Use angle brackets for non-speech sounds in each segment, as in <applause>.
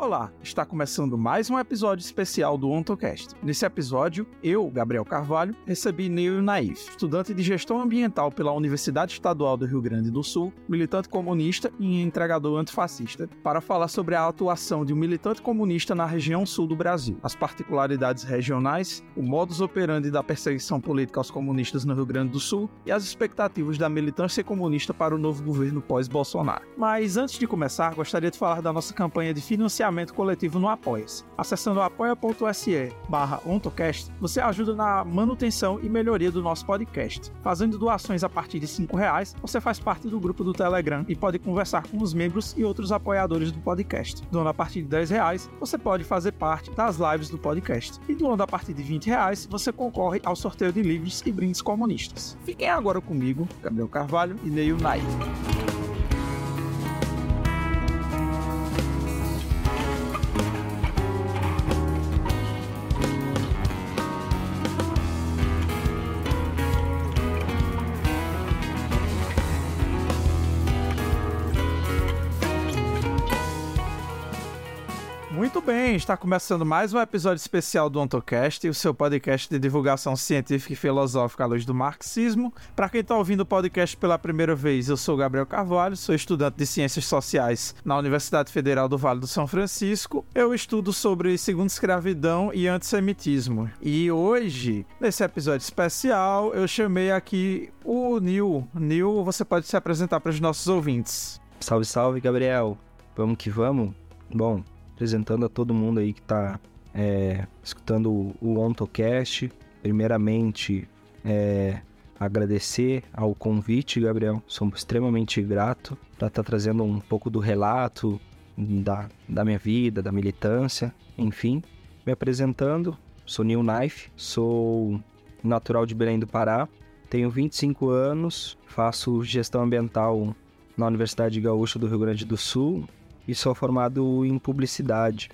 Olá, está começando mais um episódio especial do OntoCast. Nesse episódio, eu, Gabriel Carvalho, recebi Neil Naif, estudante de gestão ambiental pela Universidade Estadual do Rio Grande do Sul, militante comunista e entregador antifascista, para falar sobre a atuação de um militante comunista na região sul do Brasil, as particularidades regionais, o modus operandi da perseguição política aos comunistas no Rio Grande do Sul e as expectativas da militância comunista para o novo governo pós-Bolsonaro. Mas antes de começar, gostaria de falar da nossa campanha de financiamento financiamento coletivo no Apoia-se. Acessando apoia.se barra ontocast, você ajuda na manutenção e melhoria do nosso podcast. Fazendo doações a partir de R$ reais, você faz parte do grupo do Telegram e pode conversar com os membros e outros apoiadores do podcast. Doando a partir de R$ reais, você pode fazer parte das lives do podcast. E doando a partir de R$ reais, você concorre ao sorteio de livros e brindes comunistas. Fiquem agora comigo, Gabriel Carvalho e Neil Knight. Bem, está começando mais um episódio especial do OntoCast, o seu podcast de divulgação científica e filosófica à luz do marxismo. Para quem está ouvindo o podcast pela primeira vez, eu sou Gabriel Carvalho, sou estudante de Ciências Sociais na Universidade Federal do Vale do São Francisco. Eu estudo sobre segunda escravidão e antissemitismo. E hoje, nesse episódio especial, eu chamei aqui o Nil. Nil, você pode se apresentar para os nossos ouvintes. Salve, salve, Gabriel. Vamos que vamos? Bom, apresentando a todo mundo aí que está é, escutando o, OntoCast. Primeiramente, é, agradecer ao convite, Gabriel. Sou extremamente grato para estar tá trazendo um pouco do relato da, da minha vida, da militância, enfim. Me apresentando, sou Neil Knife, sou natural de Belém do Pará, tenho 25 anos, faço gestão ambiental na Universidade Gaúcha do Rio Grande do Sul e sou formado em publicidade.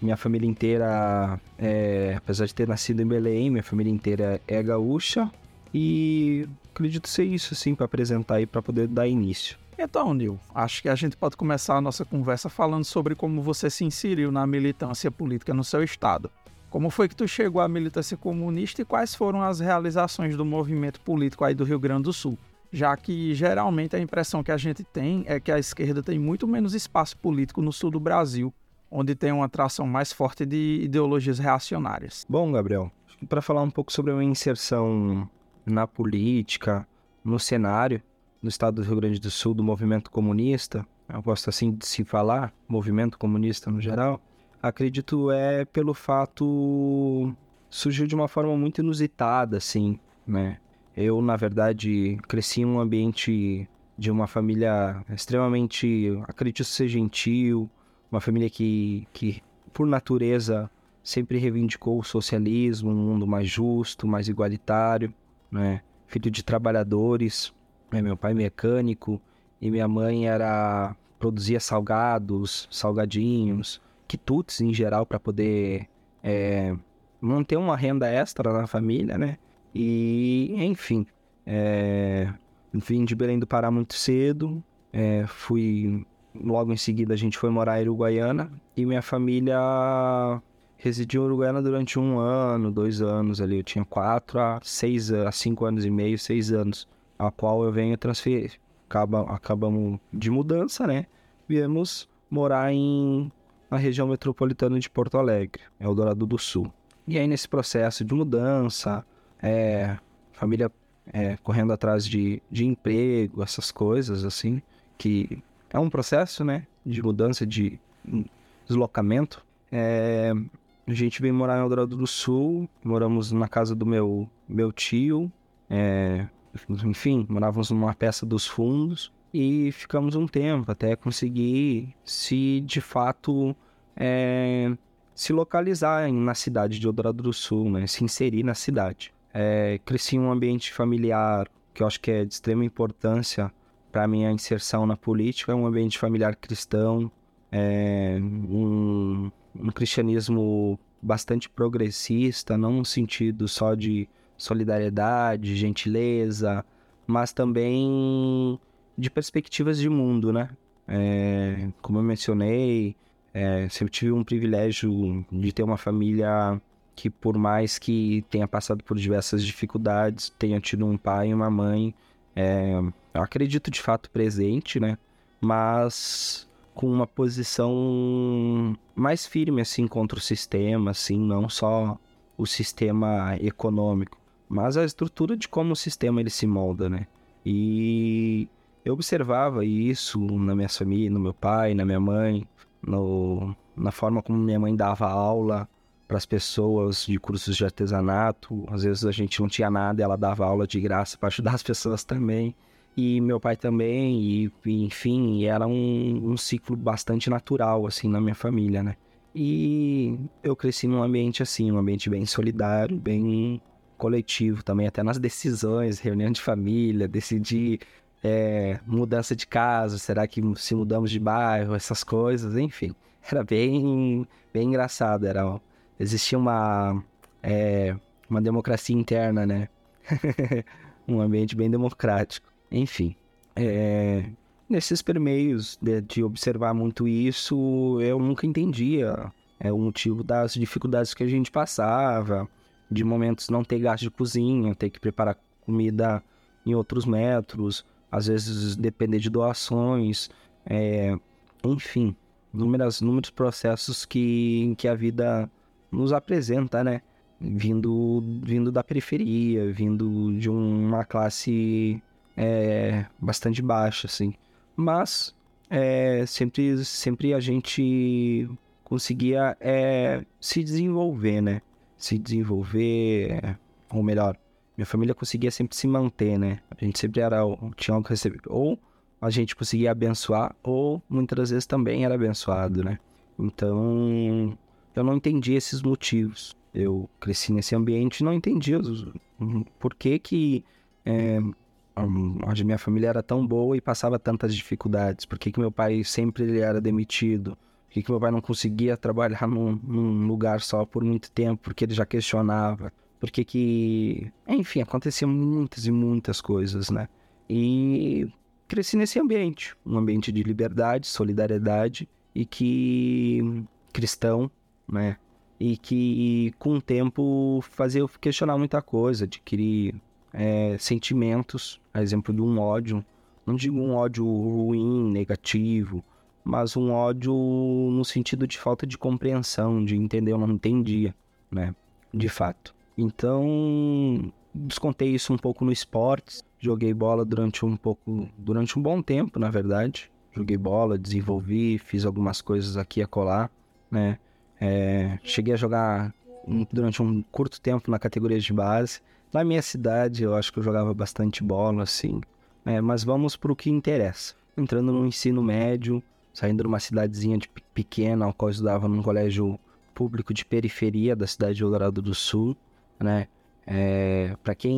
Minha família inteira, é, apesar de ter nascido em Belém, minha família inteira é gaúcha e acredito ser isso, assim, para apresentar e para poder dar início. Então, Nil, acho que a gente pode começar a nossa conversa falando sobre como você se inseriu na militância política no seu estado. Como foi que tu chegou à militância comunista e quais foram as realizações do movimento político aí do Rio Grande do Sul? Já que geralmente a impressão que a gente tem é que a esquerda tem muito menos espaço político no sul do Brasil, onde tem uma atração mais forte de ideologias reacionárias. Bom, Gabriel, para falar um pouco sobre a inserção na política, no cenário no estado do Rio Grande do Sul do movimento comunista, eu gosto assim de se falar, movimento comunista no geral, acredito é pelo fato surgiu de uma forma muito inusitada, assim, né? Eu, na verdade, cresci em um ambiente de uma família extremamente, acredito ser gentil, uma família que, que por natureza, sempre reivindicou o socialismo, um mundo mais justo, mais igualitário, né? Filho de trabalhadores, né? meu pai mecânico e minha mãe era produzia salgados, salgadinhos, quitutes em geral para poder é, manter uma renda extra na família, né? E, enfim, é, vim de Belém do Pará muito cedo, é, fui logo em seguida a gente foi morar em Uruguaiana e minha família residiu em Uruguaiana durante um ano, dois anos ali. Eu tinha quatro a seis a cinco anos e meio, seis anos, a qual eu venho transferir. Acaba, acabamos de mudança, né? Viemos morar em na região metropolitana de Porto Alegre, Eldorado do Sul. E aí nesse processo de mudança, é, família é, correndo atrás de, de emprego, essas coisas assim, que é um processo, né, de mudança, de deslocamento. É, a gente veio morar em Eldorado do Sul, moramos na casa do meu, meu tio, é, enfim, morávamos numa peça dos fundos e ficamos um tempo até conseguir se de fato é, se localizar na cidade de Eldorado do Sul, né, se inserir na cidade. É, cresci em um ambiente familiar que eu acho que é de extrema importância para minha inserção na política. É um ambiente familiar cristão, é um, um cristianismo bastante progressista, não no sentido só de solidariedade, gentileza, mas também de perspectivas de mundo, né? É, como eu mencionei, É, sempre tive um privilégio de ter uma família que, por mais que tenha passado por diversas dificuldades, tenha tido um pai e uma mãe, é, eu acredito de fato presente, né? Mas com uma posição mais firme, assim, contra o sistema, assim, não só o sistema econômico, mas a estrutura de como o sistema ele se molda, né? E eu observava isso na minha família, no meu pai, na minha mãe, no, na forma como minha mãe dava aula para as pessoas de cursos de artesanato. Às vezes a gente não tinha nada, ela dava aula de graça para ajudar <laughs> as pessoas também. E meu pai também, e, enfim, era um, um ciclo bastante natural, assim, na minha família, né? E eu cresci num ambiente assim, um ambiente bem solidário, bem coletivo também, até nas decisões, reunião de família, decidir é, mudança de casa, será que se mudamos de bairro, essas coisas, enfim. Era bem, bem engraçado, era, existia uma, é, uma democracia interna, né? <laughs> um ambiente bem democrático. Enfim, é, nesses permeios de, de, observar muito isso, eu nunca entendia é, o motivo das dificuldades que a gente passava, de momentos não ter gás de cozinha, ter que preparar comida em outros metros, às vezes depender de doações, é, enfim, inúmeros, inúmeros processos que, que a vida nos apresenta, né? Vindo, vindo da periferia, vindo de uma classe é, bastante baixa, assim. Mas é, sempre, sempre a gente conseguia é, se desenvolver, né? Se desenvolver, ou melhor, minha família conseguia sempre se manter, né? A gente sempre era, tinha algo que receber. Ou a gente conseguia abençoar, ou muitas vezes também era abençoado, né? Então, eu não entendi esses motivos. Eu cresci nesse ambiente e não entendi os, por que que é, a minha família era tão boa e passava tantas dificuldades. Por que que meu pai sempre ele era demitido? Por que que meu pai não conseguia trabalhar num, num lugar só por muito tempo? Porque ele já questionava. Por que que... Enfim, aconteciam muitas e muitas coisas, né? E cresci nesse ambiente. Um ambiente de liberdade, solidariedade e que... cristão, né? E que com o tempo fazia eu questionar muita coisa, adquirir é, sentimentos, a exemplo de um ódio. Não digo um ódio ruim, negativo, mas um ódio no sentido de falta de compreensão, de entender, eu não entendia, né? De fato. Então, descontei isso um pouco no esportes. Joguei bola durante um pouco, durante um bom tempo, na verdade. Joguei bola, desenvolvi, fiz algumas coisas aqui e acolá, né? É, cheguei a jogar durante um curto tempo na categoria de base. Na minha cidade, eu acho que eu jogava bastante bola, assim. É, mas vamos para o que interessa. Entrando no ensino médio, saindo de uma cidadezinha de pequena, ao qual eu estudava num colégio público de periferia da cidade de Eldorado do Sul, né? É, para quem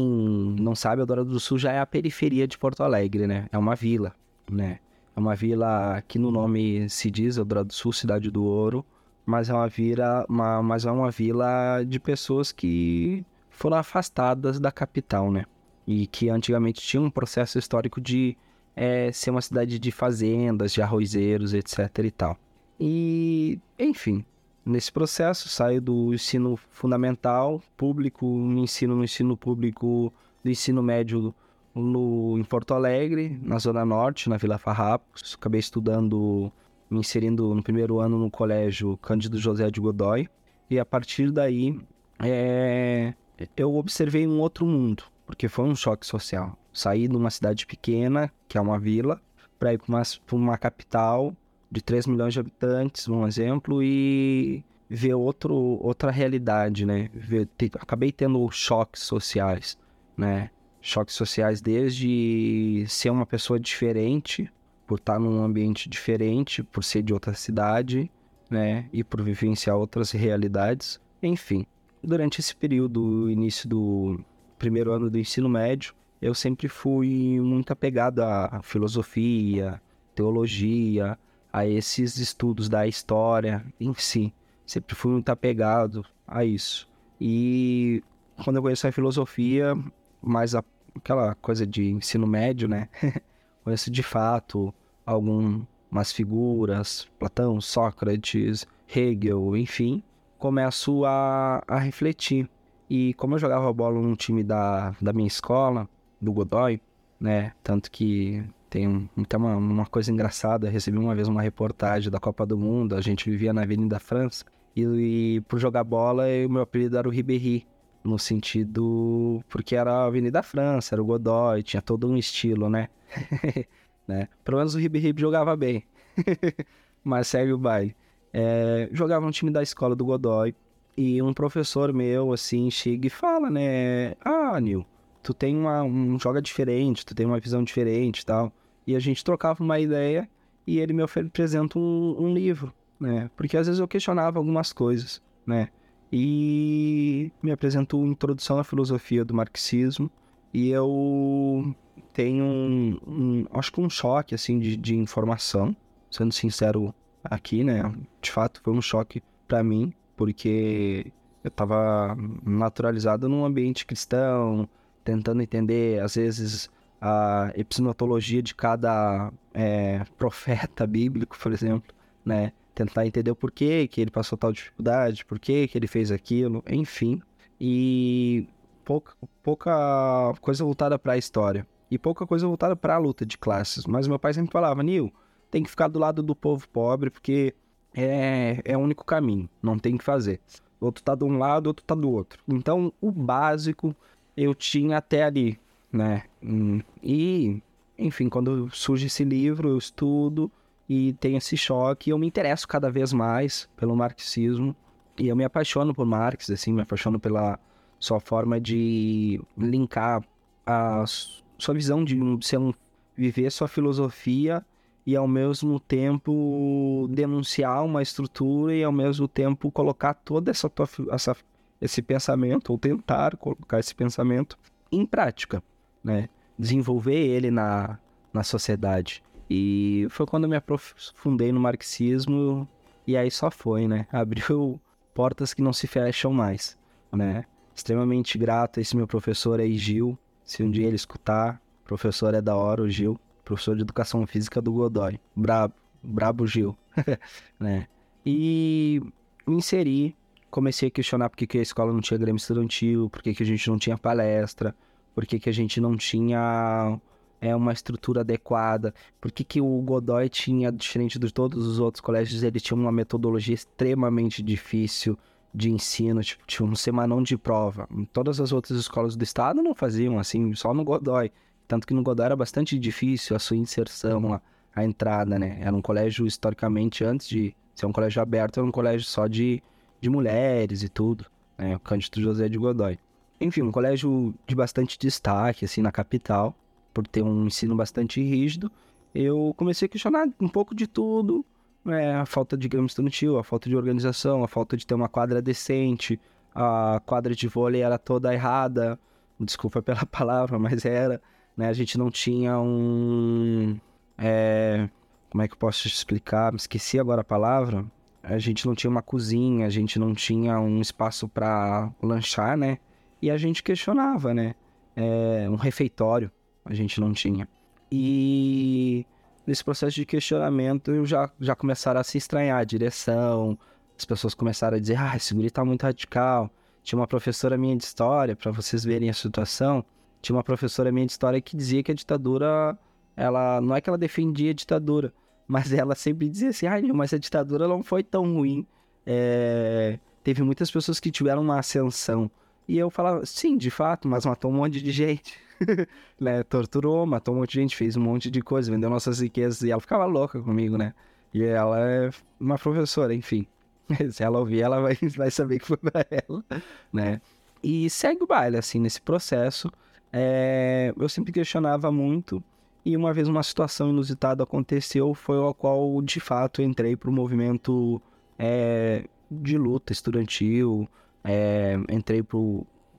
não sabe, Eldorado do Sul já é a periferia de Porto Alegre, né? É uma vila, né? É uma vila que no nome se diz Eldorado do Sul, Cidade do Ouro, mas é uma vila, uma, mas é uma vila de pessoas que foram afastadas da capital, né? E que antigamente tinha um processo histórico de é, ser uma cidade de fazendas, de arrozeiros, etc e tal. E, enfim, nesse processo saio do ensino fundamental público, no ensino no ensino público do ensino médio no, em Porto Alegre, na Zona Norte, na Vila Farrapos. Acabei estudando me inserindo no primeiro ano no colégio Cândido José de Godoy. E a partir daí, é... eu observei um outro mundo, porque foi um choque social. Saí de uma cidade pequena, que é uma vila, para ir para uma, uma capital de 3 milhões de habitantes, um exemplo, e ver outro, outra realidade, né? Ver, te, acabei tendo choques sociais, né? Choques sociais desde ser uma pessoa diferente por estar num ambiente diferente, por ser de outra cidade, né, e por vivenciar outras realidades. Enfim, durante esse período, início do primeiro ano do ensino médio, eu sempre fui muito apegado à filosofia, teologia, a esses estudos da história em si. Sempre fui muito apegado a isso. E quando eu conheci a filosofia, mais a, aquela coisa de ensino médio, né? <laughs> conheço de fato algum, umas figuras, Platão, Sócrates, Hegel, enfim, começo a, a refletir. E como eu jogava bola num time da, da minha escola, do Godoy, né? Tanto que tem, um, uma, uma coisa engraçada. Recebi uma vez uma reportagem da Copa do Mundo. A gente vivia na Avenida França. E, e por jogar bola, o meu apelido era o Ribéry. No sentido. Porque era a Avenida França, era o Godoy, tinha todo um estilo, né? <laughs> né? Pelo menos o Ribéry jogava bem. <laughs> Mas segue o baile. É, jogava no time da escola do Godoy. E um professor meu, assim, chega e fala, né? Ah, Nil, tu tem uma, um joga diferente, tu tem uma visão diferente e tal. E a gente trocava uma ideia e ele me apresenta um, um livro, né? Porque às vezes eu questionava algumas coisas, né? E me apresentou Introdução à Filosofia do Marxismo. E eu tenho um, um acho que um choque, assim, de, de informação, sendo sincero aqui, né? De fato, foi um choque para mim, porque eu estava naturalizado num ambiente cristão, tentando entender, às vezes, a epistemologia de cada é, <laughs> profeta bíblico, por exemplo, né? Tentar entender o porquê que ele passou tal dificuldade, porquê que ele fez aquilo, enfim. E pouca, pouca coisa voltada para a história. E pouca coisa voltada para a luta de classes. Mas meu pai sempre falava, Nil, tem que ficar do lado do povo pobre, porque é, é o único caminho, não tem que fazer. Outro tá de um lado, outro tá do outro. Então, o básico eu tinha até ali, né? Hum, e, enfim, quando surge esse livro, eu estudo e tenho esse choque. Eu me interesso cada vez mais pelo marxismo. E eu me apaixono por Marx, assim, me apaixono pela sua forma de linkar a sua visão de ser um, viver sua filosofia e ao mesmo tempo denunciar uma estrutura e ao mesmo tempo colocar toda essa, tua, essa esse pensamento ou tentar colocar esse pensamento em prática, né? Desenvolver ele na, na sociedade. E foi quando eu me aprofundei no marxismo e aí só foi, né? <laughs> Abriu portas que não se fecham mais, né? Extremamente grato a esse meu professor aí, Gil. Se um dia ele escutar, professor é da hora, o Gil professor de educação física do Godoy. Brabo, brabo Gil, <laughs> né? E me inseri, comecei a questionar por que, que a escola não tinha grêmio estudantil, por que, que a gente não tinha palestra, por que, que a gente não tinha é, uma estrutura adequada, por que, que o Godoy tinha, diferente de todos os outros colégios, ele tinha uma metodologia extremamente difícil de ensino, tipo, tinha um semanão de prova. Todas as outras escolas do estado não faziam assim, só no Godoy. Tanto que no Godoy era bastante difícil a sua inserção, a, a entrada, né? Era um colégio, historicamente, antes de ser um colégio aberto, era um colégio só de, de mulheres e tudo, né? O Cândido José de Godoy. Enfim, um colégio de bastante destaque, assim, na capital, por ter um ensino bastante rígido. Eu comecei a questionar um pouco de tudo, né? a falta de grama estudantil, a falta de organização, a falta de ter uma quadra decente, a quadra de vôlei era toda errada, desculpa pela <laughs> palavra, mas era né? A gente não tinha um... É, como é que eu posso explicar? Esqueci agora a palavra. A gente não tinha uma cozinha, a gente não tinha um espaço para lanchar, né? E a gente questionava, né? É, um refeitório a gente não tinha. E nesse processo de questionamento já, já começaram a se estranhar a direção, as pessoas começaram a dizer, ah, esse guri tá muito radical. Tinha uma professora minha de história, para vocês verem a situação, tinha uma professora minha de história que dizia que a ditadura, ela não é que ela defendia a ditadura, mas ela sempre dizia assim, ai, mas a ditadura não foi tão ruim. É... Teve muitas pessoas que tiveram uma ascensão. E eu falava, sim, de fato, mas matou um monte de gente. <laughs> né? Torturou, matou um monte de gente, fez um monte de coisa, vendeu nossas riquezas. E ela ficava louca comigo, né? E ela é uma professora, enfim. <laughs> Se ela ouvir, ela vai, <laughs> vai saber que foi pra ela, né? E segue o baile, assim, nesse processo é, eu sempre questionava muito e uma vez uma situação inusitada aconteceu, foi a qual de fato entrei para o movimento é, de luta estudantil, é, entrei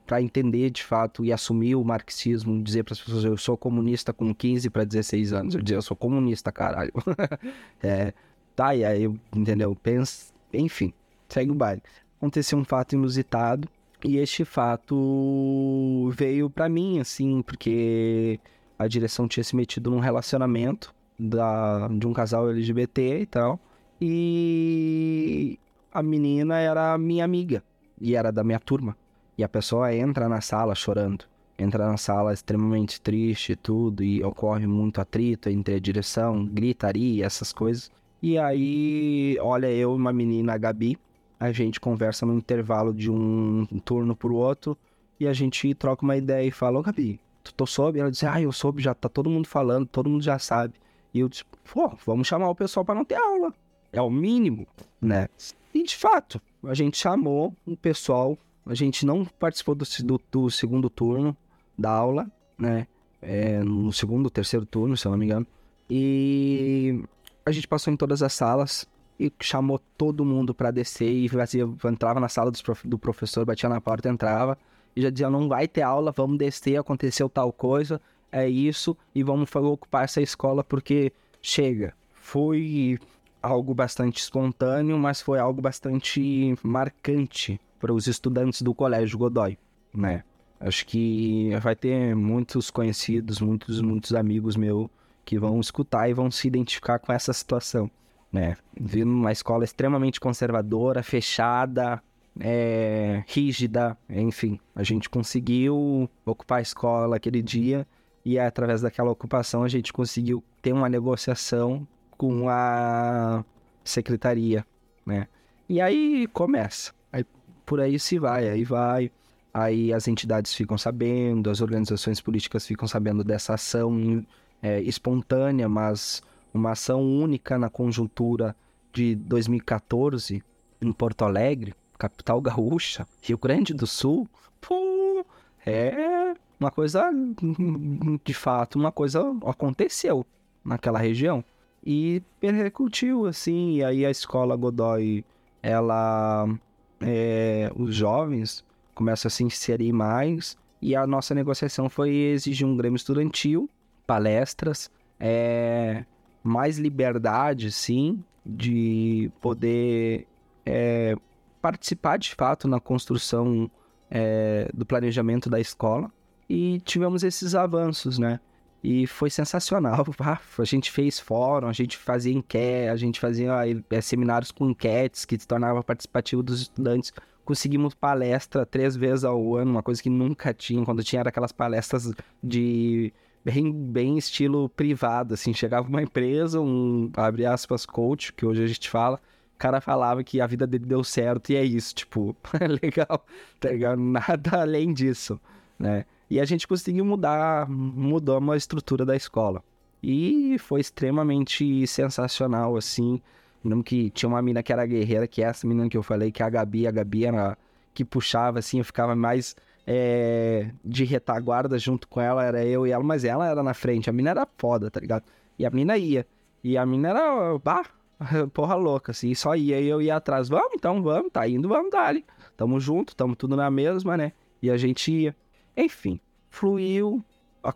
para entender de fato e assumir o marxismo, dizer para as pessoas eu sou comunista com 15 para 16 anos, eu dizia eu sou comunista, caralho. <laughs> é, tá, e aí, entendeu? Pensa, enfim, segue o baile. Aconteceu um fato inusitado e este fato veio para mim, assim, porque a direção tinha se metido num relacionamento da, de um casal LGBT e tal. E a menina era minha amiga e era da minha turma. E a pessoa entra na sala chorando. Entra na sala extremamente triste e tudo, e ocorre muito atrito entre a direção, gritaria, essas coisas. E aí, olha, eu e uma menina, a Gabi, a gente conversa no intervalo de um turno pro outro, e a gente troca uma ideia e fala, ô Gabi, tu, tu soube? Ela diz, ah, eu soube, já tá todo mundo falando, todo mundo já sabe. E eu disse, pô, vamos chamar o pessoal para não ter aula. É o mínimo, né? E de fato, a gente chamou o pessoal, a gente não participou do, do, do segundo turno da aula, né? É, no segundo, terceiro turno, se eu não me engano. E a gente passou em todas as salas e chamou todo mundo para descer e fazia, entrava na sala do professor, batia na porta, entrava e já dizia: não vai ter aula, vamos descer, aconteceu tal coisa, é isso, e vamos ocupar essa escola porque chega. Foi algo bastante espontâneo, mas foi algo bastante marcante para os estudantes do Colégio Godoy, né? Acho que vai ter muitos conhecidos, muitos, muitos amigos meus que vão escutar e vão se identificar com essa situação, né? Vindo uma escola extremamente conservadora, fechada, é, rígida, enfim, a gente conseguiu ocupar a escola aquele dia e através daquela ocupação a gente conseguiu ter uma negociação com a secretaria, né? E aí começa, aí por aí se vai, aí vai, aí as entidades ficam sabendo, as organizações políticas ficam sabendo dessa ação é, espontânea, mas uma ação única na conjuntura de 2014 em Porto Alegre, capital gaúcha, Rio Grande do Sul, pô, é uma coisa, de fato, uma coisa aconteceu naquela região e repercutiu, assim, e aí a escola Godoy, ela, é, os jovens começam a se inserir mais e a nossa negociação foi exigir um grêmio estudantil, palestras, é, mais liberdade, sim, de poder é, participar de fato na construção é, do planejamento da escola e tivemos esses avanços, né? E foi sensacional. <laughs> A gente fez fórum, a gente fazia enquete, a gente fazia é, seminários com enquetes que se tornava participativo dos estudantes. Conseguimos palestra três vezes ao ano, uma coisa que nunca tinha. Quando tinha era aquelas palestras de bem, bem estilo privado, assim. Chegava uma empresa, um, abre aspas, coach, que hoje a gente fala, o cara falava que a vida dele deu certo e é isso, tipo, <laughs> legal, tá ligado? Nada além disso, né? E a gente conseguiu mudar, mudou uma estrutura da escola. E foi extremamente sensacional, assim. Lembro que tinha uma mina que era guerreira, que é essa menina que eu falei, que é a Gabi. A Gabi era que puxava, assim, eu ficava mais é, de retaguarda junto com ela, era eu e ela, mas ela era na frente. A mina era foda, tá ligado? E a mina ia. E a mina era, bah, <laughs> porra louca, assim, só ia e eu ia atrás. Vamos então, vamos, tá indo, vamos, dali. Tamo junto, tamo tudo na mesma, né? E a gente ia. Enfim, fluiu,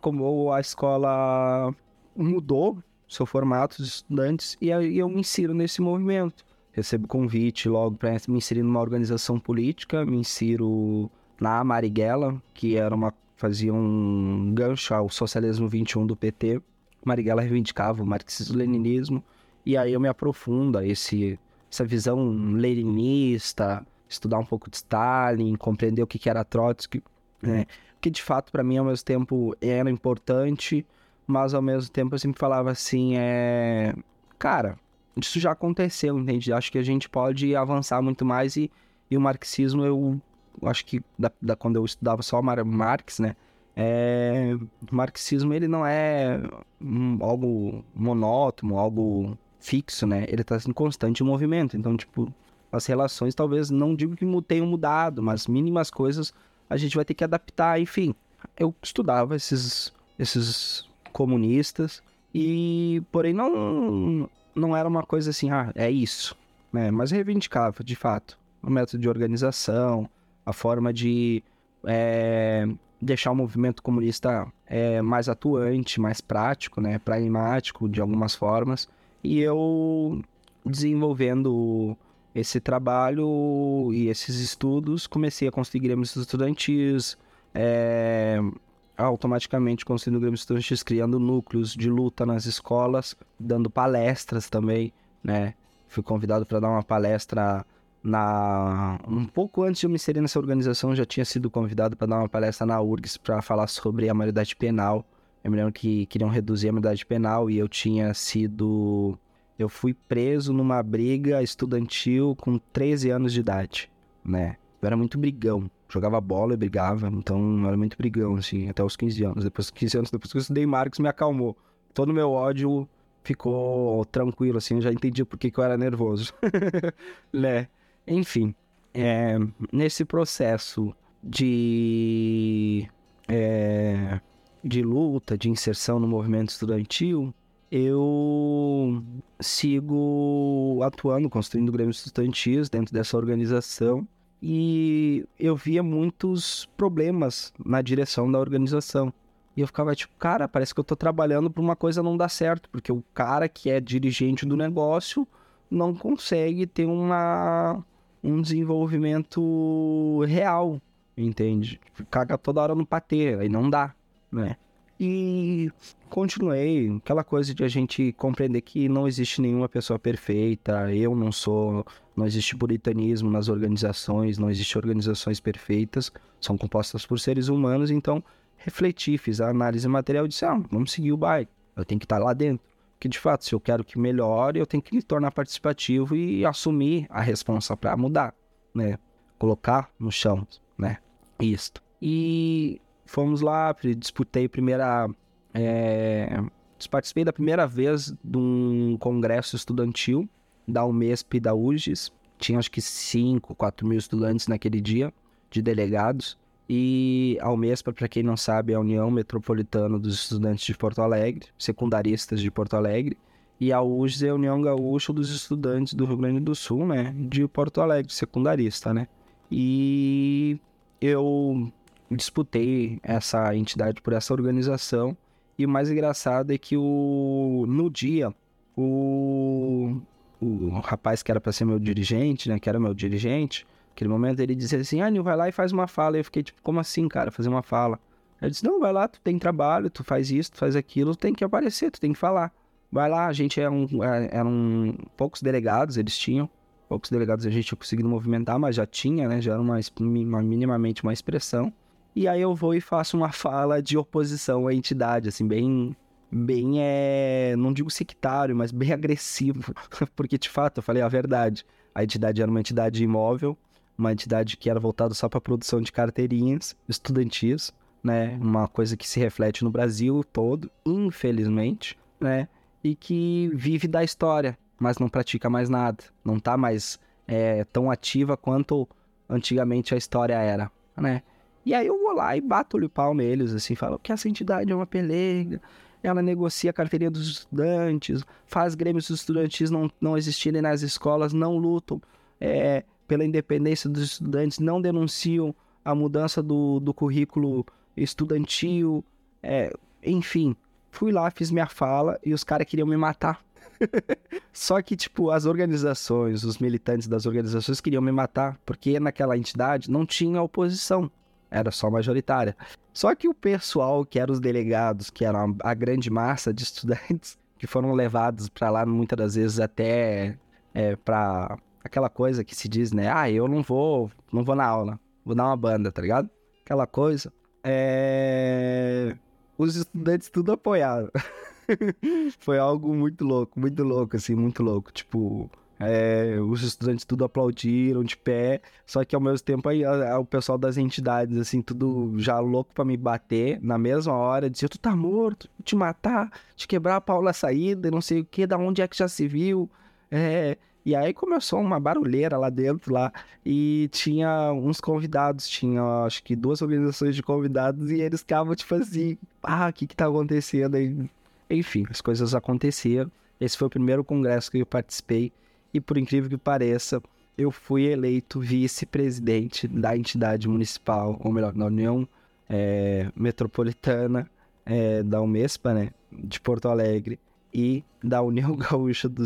como a escola mudou seu formato de estudantes e aí eu me insiro nesse movimento. Recebo convite logo para me inserir numa organização política, me insiro na Marighella, que era uma fazia um gancho ao socialismo 21 do PT. Marighella reivindicava o marxismo-leninismo e aí eu me aprofundo a esse essa visão leninista, estudar um pouco de Stalin, compreender o que era Trotsky, né? que de fato para mim ao mesmo tempo era importante, mas ao mesmo tempo eu sempre falava assim, é, cara, isso já aconteceu, entende? Acho que a gente pode avançar muito mais e, e o marxismo eu acho que da, da, quando eu estudava só Marx, né? É, o marxismo ele não é algo monótono, algo fixo, né? Ele está em constante movimento. Então, tipo, as relações talvez não digo que tenham mudado, mas mínimas coisas a gente vai ter que adaptar, enfim. Eu estudava esses, esses comunistas e, porém, não, não era uma coisa assim, ah, é isso, né? Mas reivindicava, de fato, o método de organização, a forma de é, deixar o movimento comunista é, mais atuante, mais prático, né? Pragmático, de algumas formas. E eu desenvolvendo esse trabalho e esses estudos, comecei a conseguir grêmios estudantis, é, automaticamente construindo o Grêmio Estudantis, criando núcleos de luta nas escolas, dando palestras também, né? Fui convidado para dar uma palestra na um pouco antes de eu me inserir nessa organização, já tinha sido convidado para dar uma palestra na URGS para falar sobre a maioridade penal. Eu me lembro que queriam reduzir a maioridade penal e eu tinha sido eu fui preso numa briga estudantil com 13 anos de idade, né? Eu era muito brigão, jogava bola e brigava, então eu era muito brigão, assim, até os 15 anos. Depois dos 15 anos, depois que eu estudei Marx, me acalmou. Todo o meu ódio ficou tranquilo, assim, eu já entendi por que, que eu era nervoso, <laughs> né? Enfim, é, nesse processo de, é, de luta, de inserção no movimento estudantil, eu sigo atuando, construindo grêmios estudantis dentro dessa organização e eu via muitos problemas na direção da organização. E eu ficava tipo, cara, parece que eu tô trabalhando para uma coisa não dar certo, porque o cara que é dirigente do negócio não consegue ter uma um desenvolvimento real, entende? Caga toda hora no patê, aí não dá, né? E continuei, aquela coisa de a gente compreender que não existe nenhuma pessoa perfeita, eu não sou, não existe puritanismo nas organizações, não existe organizações perfeitas, são compostas por seres humanos, então refleti, fiz a análise material e disse, ah, vamos seguir o baile, eu tenho que estar lá dentro. Porque de fato, se eu quero que melhore, eu tenho que me tornar participativo e assumir a responsa para mudar, né? Colocar no chão, né? Isto. E fomos lá, disputei primeira. É, participei da primeira vez de um congresso estudantil da Umesp e da UGES. Tinha acho que 5, 4 mil estudantes naquele dia, de delegados. E a Umespa, para quem não sabe, é a União Metropolitana dos Estudantes de Porto Alegre, secundaristas de Porto Alegre. E a UGES é a União Gaúcha dos Estudantes do Rio Grande do Sul, né? De Porto Alegre, secundarista, né? E eu disputei essa entidade por essa organização. E o mais engraçado é que o, no dia, o, o rapaz que era para ser meu dirigente, né? Que era meu dirigente, Naquele momento ele dizia assim, ah, Nil, vai lá e faz uma fala. Eu fiquei tipo, como assim, cara, fazer uma fala? Ele disse, não, vai lá, tu tem trabalho, tu faz isso, tu faz aquilo, tu tem que aparecer, tu tem que falar. Vai lá, a gente é um, é, eram poucos delegados, eles tinham, poucos delegados a gente tinha conseguido movimentar, mas já tinha, né, já era uma, uma, minimamente uma expressão. E aí eu vou e faço uma fala de oposição à entidade, assim, bem, bem, é, não digo sectário, mas bem <laughs> agressivo, porque de fato eu falei a verdade. A entidade era uma entidade imóvel, uma entidade que era voltada só para produção de carteirinhas estudantis, né? Uma coisa que se reflete no Brasil todo, infelizmente, né? E que vive da história, mas não pratica mais nada, não está mais é, tão ativa quanto antigamente a história era, né? E aí eu vou lá e bato o pau neles, assim, falo que essa entidade é uma pelega, ela negocia a carteirinha dos estudantes, faz grêmios estudantis não, não existirem nas escolas, não lutam é, pela independência dos estudantes, não denunciam a mudança do, do currículo estudantil, é, enfim. Fui lá, fiz minha fala e os caras queriam me matar. <laughs> Só que, tipo, as organizações, os militantes das organizações queriam me matar, porque naquela entidade não tinha oposição, era só majoritária. Só que o pessoal, que eram os delegados, que eram a grande massa de <laughs> estudantes, que foram levados para lá muitas das vezes até é, para aquela coisa que se diz, né? Ah, eu não vou, não vou na aula, vou dar uma banda, tá ligado? Aquela coisa. É... Os estudantes tudo apoiaram. <laughs> Foi algo muito louco, muito louco, assim, muito louco. Tipo, é, os estudantes tudo aplaudiram de pé, só que ao mesmo tempo aí a, a, o pessoal das entidades, assim, tudo já louco para me bater na mesma hora, dizia, tu tá morto, te matar, te quebrar a pau na saída, não sei o que, da onde é que já se viu, é, e aí começou uma barulheira lá dentro lá e tinha uns convidados, tinha acho que duas organizações de convidados e eles ficavam tipo assim, ah, o que que tá acontecendo aí? Enfim, as coisas aconteceram. Esse foi o primeiro congresso que eu participei e por incrível que pareça, eu fui eleito vice-presidente da entidade municipal, ou melhor, da União é, Metropolitana é, da Umespa, né, de Porto Alegre e da União <laughs> Gaúcha do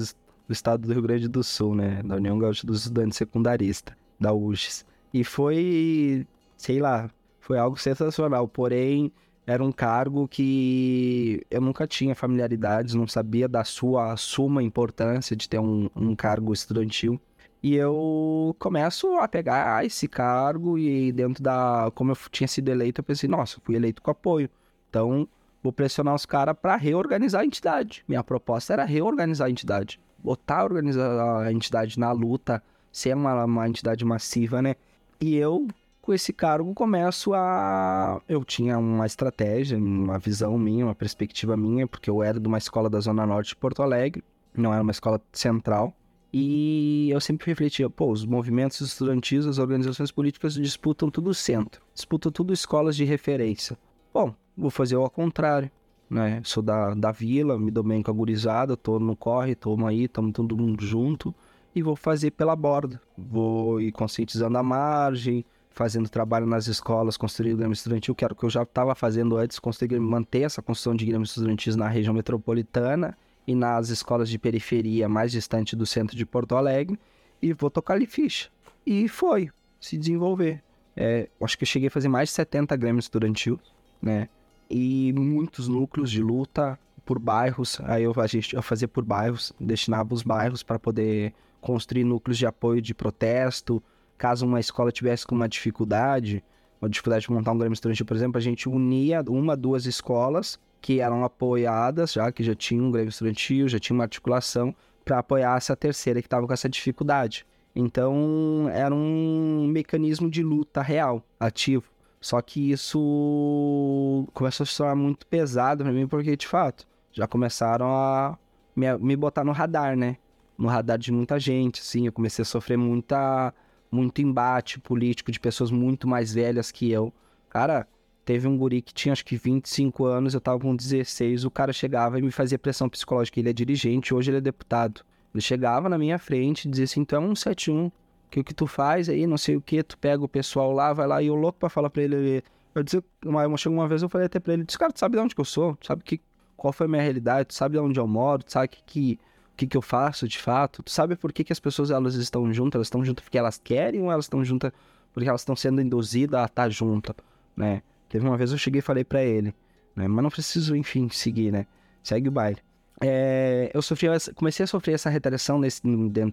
estado do Rio Grande do Sul, né? Da União Gaúcha dos Estudantes Secundaristas, da UGES. E foi, sei lá, foi algo sensacional. Porém, era um cargo que eu nunca tinha familiaridades, não sabia da sua suma importância de ter um, um cargo estudantil. E eu começo a pegar esse cargo e dentro da... Como eu tinha sido eleito, eu pensei, nossa, fui eleito com apoio. Então, vou pressionar os caras para reorganizar a entidade. Minha proposta era reorganizar a entidade. Botar organizar a entidade na luta, ser uma, uma entidade massiva, né? E eu, com esse cargo, começo a. Eu tinha uma estratégia, uma visão minha, uma perspectiva minha, porque eu era de uma escola da Zona Norte de Porto Alegre, não era uma escola central. E eu sempre refletia, pô, os movimentos estudantis, as organizações políticas disputam tudo o centro, disputam tudo escolas de referência. Bom, vou fazer ao contrário, né? Sou da, da vila, me dou bem com a gurizada, tô no corre, tamo aí, tamo todo mundo junto e vou fazer pela borda. Vou ir conscientizando a margem, fazendo trabalho nas escolas, construindo grêmio estudantil, que era o que eu já estava fazendo antes, conseguir manter essa construção de grêmios estudantis na região metropolitana e nas escolas de periferia mais distante do centro de Porto Alegre, e vou tocar ali ficha. E foi, se desenvolver. É, acho que eu cheguei a fazer mais de 70 grêmios estudantil, né? E muitos núcleos de luta por bairros. Aí eu, a gente, eu fazia por bairros, destinava os bairros para poder construir núcleos de apoio de protesto. Caso uma escola tivesse com uma dificuldade, uma dificuldade de montar um grêmio estudantil, por exemplo, a gente unia uma, duas escolas que eram apoiadas, já que já tinha um grêmio estudantil, já tinha uma articulação, para apoiar essa terceira que estava com essa dificuldade. Então, era um mecanismo de luta real, ativo. Só que isso começou a se tornar muito pesado para mim, porque de fato já começaram a me, botar no radar, né? No radar de muita gente, assim. Eu comecei a sofrer muita, muito embate político de pessoas muito mais velhas que eu. Cara, teve um guri que tinha acho que 25 anos, eu tava com 16, o cara chegava e me fazia pressão psicológica. Ele é dirigente, hoje ele é deputado. Ele chegava na minha frente e dizia assim: então é um 71 que o que tu faz aí, não sei o que, tu pega o pessoal lá, vai lá, e eu louco pra falar pra ele, eu disse, uma, chegou uma vez, eu falei até pra ele, disse, cara, tu sabe de onde que eu sou? Tu sabe que, qual foi a minha realidade? Tu sabe de onde eu moro? Tu sabe que, que que, que eu faço de fato? Tu sabe por que, que as pessoas elas estão juntas? Elas estão juntas porque elas querem ou elas estão juntas porque elas estão sendo induzidas a estar juntas, né? Teve uma vez eu cheguei e falei para ele, né? Mas não preciso, enfim, seguir, né? Segue o baile é, eu sofri, comecei a sofrer essa retaliação nesse,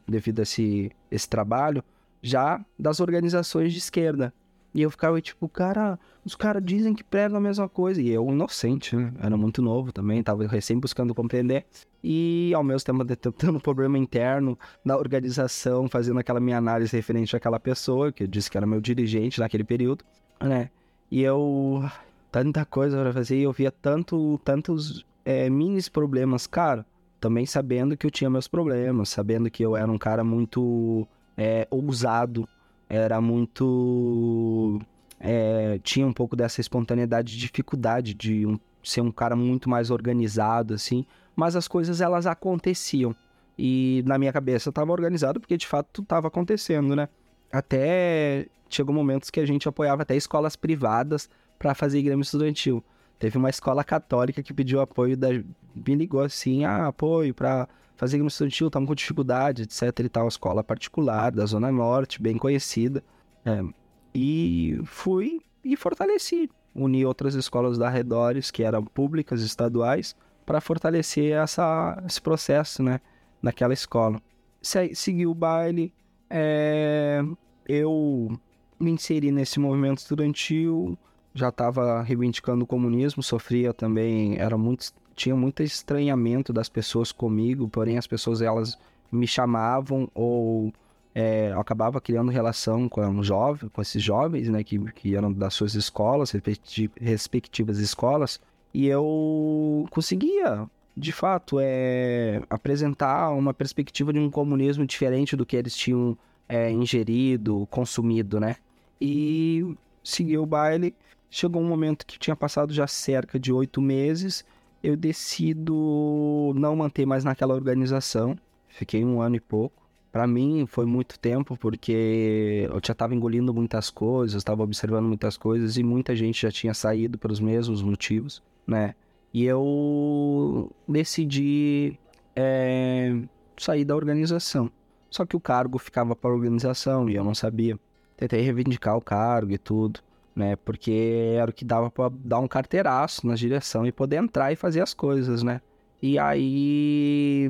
devido a esse, esse trabalho já das organizações de esquerda. E eu ficava tipo, cara, os caras dizem que pregam a mesma coisa. E eu, inocente, né? Era muito novo também, tava recém buscando compreender. E ao mesmo tempo detectando <laughs> um problema interno na organização, fazendo aquela minha análise referente àquela pessoa, que eu disse que era meu dirigente naquele período, né? E eu. Tanta coisa para fazer, e eu via tanto, tantos é, minis problemas, cara, também sabendo que eu tinha meus problemas, sabendo que eu era um cara muito é, ousado, era muito. É, tinha um pouco dessa espontaneidade, dificuldade de um, ser um cara muito mais organizado, assim, mas as coisas elas aconteciam. E na minha cabeça estava organizado porque de fato estava acontecendo, né? Até chegou momentos que a gente apoiava até escolas privadas para fazer grêmio estudantil. Teve uma escola católica que pediu apoio, da, me ligou assim, ah, apoio para fazer no estudantil, estamos com dificuldade, etc e tal. Escola particular da Zona Norte, bem conhecida. É, e fui e fortaleci. Uni outras escolas da arredores, que eram públicas, estaduais, para fortalecer essa, esse processo, né? Naquela escola. Se, segui o baile, é, eu me inseri nesse movimento estudantil, já estava reivindicando o comunismo, sofria também, era muito, tinha muito estranhamento das pessoas comigo, porém as pessoas elas me chamavam ou é, eu acabava criando relação com um jovem, com esses jovens, né, que, que eram das suas escolas, respectivas escolas, e eu conseguia, de fato, é, apresentar uma perspectiva de um comunismo diferente do que eles tinham é, ingerido, consumido, né? E segui o baile Chegou um momento que tinha passado já cerca de oito meses, eu decido não manter mais naquela organização. Fiquei um ano e pouco. Para mim foi muito tempo porque eu já estava engolindo muitas coisas, estava observando muitas coisas e muita gente já tinha saído pelos mesmos motivos, né? E eu decidi é, sair da organização. Só que o cargo ficava para a organização e eu não sabia. Tentei reivindicar o cargo e tudo né? Porque era o que dava para dar um carteiraço na direção e poder entrar e fazer as coisas, né? E aí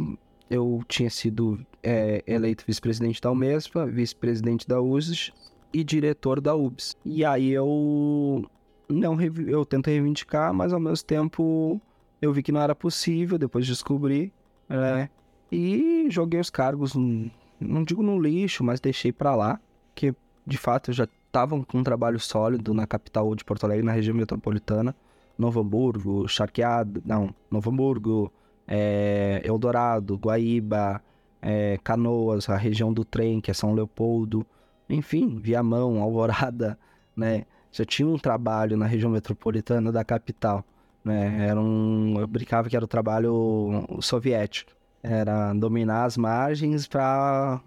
eu tinha sido é, eleito vice-presidente da Umespa, vice-presidente da USES e diretor da UBS. E aí eu não eu tento reivindicar, mas ao mesmo tempo eu vi que não era possível, depois descobri, né? E joguei os cargos, não digo no lixo, mas deixei para lá, que de fato eu já estava com um trabalho sólido na capital de Porto Alegre, na região metropolitana, Novo Hamburgo, Charqueado, não, Novo Hamburgo, é, Eldorado, Guaíba, é, Canoas, a região do trem, que é São Leopoldo, enfim, Viamão, Alvorada, <laughs> né? Já tinha um trabalho na região metropolitana da capital, né? Era um, eu brincava que era o trabalho soviético, era dominar as margens para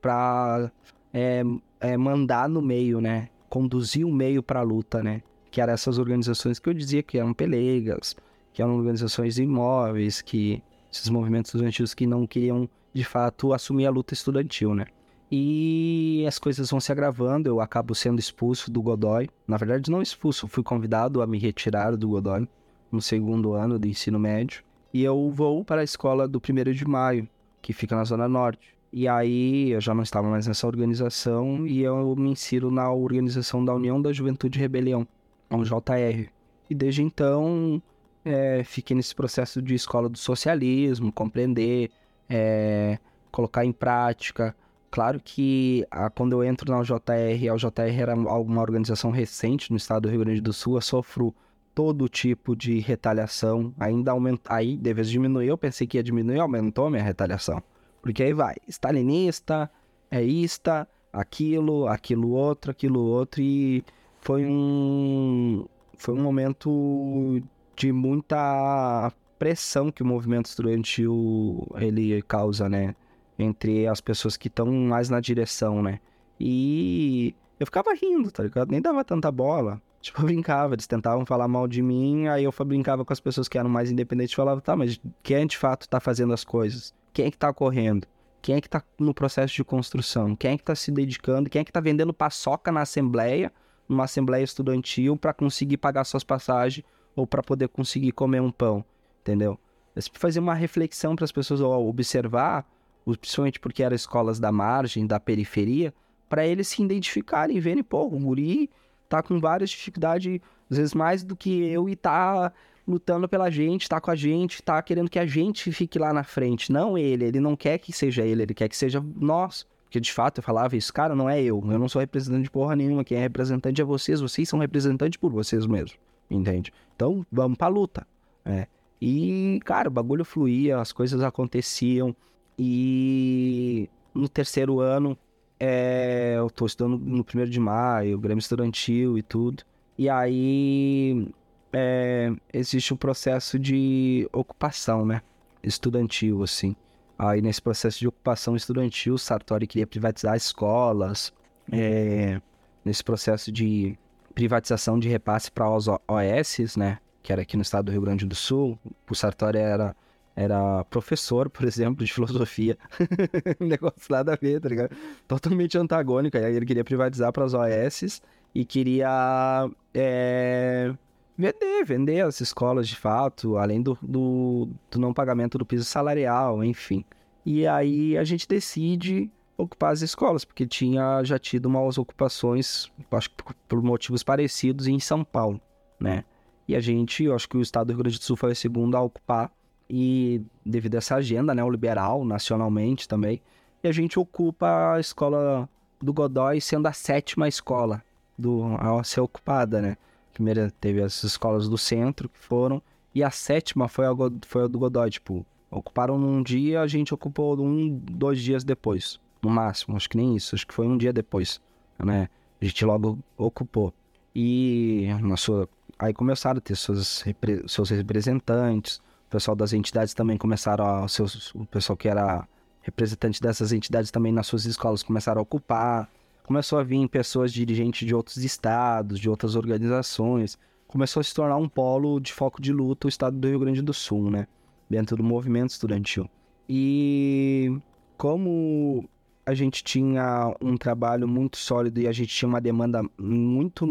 para é, é, mandar no meio, né? Conduzir o meio para a luta, né? Que eram essas organizações que eu dizia que eram pelegas, que eram organizações imóveis, que esses movimentos estudantis que não queriam de fato assumir a luta estudantil, né? E as coisas vão se agravando, eu acabo sendo expulso do Godoy. Na verdade, não expulso, fui convidado a me retirar do Godoy no segundo ano do ensino médio. E eu vou para a escola do 1 de maio, que fica na Zona Norte. E aí eu já não estava mais nessa organização e eu me insiro na organização da União da Juventude Rebelião, o JR. E desde então é, fiquei nesse processo de escola do socialismo, compreender, é, colocar em prática. Claro que a, quando eu entro na UJR, a UJR era uma organização recente no estado do Rio Grande do Sul, eu sofro todo tipo de retaliação. Ainda aumenta, aí, de vez de diminuir, eu pensei que ia diminuir, aumentou a minha retaliação. Porque aí vai, stalinista, é aquilo, aquilo outro, aquilo outro, e foi um, foi um momento de muita pressão que o movimento estudantil ele causa, né? Entre as pessoas que estão mais na direção, né? E eu ficava rindo, tá ligado? Nem dava tanta bola. Tipo, eu brincava, eles tentavam falar mal de mim, aí eu brincava com as pessoas que eram mais independentes e falava, tá, mas quem de fato tá fazendo as coisas? Quem é que tá correndo? Quem é que tá no processo de construção? Quem é que tá se dedicando? Quem é que tá vendendo paçoca na assembleia, numa assembleia estudantil, para conseguir pagar suas passagens ou para poder conseguir comer um pão? Entendeu? É fazer uma reflexão para as pessoas observar, principalmente porque eram escolas da margem, da periferia, para eles se identificarem e verem, pô, o guri tá com várias dificuldades, às vezes mais do que eu, e tá lutando pela gente, tá com a gente, tá querendo que a gente fique lá na frente. Não ele, ele não quer que seja ele, ele quer que seja nós. Porque de fato eu falava isso, cara, não é eu, eu não sou representante de porra nenhuma, quem é representante é vocês, vocês são representantes por vocês mesmos, entende? Então vamos pra luta. É. E, cara, o bagulho fluía, as coisas aconteciam, e no terceiro ano é, eu tô estudando no primeiro de maio, Grêmio Estudantil e tudo. E aí é, existe um processo de ocupação, né? Estudantil, assim. Aí nesse processo de ocupação estudantil, Sartori queria privatizar escolas. É, nesse processo de privatização de repasse para os OS, né? Que era aqui no estado do Rio Grande do Sul. O Sartori era era professor, por exemplo, de filosofia. <laughs> um negócio nada a ver, tá ligado? Totalmente antagônico. Aí ele queria privatizar para as OS e queria é, vender, vender as escolas de fato, além do, do, do não pagamento do piso salarial, enfim. E aí a gente decide ocupar as escolas, porque tinha já tido umas ocupações, acho que por motivos parecidos, em São Paulo, né? E a gente, eu acho que o estado do Rio Grande do Sul foi o segundo a ocupar e devido a essa agenda neoliberal, nacionalmente também, e a gente ocupa a escola do Godoy sendo a sétima escola do, a ser ocupada, né? Primeiro teve as escolas do centro que foram, e a sétima foi a, foi a do Godoy, tipo, ocuparam num dia, a gente ocupou um, dois dias depois, no máximo, acho que nem isso, acho que foi um dia depois, né? A gente logo ocupou. E na sua, aí começaram a ter seus, seus representantes, o pessoal das entidades também começaram a. Seus, o pessoal que era representante dessas entidades também nas suas escolas começaram a ocupar. Começou a vir pessoas dirigentes de outros estados, de outras organizações. Começou a se tornar um polo de foco de luta o estado do Rio Grande do Sul, né? Dentro do movimento estudantil. E como a gente tinha um trabalho muito sólido e a gente tinha uma demanda muito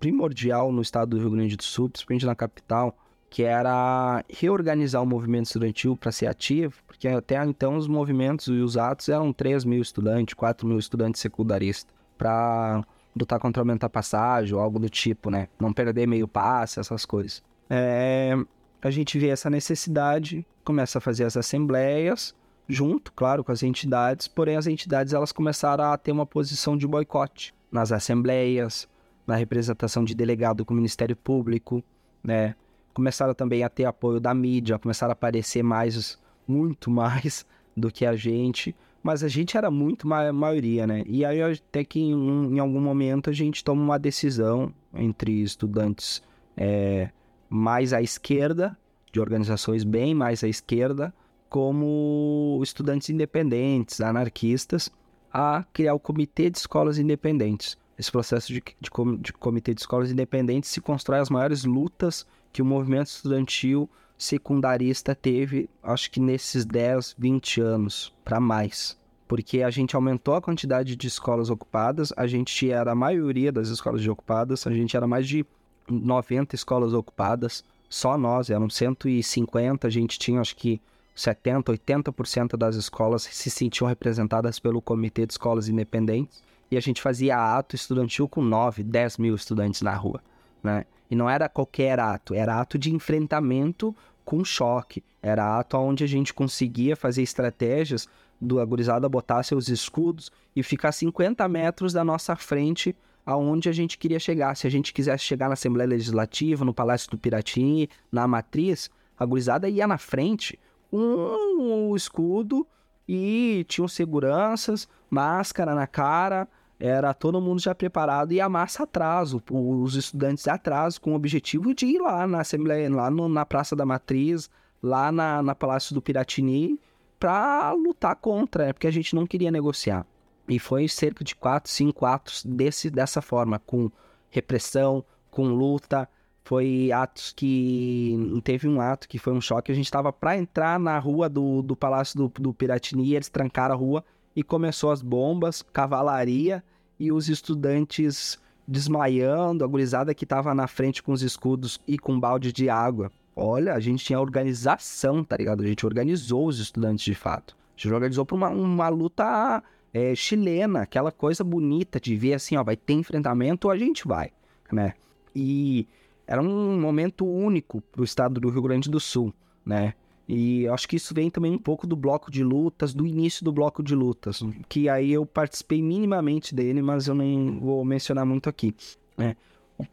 primordial no estado do Rio Grande do Sul, principalmente na capital, que era reorganizar o movimento estudantil para ser ativo, porque até então os movimentos e os atos eram 3 mil estudantes, 4 mil estudantes secundaristas, para lutar contra aumentar passagem ou algo do tipo, né? Não perder meio passe, essas coisas. É, a gente vê essa necessidade, começa a fazer as assembleias, junto, claro, com as entidades, porém as entidades elas começaram a ter uma posição de boicote nas assembleias, na representação de delegado com o Ministério Público, né? Começaram também a ter apoio da mídia, começaram a aparecer mais, muito mais <laughs> do que a gente, mas a gente era muito ma maioria, né? E aí até que em, em, algum momento a gente toma uma decisão entre estudantes é, mais à esquerda, de organizações bem mais à esquerda, como estudantes independentes, anarquistas, a criar o Comitê de Escolas Independentes. Esse processo de, de, de Comitê de Escolas Independentes se constrói as maiores lutas que o movimento estudantil secundarista teve, acho que nesses 10, 20 anos para mais. Porque a gente aumentou a quantidade de escolas ocupadas, a gente era a maioria das escolas ocupadas, a gente era mais de 90 escolas ocupadas, só nós, eram 150, a gente tinha acho que 70, 80% das escolas se sentiam representadas pelo Comitê de Escolas Independentes e a gente fazia ato estudantil com 9, 10 mil estudantes na rua, né? E não era qualquer ato, era ato de enfrentamento com choque, era ato onde a gente conseguia fazer estratégias do agorizado botar seus escudos e ficar 50 metros da nossa frente aonde a gente queria chegar. Se a gente quisesse chegar na Assembleia Legislativa, no Palácio do Piratini, na Matriz, a gurizada ia na frente com o escudo e tinham seguranças, máscara na cara, era todo mundo já preparado e a massa atrás, os estudantes atrás, com o objetivo de ir lá na Assembleia, lá no, na Praça da Matriz, lá na, na Palácio do Piratini, para lutar contra, né? porque a gente não queria negociar. E foi cerca de quatro, cinco atos desse, dessa forma, com repressão, com luta, foi atos que. Teve um ato que foi um choque. A gente estava para entrar na rua do, do Palácio do, do Piratini, eles trancaram a rua e começou as bombas, cavalaria e os estudantes desmaiando, a gurizada que estava na frente com os escudos e com balde de água. Olha, a gente tinha organização, tá ligado? A gente organizou os estudantes de fato. A gente organizou para uma, uma luta é, chilena, aquela coisa bonita de ver assim, ó, vai ter enfrentamento, a gente vai, né? E era um momento único para o estado do Rio Grande do Sul, né? E acho que isso vem também um pouco do bloco de lutas, do início do bloco de lutas, que aí eu participei minimamente dele, mas eu nem vou mencionar muito aqui. Né?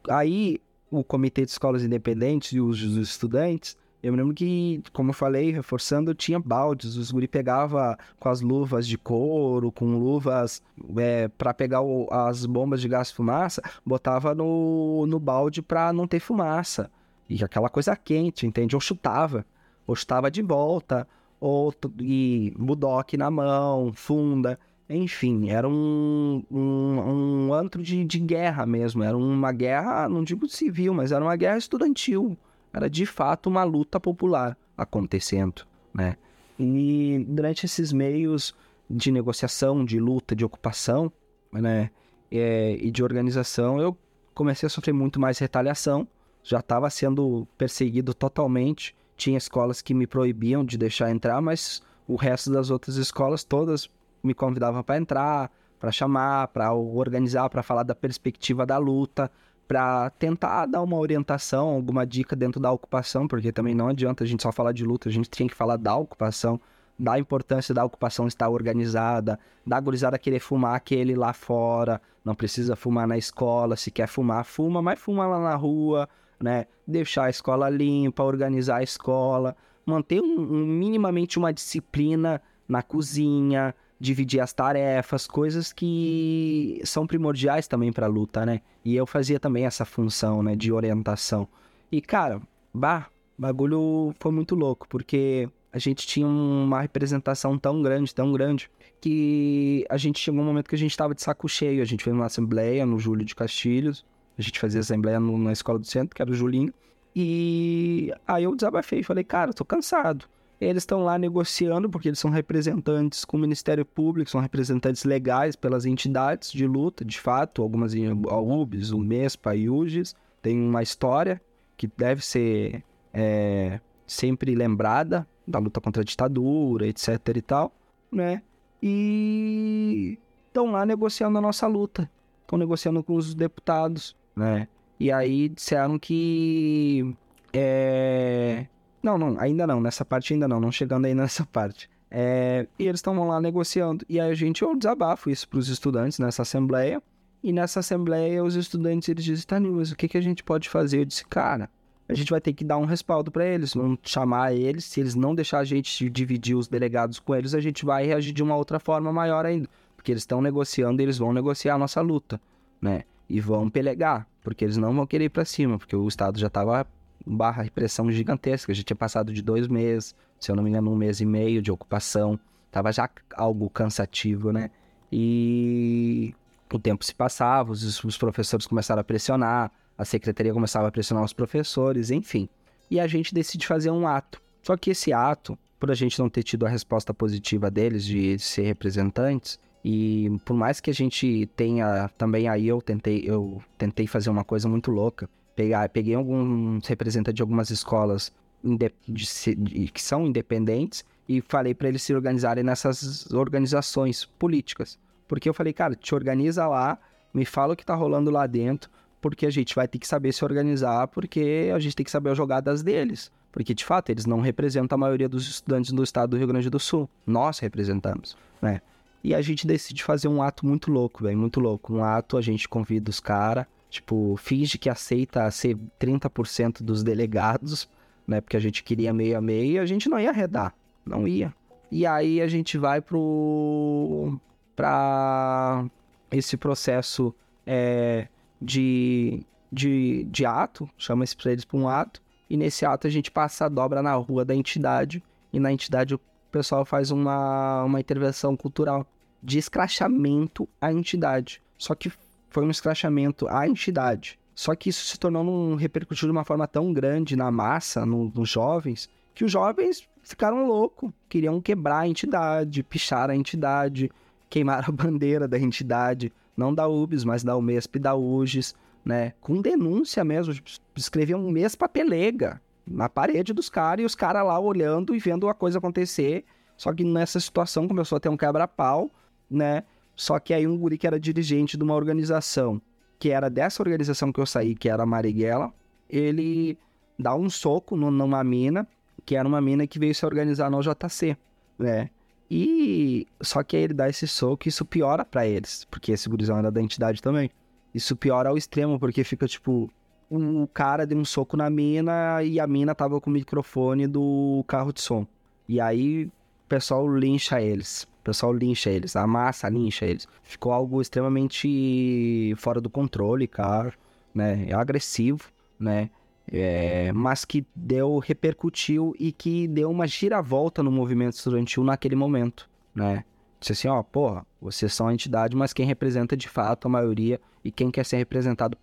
Aí o Comitê de Escolas Independentes e os estudantes eu me lembro que, como eu falei, reforçando, tinha baldes. Os guri pegava com as luvas de couro, com luvas é, para pegar o, as bombas de gás fumaça, botava no, no balde para não ter fumaça. E aquela coisa quente, entende? Ou chutava, ou chutava de volta, ou e budoque na mão, funda. Enfim, era um, um, um antro de, de guerra mesmo. Era uma guerra, não digo civil, mas era uma guerra estudantil era de fato uma luta popular acontecendo, né? E durante esses meios de negociação, de luta, de ocupação, né, é, e de organização, eu comecei a sofrer muito mais retaliação. Já estava sendo perseguido totalmente. Tinha escolas que me proibiam de deixar entrar, mas o resto das outras escolas todas me convidavam para entrar, para chamar, para organizar, para falar da perspectiva da luta, para tentar dar uma orientação, alguma dica dentro da ocupação, porque também não adianta a gente só falar de luta, a gente tinha que falar da ocupação, da importância da ocupação estar organizada, da gurizada querer fumar aquele lá fora, não precisa fumar na escola, se quer fumar, fuma, mas fuma lá na rua, né? Deixar a escola limpa, organizar a escola, manter um, um minimamente uma disciplina na cozinha, dividir as tarefas, coisas que são primordiais também para a luta, né? E eu fazia também essa função, né, de orientação. E cara, bah, bagulho foi muito louco, porque a gente tinha uma representação tão grande, tão grande, que a gente chegou um momento que a gente estava de saco cheio. A gente fez uma assembleia no Júlio de Castilhos, a gente fazia assembleia no, na escola do centro, que era o Julinho. E aí eu desabafei, falei, cara, tô cansado. Eles estão lá negociando, porque eles são representantes com o Ministério Público, são representantes legais pelas entidades de luta, de fato, algumas a UBS, o MESPA, a UGES, tem uma história que deve ser é, sempre lembrada da luta contra a ditadura, etc e tal, né? E estão lá negociando a nossa luta, estão negociando com os deputados, né? E aí disseram que é, não, não, ainda não, nessa parte ainda não, não chegando aí <laughs> nessa parte. É, e eles estavam lá negociando. E aí a gente, eu desabafo isso para os estudantes nessa assembleia. E nessa assembleia, os estudantes, eles dizem, tá, mas o que, que a gente pode fazer? Eu disse, cara, a gente vai ter que dar um respaldo para eles, vamos chamar eles. Se eles não deixar a gente dividir os delegados com eles, a gente vai reagir de uma outra forma maior ainda. Porque eles estão negociando, eles vão negociar a nossa luta, né? E vão pelegar, porque eles não vão querer ir para cima, porque o Estado já estava barra repressão gigantesca. Já tinha passado de dois meses, se eu não me engano, um mês e meio de ocupação. Tava já algo cansativo, né? E o tempo se passava, os, os professores começaram a pressionar, a secretaria começava a pressionar os professores, enfim. E a gente decide fazer um ato. Só que esse ato, por a gente não ter tido a resposta positiva deles de ser representantes, e por mais que a gente tenha também aí eu tentei eu tentei fazer uma coisa muito louca pegar, peguei alguns representantes de algumas escolas de, de, de, que são independentes e falei para eles se organizarem nessas organizações políticas. Porque eu falei, cara, te organiza lá, me fala o que tá rolando lá dentro, porque a gente vai ter que saber se organizar, porque a gente tem que saber as jogadas deles. Porque, de fato, eles não representam a maioria dos estudantes do estado do Rio Grande do Sul. Nós representamos, né? E a gente decide fazer um ato muito louco, velho, muito louco. Um ato, a gente convida os caras, Tipo, finge que aceita ser 30% dos delegados, né? Porque a gente queria meio a meio e a gente não ia arredar. Não ia. E aí a gente vai pro. pra esse processo é, de, de, de ato, chama esse pra eles pra um ato. E nesse ato a gente passa a dobra na rua da entidade. E na entidade pessoal faz uma, uma intervenção cultural de escrachamento à entidade. Só que foi um escrachamento à entidade. Só que isso se tornou um repercutiu de uma forma tão grande na massa, no, nos jovens, que os jovens ficaram loucos, queriam quebrar a entidade, pichar a entidade, queimar a <laughs> bandeira da entidade, não da UBS, mas da UMESP e da UGES, né? Com denúncia mesmo, escreviam um mês papelega na parede dos caras e os caras lá olhando e vendo a coisa acontecer. Só que nessa situação começou a ter um quebra-pau, né? Só que aí um guri que era dirigente de uma organização, que era dessa organização que eu saí, que era a Marighella, ele dá um soco numa mina, que era uma mina que veio se organizar no JC, né? E só que aí ele dá esse soco e isso piora para eles, porque esse gurizão era da entidade também. Isso piora ao extremo, porque fica tipo, o cara deu um soco na mina e a mina tava com o microfone do carro de som. E aí o pessoal lincha eles. O pessoal lincha eles, a massa lincha eles. Ficou algo extremamente fora do controle, cara, né? É agressivo, né? É, mas que deu, repercutiu e que deu uma giravolta no movimento estudantil naquele momento, né? Disse assim, ó, porra, vocês são a entidade, mas quem representa de fato a maioria e quem quer ser representado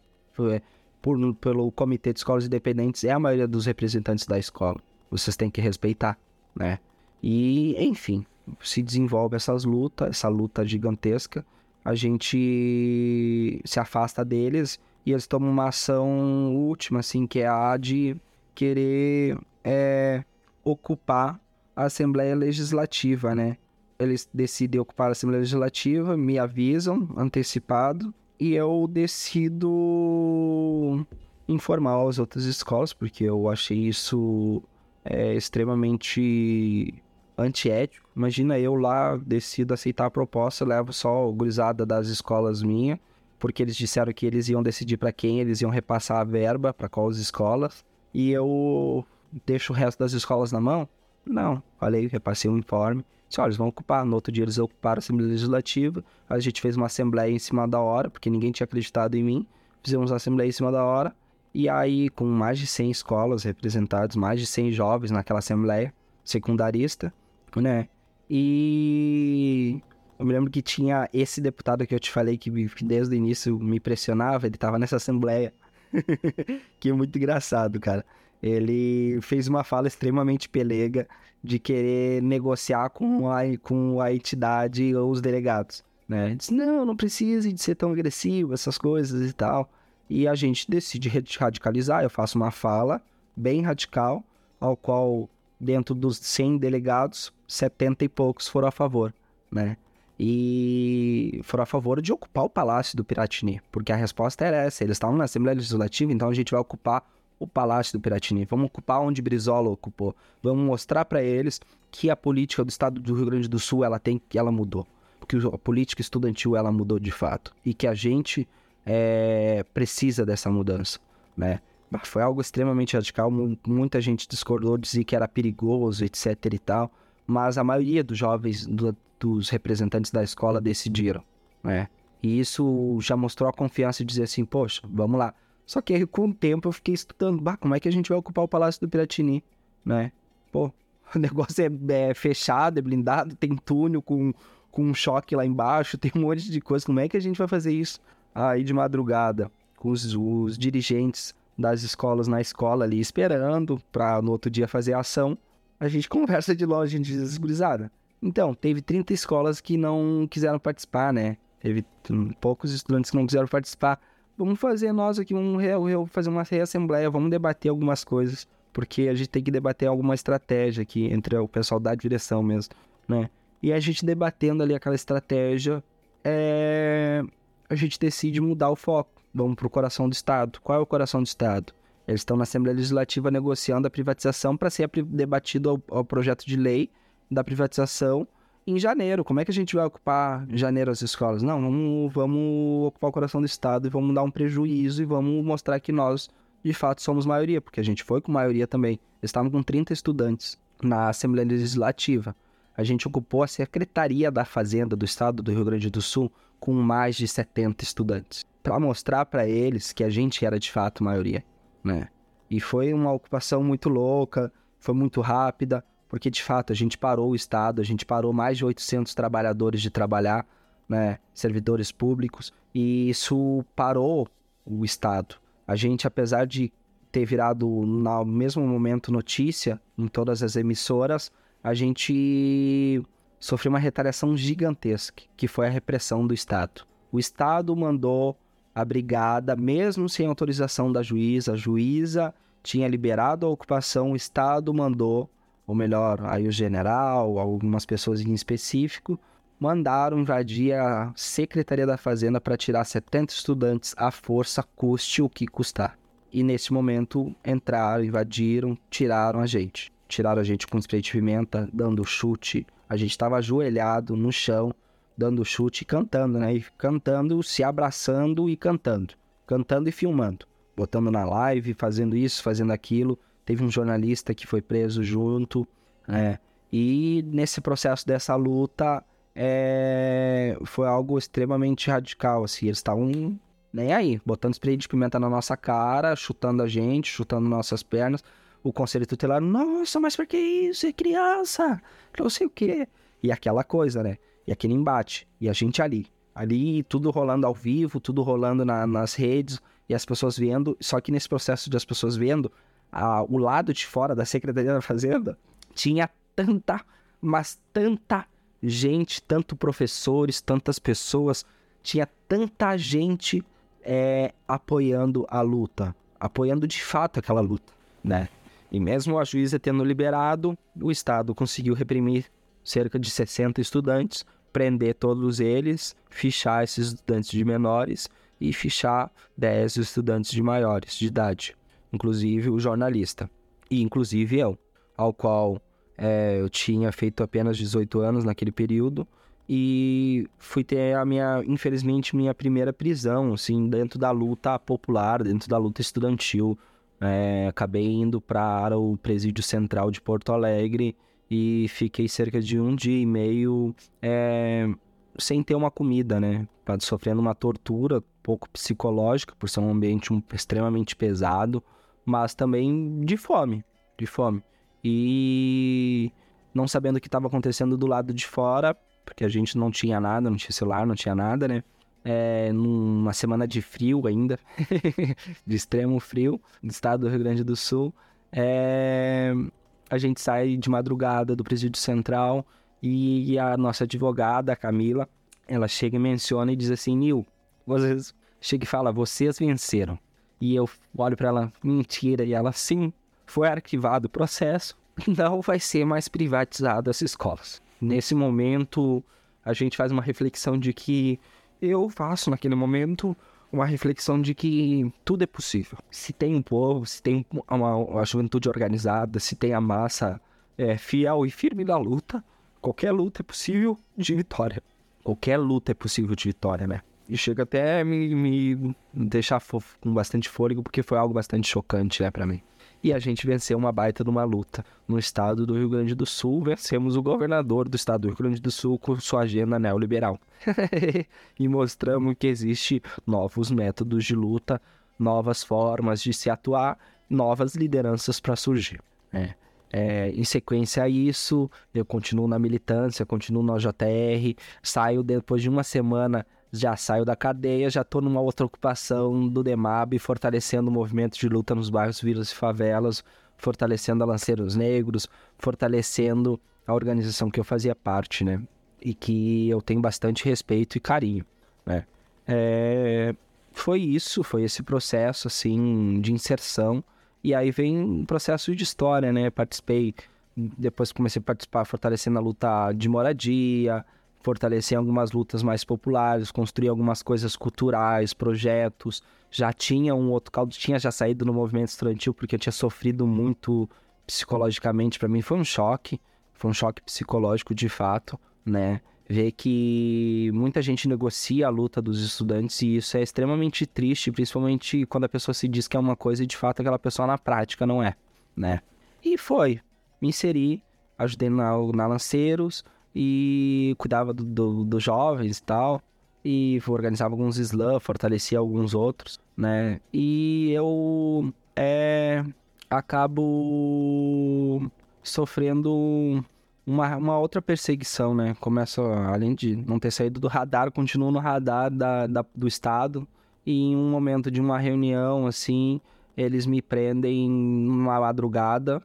por, pelo Comitê de Escolas Independentes é a maioria dos representantes da escola. Vocês têm que respeitar, né? E, enfim, se desenvolve essas lutas, essa luta gigantesca, a gente se afasta deles e eles tomam uma ação última, assim, que é a de querer é, ocupar a Assembleia Legislativa, né? Eles decidem ocupar a Assembleia Legislativa, me avisam antecipado e eu decido informar as outras escolas, porque eu achei isso é, extremamente antiético. Imagina eu lá, decido aceitar a proposta, levo só o gurizada das escolas minha, porque eles disseram que eles iam decidir para quem eles iam repassar a verba, para quais escolas, e eu deixo o resto das escolas na mão? Não, falei, repassei um informe. Disse, olha, eles vão ocupar. No outro dia eles ocuparam a Assembleia Legislativa. A gente fez uma assembleia em cima da hora, porque ninguém tinha acreditado em mim. Fizemos uma assembleia em cima da hora. E aí, com mais de 100 escolas representadas, mais de 100 jovens naquela assembleia secundarista, né? E eu me lembro que tinha esse deputado que eu te falei que, que desde o início me impressionava, ele tava nessa assembleia. <laughs> que é muito engraçado, cara. Ele fez uma fala extremamente pelega de querer negociar com a, com a entidade ou os delegados, né? Disse, não, não precisa de ser tão agressivo, essas coisas e tal. E a gente decide radicalizar, eu faço uma fala bem radical, ao qual, dentro dos 100 delegados, 70 e poucos foram a favor, né? E foram a favor de ocupar o Palácio do Piratini, porque a resposta era essa, eles estavam na Assembleia Legislativa, então a gente vai ocupar o Palácio do Piratini, vamos ocupar onde Brizola ocupou, vamos mostrar para eles que a política do Estado do Rio Grande do Sul ela tem, ela mudou, que a política estudantil ela mudou de fato. E que a gente é, precisa dessa mudança, né? Foi algo extremamente radical, muita gente discordou, dizia que era perigoso, etc e tal, mas a maioria dos jovens, do, dos representantes da escola decidiram, né? E isso já mostrou a confiança de dizer assim, poxa, vamos lá, só que aí, com o tempo eu fiquei estudando, bah, como é que a gente vai ocupar o Palácio do Piratini, né? Pô, <laughs> o negócio é, é fechado, é blindado, tem túnel com, com um choque lá embaixo, tem um monte de coisa. Como é que a gente vai fazer isso? Aí de madrugada, com os, os dirigentes das escolas na escola ali esperando para no outro dia fazer a ação, a gente <laughs> conversa de longe, a gente diz, gurizada. Então, teve 30 escolas que não quiseram participar, né? Teve poucos estudantes que não quiseram participar vamos fazer nós aqui, vamos fazer uma reassembleia, vamos debater algumas coisas, porque a gente tem que debater alguma estratégia aqui entre o pessoal da direção mesmo, né? E a gente debatendo ali aquela estratégia, é... a gente decide mudar o foco. Vamos para o coração do Estado. Qual é o coração do Estado? Eles estão na Assembleia Legislativa negociando a privatização para ser debatido o projeto de lei da privatização em janeiro. Como é que a gente vai ocupar em janeiro as escolas? Não, vamos, vamos ocupar o coração do Estado e vamos dar um prejuízo e vamos mostrar que nós, de fato, somos maioria, porque a gente foi com maioria também. Estavam com 30 estudantes na Assembleia Legislativa. A gente ocupou a Secretaria da Fazenda do Estado do Rio Grande do Sul com mais de 70 estudantes, para mostrar para eles que a gente era de fato maioria, né? E foi uma ocupação muito louca, foi muito rápida porque de fato a gente parou o Estado, a gente parou mais de 800 trabalhadores de trabalhar, né, servidores públicos, e isso parou o Estado. A gente, apesar de ter virado no mesmo momento notícia em todas as emissoras, a gente sofreu uma retaliação gigantesca, que foi a repressão do Estado. O Estado mandou a brigada, mesmo sem autorização da juíza, a juíza tinha liberado a ocupação, o Estado mandou ou melhor, aí o general, algumas pessoas em específico, mandaram invadir a Secretaria da Fazenda para tirar 70 estudantes à força, custe o que custar. E nesse momento entraram, invadiram, tiraram a gente. Tiraram a gente com spray de pimenta, dando chute. A gente estava ajoelhado no chão, dando chute e cantando, né? E cantando, se abraçando e cantando. Cantando e filmando. Botando na live, fazendo isso, fazendo aquilo. Teve um jornalista que foi preso junto, né? E nesse processo dessa luta é... foi algo extremamente radical, assim. Eles estavam nem aí, botando spray de pimenta na nossa cara, chutando a gente, chutando nossas pernas. O conselho tutelar, nossa, mas por que isso? É criança, não sei o quê. E aquela coisa, né? E aquele embate. E a gente ali. Ali, tudo rolando ao vivo, tudo rolando na, nas redes, e as pessoas vendo. Só que nesse processo de as pessoas vendo, a, o lado de fora da Secretaria da Fazenda, tinha tanta, mas tanta gente, tanto professores, tantas pessoas, tinha tanta gente é, apoiando a luta, apoiando de fato aquela luta, né? E mesmo a juíza tendo liberado, o Estado conseguiu reprimir cerca de 60 estudantes, prender todos eles, fichar esses estudantes de menores e fichar 10 estudantes de maiores de idade inclusive o jornalista, e inclusive eu, ao qual é, eu tinha feito apenas 18 anos naquele período e fui ter a minha, infelizmente, minha primeira prisão, assim, dentro da luta popular, dentro da luta estudantil. É, acabei indo para o presídio central de Porto Alegre e fiquei cerca de um dia e meio é, sem ter uma comida, né? Sofrendo uma tortura pouco psicológica, por ser um ambiente extremamente pesado mas também de fome, de fome. E não sabendo o que estava acontecendo do lado de fora, porque a gente não tinha nada, não tinha celular, não tinha nada, né? É, numa semana de frio ainda, <laughs> de extremo frio, do estado do Rio Grande do Sul. é... a gente sai de madrugada do presídio central e a nossa advogada, a Camila, ela chega e menciona e diz assim, Nil, vocês... chega e fala, vocês venceram. E eu olho para ela, mentira, e ela, sim, foi arquivado o processo, <laughs> não vai ser mais privatizado as escolas. Nesse momento, a gente faz uma reflexão de que eu faço naquele momento uma reflexão de que tudo é possível. Se tem um povo, se tem uma, uma juventude organizada, se tem a massa é, fiel e firme na luta, qualquer luta é possível de vitória. Qualquer luta é possível de vitória, né? E chega até me, me deixar com bastante fôlego, porque foi algo bastante chocante, né, pra mim e a gente venceu uma baita de uma luta. No estado do Rio Grande do Sul, vencemos o governador do estado do Rio Grande do Sul com sua agenda neoliberal. <laughs> e mostramos que existe novos métodos de luta, novas formas de se atuar, novas lideranças para surgir. É. É, em sequência a isso, eu continuo na militância, continuo na JR, saio depois de uma semana já saio da cadeia, já estou numa outra ocupação do DEMAB, fortalecendo o movimento de luta nos bairros, vilas e favelas, fortalecendo a Lanceiros Negros, fortalecendo a organização que eu fazia parte, né? E que eu tenho bastante respeito e carinho, né? É... Foi isso, foi esse processo, assim, de inserção. E aí vem um processo de história, né? Participei, depois comecei a participar fortalecendo a luta de moradia, fortalecer algumas lutas mais populares, construir algumas coisas culturais, projetos. Já tinha um outro caldo, tinha já saído no movimento estudantil porque eu tinha sofrido muito psicologicamente. Para mim foi um choque, foi um choque psicológico de fato, né? Ver que muita gente negocia a luta dos estudantes e isso é extremamente triste, principalmente quando a pessoa se diz que é uma coisa e de fato aquela pessoa na prática não é, né? E foi, me inseri, ajudei na, na Lanceiros, e cuidava dos do, do jovens e tal. E organizava alguns slams, fortalecia alguns outros, né? E eu é, acabo sofrendo uma, uma outra perseguição, né? Começo, além de não ter saído do radar, continuo no radar da, da, do Estado. E em um momento de uma reunião, assim, eles me prendem numa madrugada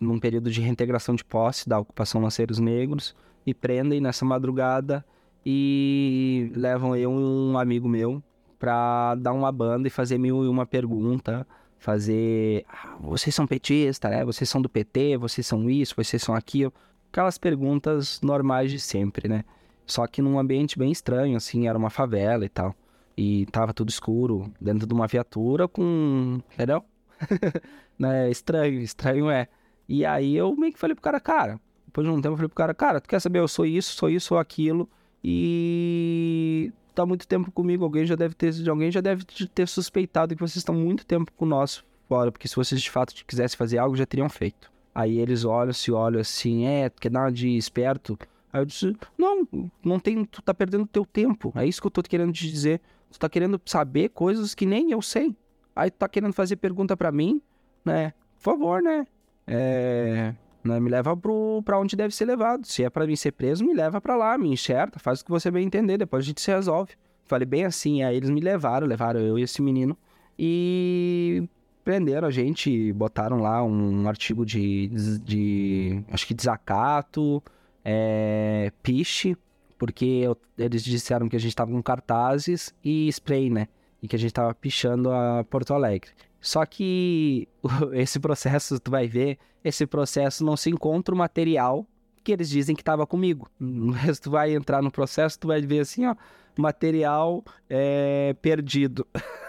num período de reintegração de posse da ocupação Lanceiros Negros, me prendem nessa madrugada e levam eu um amigo meu para dar uma banda e fazer mil e uma pergunta, fazer, ah, vocês são petistas, né? Vocês são do PT, vocês são isso, vocês são aquilo, aquelas perguntas normais de sempre, né? Só que num ambiente bem estranho, assim, era uma favela e tal. E tava tudo escuro, dentro de uma viatura com, entendeu? <laughs> né? Estranho, estranho é. E aí eu meio que falei pro cara, cara, depois de um tempo eu falei pro cara, cara, tu quer saber, eu sou isso, sou isso, sou aquilo, e tá muito tempo comigo, alguém já deve ter, alguém já deve ter suspeitado que vocês estão muito tempo com nós fora, porque se vocês de fato quisessem fazer algo, já teriam feito. Aí eles olham, se olham assim, é, tu quer dar de esperto? Aí eu disse, não, não tem, tu tá perdendo teu tempo, é isso que eu tô querendo te dizer. Tu tá querendo saber coisas que nem eu sei. Aí tá querendo fazer pergunta para mim, né? Por favor, né? É, né? Me leva pro, pra onde deve ser levado. Se é para mim ser preso, me leva para lá, me enxerta, faz o que você bem entender, depois a gente se resolve. Falei bem assim, aí eles me levaram, levaram eu e esse menino e prenderam a gente, botaram lá um artigo de, de acho que desacato, é, piche, porque eu, eles disseram que a gente tava com cartazes e spray, né? E que a gente tava pichando a Porto Alegre. Só que <laughs> esse processo, tu vai ver, esse processo não se encontra o material que eles dizem que estava comigo. Mas tu vai entrar no processo, tu vai ver assim, ó, material é, perdido.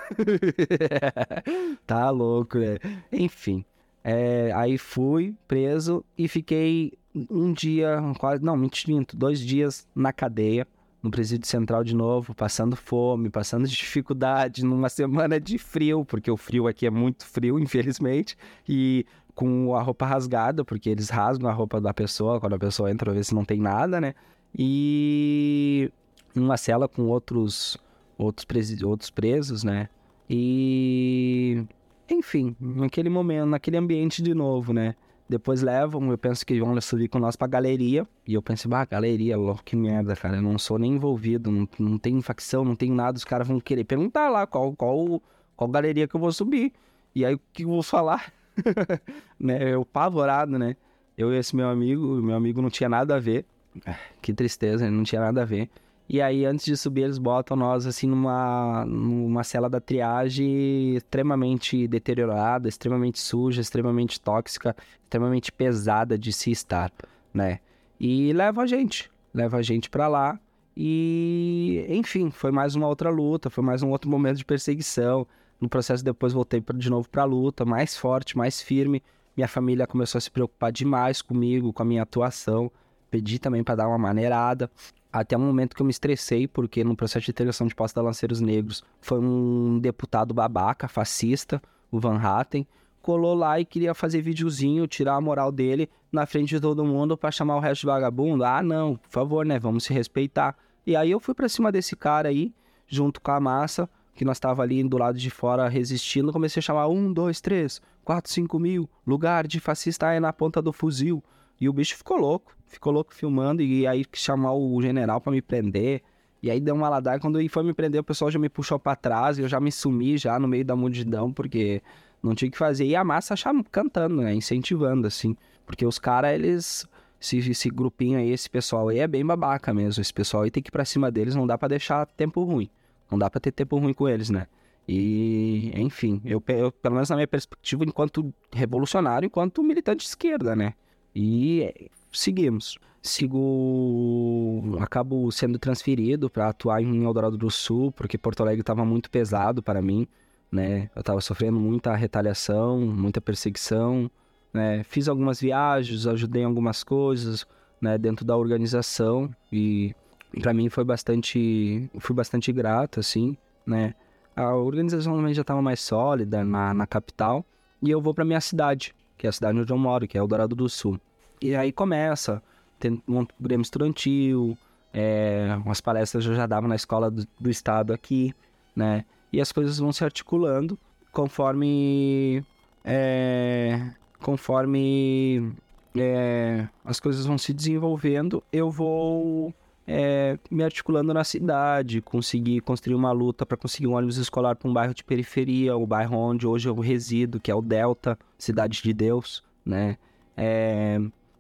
<laughs> tá louco, né? Enfim. É, aí fui preso e fiquei um dia, quase, não, minto, dois dias na cadeia no presídio central de novo, passando fome, passando <laughs> dificuldade, numa semana de frio, porque o frio aqui é muito frio, infelizmente, e com a roupa rasgada, porque eles rasgam a roupa da pessoa quando a pessoa entra, ver se não tem nada, né? E uma cela com outros outros, presos, outros presos, né? E enfim, naquele momento, naquele ambiente de novo, né? Depois levam, eu penso que vão subir com nós pra galeria. E eu pensei, bah, galeria, louco, que merda, cara. Eu não sou nem envolvido, não, não tem facção, não tem nada. Os caras vão querer perguntar lá qual, qual, qual galeria que eu vou subir. E aí, o que eu vou falar? <laughs> né? Eu apavorado, né? Eu e esse meu amigo, meu amigo não tinha nada a ver. Ah, que tristeza, não tinha nada a ver. E aí, antes de subir, eles botam nós, assim, numa, numa cela da triagem extremamente deteriorada, extremamente suja, extremamente tóxica, extremamente pesada de se estar, né? E leva a gente, leva a gente para lá. E, enfim, foi mais uma outra luta, foi mais um outro momento de perseguição. No processo, depois voltei de novo para a luta, mais forte, mais firme. Minha família começou a se preocupar demais comigo, com a minha atuação. Pedi também para dar uma maneirada até o momento que eu me estressei, porque no processo de integração de posse da Lanceiros Negros foi um deputado babaca, fascista, o Van Hatten, colou lá e queria fazer videozinho, tirar a moral dele na frente de todo mundo para chamar o resto de vagabundo. Ah, não, por favor, né? Vamos se respeitar. E aí eu fui para cima desse cara aí, junto com a massa, que nós tava ali do lado de fora resistindo, comecei a chamar um, dois, três, quatro, cinco mil, lugar de fascista aí na ponta do fuzil. E o bicho ficou louco, ficou louco filmando, e aí chamar o general para me prender. E aí deu uma ladar, quando ele foi me prender, o pessoal já me puxou para trás, e eu já me sumi já no meio da multidão, porque não tinha o que fazer. E a massa achava, cantando, né, incentivando, assim. Porque os caras, eles... Esse, esse grupinho aí, esse pessoal aí é bem babaca mesmo. Esse pessoal aí tem que ir pra cima deles, não dá para deixar tempo ruim. Não dá para ter tempo ruim com eles, né? E, enfim, eu, eu, pelo menos na minha perspectiva, enquanto revolucionário, enquanto militante de esquerda, né? E seguimos. Sigo. Acabo sendo transferido para atuar em Eldorado do Sul, porque Porto Alegre estava muito pesado para mim, né? Eu estava sofrendo muita retaliação, muita perseguição, né? Fiz algumas viagens, ajudei em algumas coisas, né? Dentro da organização e para mim foi bastante, fui bastante grato, assim, né? A organização também já estava mais sólida na, na capital e eu vou para minha cidade, que é a cidade onde eu moro, que é Eldorado do Sul. E aí começa, tem um Grêmio Estudantil, é, umas palestras eu já dava na escola do, do, estado aqui, né? E as coisas vão se articulando conforme... É, conforme é, as coisas vão se desenvolvendo, eu vou é, me articulando na cidade, conseguir construir uma luta para conseguir um ônibus escolar para um bairro de periferia, o bairro onde hoje eu resido, que é o Delta, Cidade de Deus, né? É,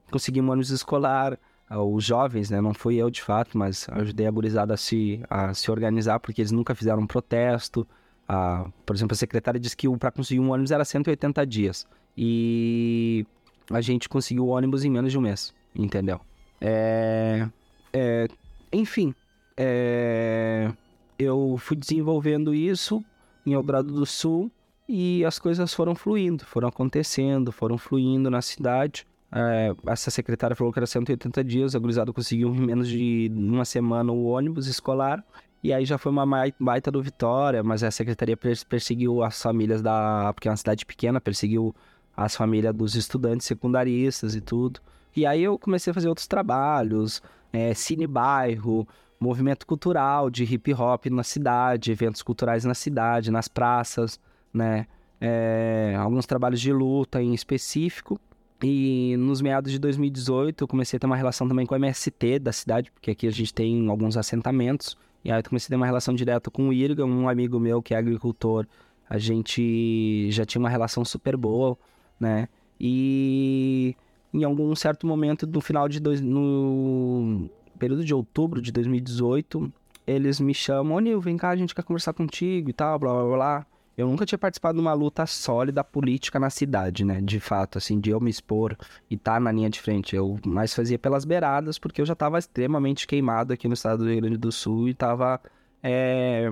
consegui um ônibus escolar, os jovens, né? Não fui eu de fato, mas ajudei a gurizada a se, a se organizar, porque eles nunca fizeram um protesto. Ah, por exemplo, a secretária disse que para conseguir um ônibus era 180 dias. E a gente conseguiu o ônibus em menos de um mês, entendeu? É, é, enfim, é, eu fui desenvolvendo isso em Eldorado do Sul e as coisas foram fluindo, foram acontecendo, foram fluindo na cidade. É, essa secretária falou que era 180 dias, a gurizada conseguiu em menos de uma semana o ônibus escolar. E aí já foi uma baita do Vitória, mas a secretaria perseguiu as famílias da. Porque é uma cidade pequena, perseguiu as famílias dos estudantes secundaristas e tudo. E aí eu comecei a fazer outros trabalhos, é, cine bairro, movimento cultural de hip hop na cidade, eventos culturais na cidade, nas praças, né? É, alguns trabalhos de luta em específico. E nos meados de 2018 eu comecei a ter uma relação também com o MST da cidade, porque aqui a gente tem alguns assentamentos. E aí eu comecei a ter uma relação direta com o Irga, um amigo meu que é agricultor. A gente já tinha uma relação super boa, né? E em algum certo momento no final de dois, no período de outubro de 2018, eles me chamam, ô Nil, vem cá, a gente quer conversar contigo e tal, blá blá blá. Eu nunca tinha participado de uma luta sólida política na cidade, né? De fato, assim, de eu me expor e estar tá na linha de frente. Eu mais fazia pelas beiradas, porque eu já estava extremamente queimado aqui no estado do Rio Grande do Sul e estava é,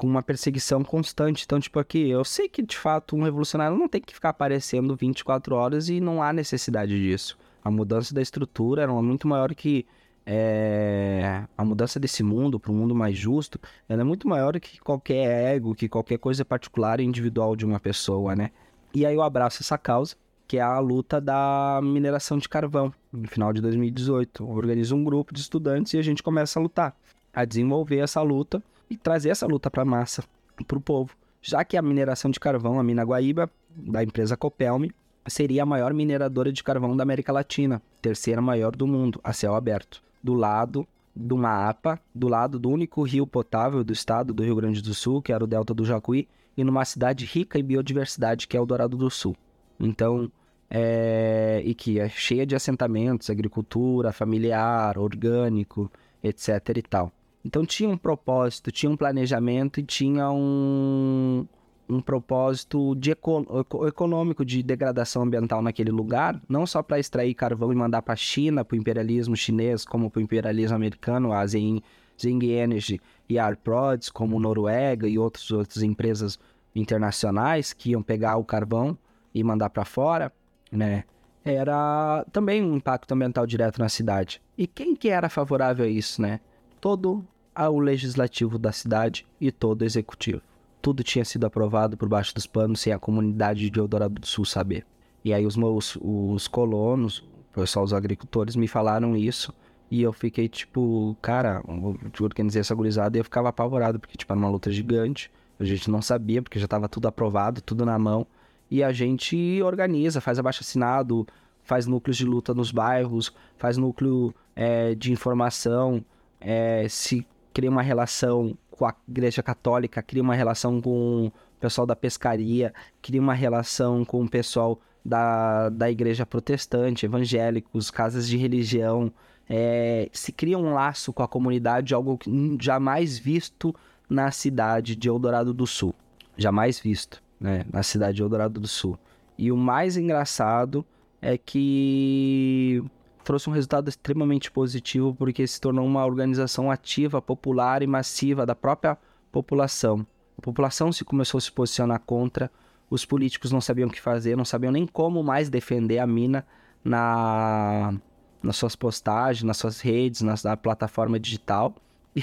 com uma perseguição constante. Então, tipo, aqui, eu sei que de fato um revolucionário não tem que ficar aparecendo 24 horas e não há necessidade disso. A mudança da estrutura era muito maior que é, a mudança desse mundo para um mundo mais justo, ela é muito maior que qualquer ego, que qualquer coisa particular e individual de uma pessoa, né? E aí eu abraço essa causa, que é a luta da mineração de carvão, no final de 2018. Eu organizo um grupo de estudantes e a gente começa a lutar, a desenvolver essa luta e trazer essa luta para a massa, para o povo. Já que a mineração de carvão, a mina Guaíba, da empresa Copelme, seria a maior mineradora de carvão da América Latina, terceira maior do mundo, a céu aberto do lado de uma APA, do lado do único rio potável do estado do Rio Grande do Sul, que era o Delta do Jacuí, e numa cidade rica em biodiversidade, que é o Dourado do Sul. Então, é, e que é cheia de assentamentos, agricultura familiar, orgânico, etc e tal. Então tinha um propósito, tinha um planejamento e tinha um, um propósito de eco, econômico de degradação ambiental naquele lugar, não só para extrair carvão e mandar para a China, para o imperialismo chinês, como para o imperialismo americano, a Zing, Zing Energy e a Arprods, como Noruega e outras outras empresas internacionais que iam pegar o carvão e mandar para fora, né? Era também um impacto ambiental direto na cidade. E quem que era favorável a isso, né? Todo o legislativo da cidade e todo o executivo. Tudo tinha sido aprovado por baixo dos panos sem a comunidade de Eldorado do Sul saber. E aí os meus os colonos, o pessoal, os agricultores me falaram isso e eu fiquei tipo, cara, eu organizei essa gurizada e eu ficava apavorado porque tipo era uma luta gigante. A gente não sabia porque já estava tudo aprovado, tudo na mão. E a gente organiza, faz abaixo assinado, faz núcleos de luta nos bairros, faz núcleo é, de informação, é, se cria uma relação com a Igreja Católica, cria uma relação com o pessoal da pescaria, cria uma relação com o pessoal da, da Igreja Protestante, evangélicos, casas de religião. É, se cria um laço com a comunidade, algo jamais visto na cidade de Eldorado do Sul. Jamais visto né, na cidade de Eldorado do Sul. E o mais engraçado é que trouxe um resultado extremamente positivo porque se tornou uma organização ativa, popular e massiva da própria população. A população se começou a se posicionar contra, os políticos não sabiam o que fazer, não sabiam nem como mais defender a mina na, nas suas postagens, nas suas redes, na, na plataforma digital.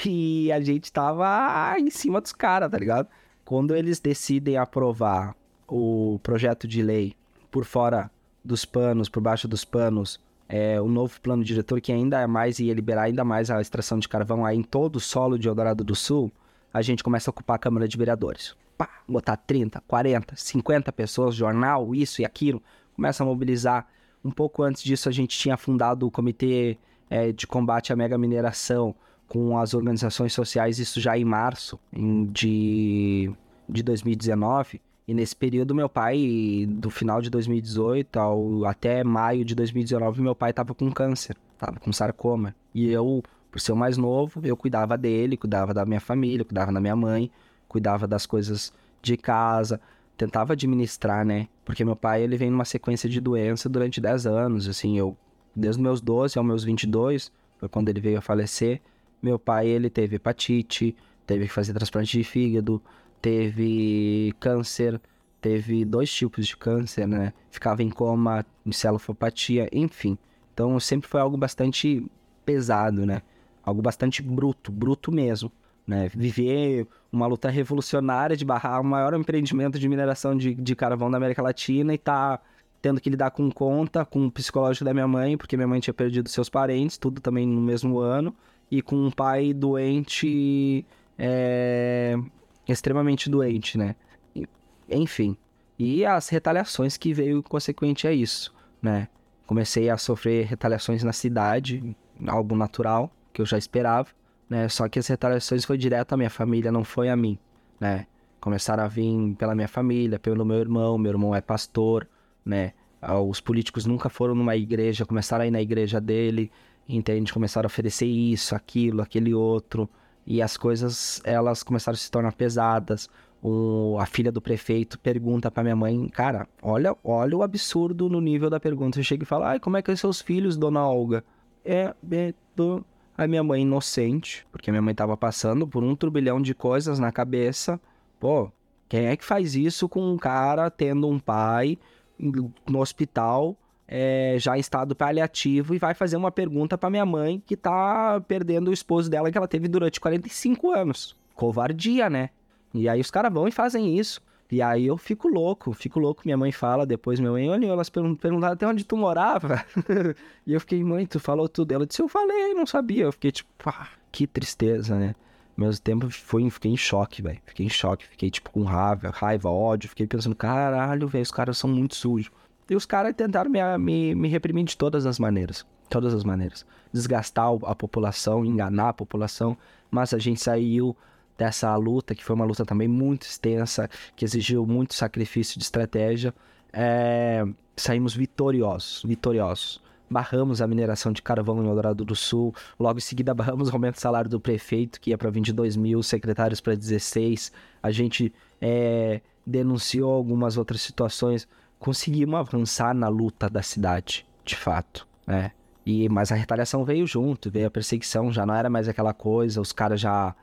E a gente tava em cima dos caras, tá ligado? quando eles decidem aprovar o projeto de lei por fora dos panos, por baixo dos panos, é, o novo plano diretor que ainda é mais ia liberar ainda mais a extração de carvão aí em todo o solo de Eldorado do Sul, a gente começa a ocupar a Câmara de Vereadores. Pá, botar 30, 40, 50 pessoas, jornal, isso e aquilo, começa a mobilizar. Um pouco antes disso, a gente tinha fundado o Comitê é, de Combate à Mega Mineração, com as organizações sociais, isso já em março de, de 2019. E nesse período, meu pai, do final de 2018 ao, até maio de 2019, meu pai estava com câncer, estava com sarcoma. E eu, por ser o mais novo, eu cuidava dele, cuidava da minha família, cuidava da minha mãe, cuidava das coisas de casa, tentava administrar, né? Porque meu pai, ele vem numa sequência de doença durante 10 anos, assim, eu, desde meus 12 aos meus 22, foi quando ele veio a falecer, meu pai, ele teve hepatite, teve que fazer transplante de fígado, teve câncer, teve dois tipos de câncer, né? Ficava em coma, encefalopatia, enfim. Então sempre foi algo bastante pesado, né? Algo bastante bruto, bruto mesmo, né? Viver uma luta revolucionária de barrar o maior empreendimento de mineração de, de carvão da América Latina e tá tendo que lidar com conta, com o psicológico da minha mãe, porque minha mãe tinha perdido seus parentes, tudo também no mesmo ano e com um pai doente, é, extremamente doente, né? Enfim. E as retaliações que veio consequente a isso, né? Comecei a sofrer retaliações na cidade, algo natural, que eu já esperava, né? Só que as retaliações foi direto à minha família, não foi a mim, né? Começaram a vir pela minha família, pelo meu irmão, meu irmão é pastor, né? Os políticos nunca foram numa igreja, começaram a ir na igreja dele, entende? Começaram a oferecer isso, aquilo, aquele outro, e as coisas elas começaram a se tornar pesadas. O, a filha do prefeito pergunta para minha mãe, cara, olha, olha o absurdo no nível da pergunta. Eu chego e falo, ai, como é que são seus filhos, dona Olga? É, é do... Minha mãe inocente, porque minha mãe tava passando por um turbilhão de coisas na cabeça. Pô, quem é que faz isso com um cara tendo um pai no hospital é, já em estado paliativo e vai fazer uma pergunta para minha mãe que tá perdendo o esposo dela que ela teve durante 45 anos. Covardia, né? E aí os caras vão e fazem isso. E aí eu fico louco, fico louco. Minha mãe fala depois, minha mãe olhou, elas perguntaram até onde tu morava. <laughs> e eu fiquei, mãe, tu falou tudo. Ela disse, eu falei, não sabia. Eu fiquei tipo, ah, que tristeza, né? Ao mesmo tempo, fiquei em choque, velho. Fiquei em choque, fiquei tipo com raiva, raiva, ódio. Fiquei pensando, caralho, velho, os caras são muito sujos. E os caras tentaram me, me, me reprimir de todas as maneiras. Todas as maneiras. Desgastar a população, enganar a população. Mas a gente saiu dessa luta, que foi uma luta também muito extensa, que exigiu muito sacrifício de estratégia. é, saímos vitoriosos, vitoriosos. Barramos a mineração de carvão em Eldorado do Sul. Logo em seguida, <laughs> barramos o aumento do salário do prefeito, que ia para 22 mil, secretários para 16. A gente é, denunciou algumas outras situações. Conseguimos avançar na luta da cidade, de fato. Né? E, mas a retaliação veio junto, veio a perseguição, já não era mais aquela coisa, os caras já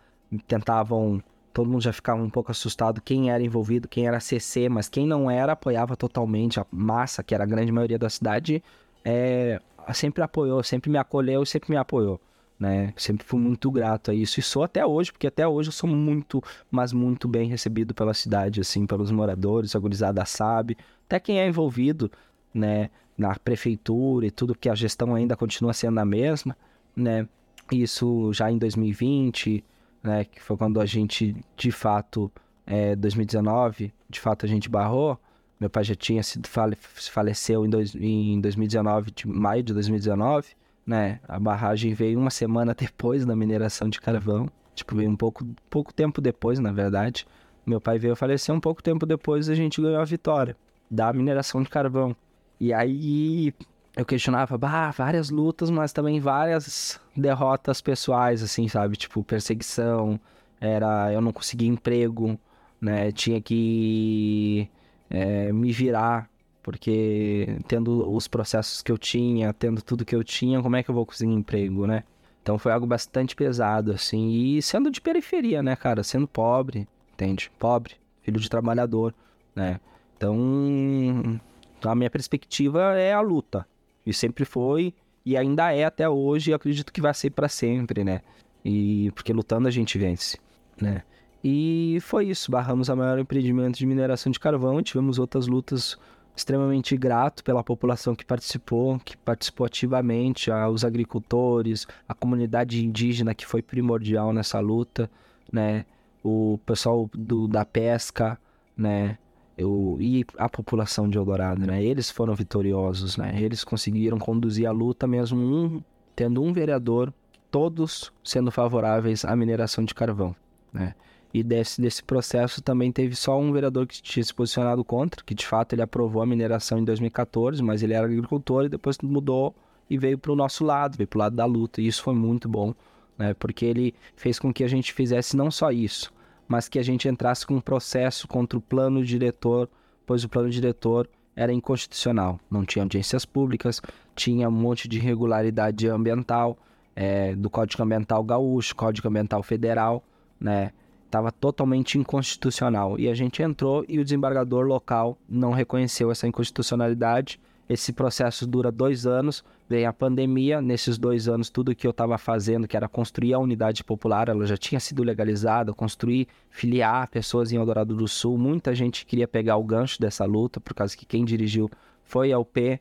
tentavam todo mundo já ficava um pouco assustado quem era envolvido, quem era CC, mas quem não era apoiava totalmente a massa, que era a grande maioria da cidade, é, sempre apoiou, sempre me acolheu, sempre me apoiou. Né? Sempre fui muito grato a isso e sou até hoje, porque até hoje eu sou muito, mas muito bem recebido pela cidade, assim, pelos moradores, a gurizada sabe, até quem é envolvido, né, na prefeitura e tudo, que a gestão ainda continua sendo a mesma, né? Isso já em 2020, né, que foi quando a gente, de fato, é, 2019, de fato a gente barrou. Meu pai já tinha sido fale, faleceu em, dois, em 2019, de maio de 2019, né? A barragem veio uma semana <laughs> depois da mineração de carvão, tipo veio um pouco, pouco tempo depois, na verdade. Meu pai veio falecer um pouco tempo depois, a gente ganhou a vitória da mineração de carvão. E aí eu questionava, bah, várias lutas, mas também várias derrotas pessoais, assim, sabe? Tipo, perseguição, era eu não conseguia emprego, né? Tinha que é, me virar, porque tendo os processos que eu tinha, tendo tudo que eu tinha, como é que eu vou conseguir emprego, né? Então foi algo bastante pesado, assim, e sendo de periferia, né, cara? Sendo pobre, entende? Pobre, filho de trabalhador, né? Então, a minha perspectiva é a luta, e sempre foi, e ainda é até hoje, e acredito que vai ser para sempre, né? E porque lutando a gente vence, né? E foi isso, barramos a maior empreendimento de mineração de carvão, tivemos outras lutas extremamente grato pela população que participou, que participou ativamente, os agricultores, a comunidade indígena que foi primordial nessa luta, né? O pessoal do, da pesca, né? eu, e a população de Eldorado, né? Eles foram vitoriosos, né? Eles conseguiram conduzir a luta mesmo um, tendo um vereador, todos sendo favoráveis à mineração de carvão, né? E desse, desse processo também teve só um vereador que tinha se posicionado contra, que de fato ele aprovou a mineração em 2014, mas ele era agricultor e depois mudou e veio para o nosso lado, veio para o lado da luta. E isso foi muito bom, né? Porque ele fez com que a gente fizesse não só isso, mas que a gente entrasse com um processo contra o plano diretor, pois o plano diretor era inconstitucional. Não tinha audiências públicas, tinha um monte de irregularidade ambiental, é, do Código Ambiental Gaúcho, Código Ambiental Federal, né? Estava totalmente inconstitucional. E a gente entrou e o desembargador local não reconheceu essa inconstitucionalidade esse processo dura dois anos, vem a pandemia. Nesses dois anos, tudo que eu estava fazendo, que era construir a unidade popular, ela já tinha sido legalizada, construir, filiar pessoas em Eldorado do Sul. Muita gente queria pegar o gancho dessa luta, por causa que quem dirigiu foi a UP.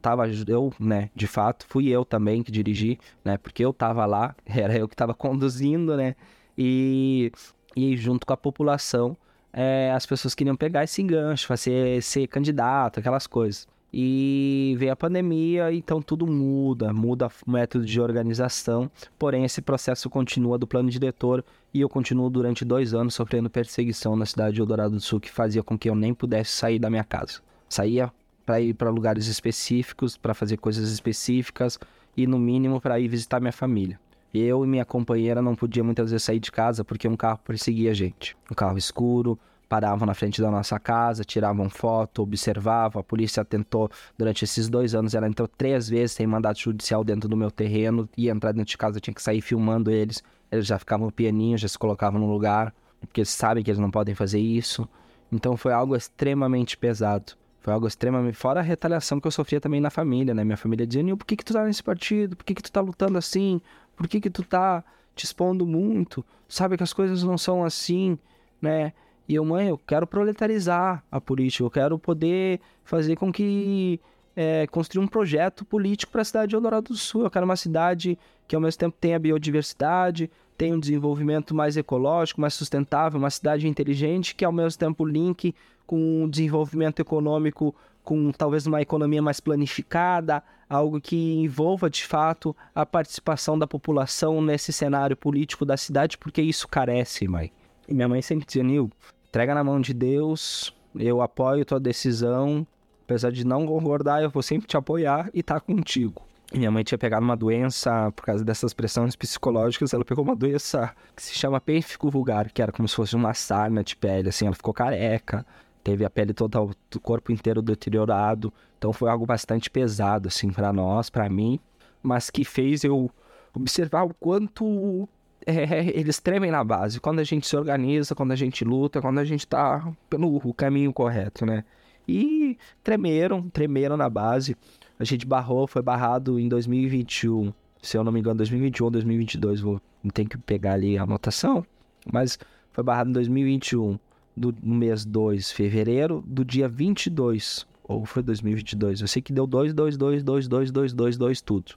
Tava eu, né, de fato, fui eu também que dirigi, né, porque eu estava lá, <laughs> era eu que estava conduzindo, né, e, e junto com a população, é, as pessoas queriam pegar esse gancho, fazer ser candidato, aquelas coisas. E veio a pandemia, então tudo muda, muda o método de organização. Porém, esse processo continua do plano diretor e eu continuo durante dois anos sofrendo perseguição na cidade de Eldorado do Sul, que fazia com que eu nem pudesse sair da minha casa. Saía para ir para lugares específicos, para fazer coisas específicas e, no mínimo, para ir visitar minha família. Eu e minha companheira não podia muitas vezes sair de casa porque um carro perseguia a gente. Um carro escuro, paravam na frente da nossa casa, tiravam foto, observavam. A polícia tentou, durante esses dois anos, ela entrou três vezes sem mandato judicial dentro do meu terreno, ia entrar dentro de casa, eu tinha que sair filmando eles. Eles já ficavam pianinhos, já se colocavam no lugar, porque eles sabem que eles não podem fazer isso. Então foi algo extremamente pesado. Foi algo extremamente. Fora a retaliação que eu sofria também na família, né? Minha família dizia: por que, que tu tá nesse partido? Por que, que tu tá lutando assim? Por que, que tu tá te expondo muito? Sabe que as coisas não são assim, né? E eu, mãe, eu quero proletarizar a política, eu quero poder fazer com que é, construir um projeto político para a cidade de Eldorado do Sul. Eu quero uma cidade que ao mesmo tempo tenha biodiversidade, tenha um desenvolvimento mais ecológico, mais sustentável, uma cidade inteligente que ao mesmo tempo link com um desenvolvimento econômico com talvez uma economia mais planificada, algo que envolva de fato a participação da população nesse cenário político da cidade, porque isso carece, mãe. E minha mãe sempre dizia, Nil, entrega na mão de Deus, eu apoio tua decisão, apesar de não concordar, eu vou sempre te apoiar e tá contigo. Minha mãe tinha pegado uma doença, por causa dessas pressões psicológicas, ela pegou uma doença que se chama pênfico vulgar, que era como se fosse uma sarna de pele, assim, ela ficou careca, teve a pele toda, o corpo inteiro deteriorado, então foi algo bastante pesado, assim, para nós, para mim, mas que fez eu observar o quanto é, eles tremem na base, quando a gente se organiza, quando a gente luta, quando a gente tá pelo caminho correto, né? E tremeram, tremeram na base, a gente barrou, foi barrado em 2021. Se eu não me engano, 2021 ou 2022, vou, tem que pegar ali a anotação. Mas foi barrado em 2021, do, mês 2 de fevereiro, do dia 22. Ou foi 2022? Eu sei que deu 2, 2, 2, 2, 2, 2, 2, 2, tudo.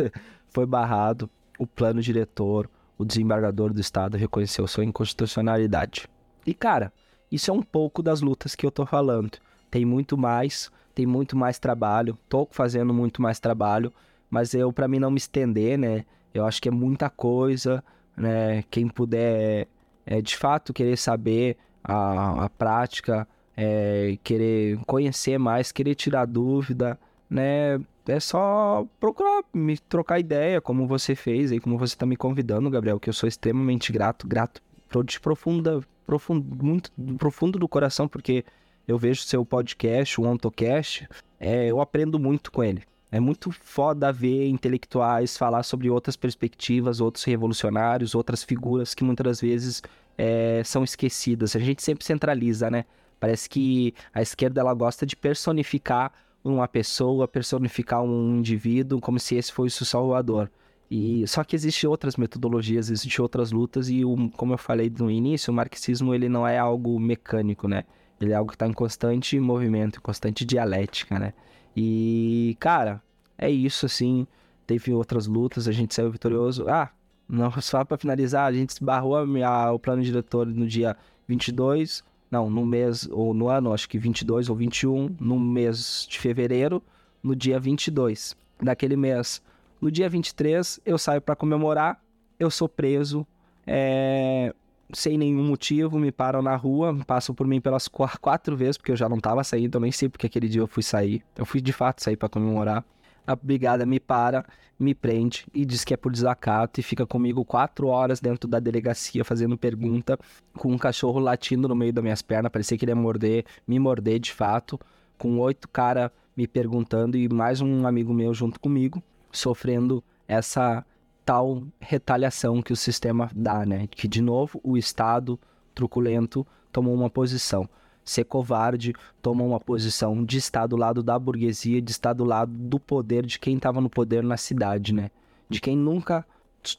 <laughs> foi barrado. O plano diretor, o desembargador do estado reconheceu sua inconstitucionalidade. E cara, isso é um pouco das lutas que eu tô falando. Tem muito mais tem muito mais trabalho, tô fazendo muito mais trabalho, mas eu para mim não me estender, né? Eu acho que é muita coisa, né? Quem puder é, de fato querer saber a, a prática, é, querer conhecer mais, querer tirar dúvida, né? É só procurar me trocar ideia, como você fez aí, como você está me convidando, Gabriel, que eu sou extremamente grato, grato de profunda, profundo, muito profundo do coração, porque eu vejo seu podcast, o OntoCast, é, eu aprendo muito com ele. É muito foda ver intelectuais falar sobre outras perspectivas, outros revolucionários, outras figuras que muitas vezes é, são esquecidas. A gente sempre centraliza, né? Parece que a esquerda ela gosta de personificar uma pessoa, personificar um indivíduo como se esse fosse o salvador. E só que existem outras metodologias, existem outras lutas e o, como eu falei no início, o marxismo ele não é algo mecânico, né? Ele é algo que está em constante movimento, em constante dialética, né? E, cara, é isso, assim. Teve outras lutas, a gente saiu vitorioso. Ah, não, só para finalizar, a gente esbarrou a, o plano diretor no dia 22, não, no mês, ou no ano, acho que 22 ou 21, no mês de fevereiro, no dia 22 daquele mês. No dia 23, eu saio para comemorar, eu sou preso, é, sem nenhum motivo, me param na rua, passam por mim pelas quatro vezes, porque eu já não tava saindo, eu nem sei porque aquele dia eu fui sair. Eu fui de fato sair para comemorar. A brigada me para, me prende e diz que é por desacato e fica comigo quatro horas dentro da delegacia fazendo pergunta, com um cachorro latindo no meio das minhas pernas, parecia que ele ia morder, me morder de fato, com oito caras me perguntando e mais um amigo meu junto comigo, sofrendo essa tal retaliação que o sistema dá, né? Que de novo o Estado truculento tomou uma posição. Ser covarde tomou uma posição de estar do lado da burguesia, de estar do lado do poder de quem estava no poder na cidade, né? De quem nunca,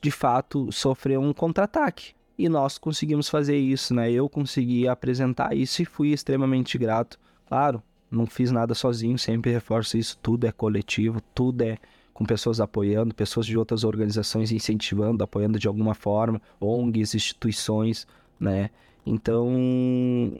de fato, sofreu um contra-ataque. E nós conseguimos fazer isso, né? Eu consegui apresentar isso e fui extremamente grato. Claro, não fiz nada sozinho, sempre reforço isso. Tudo é coletivo, tudo é com pessoas apoiando, pessoas de outras organizações incentivando, apoiando de alguma forma, ONGs, instituições, né? Então,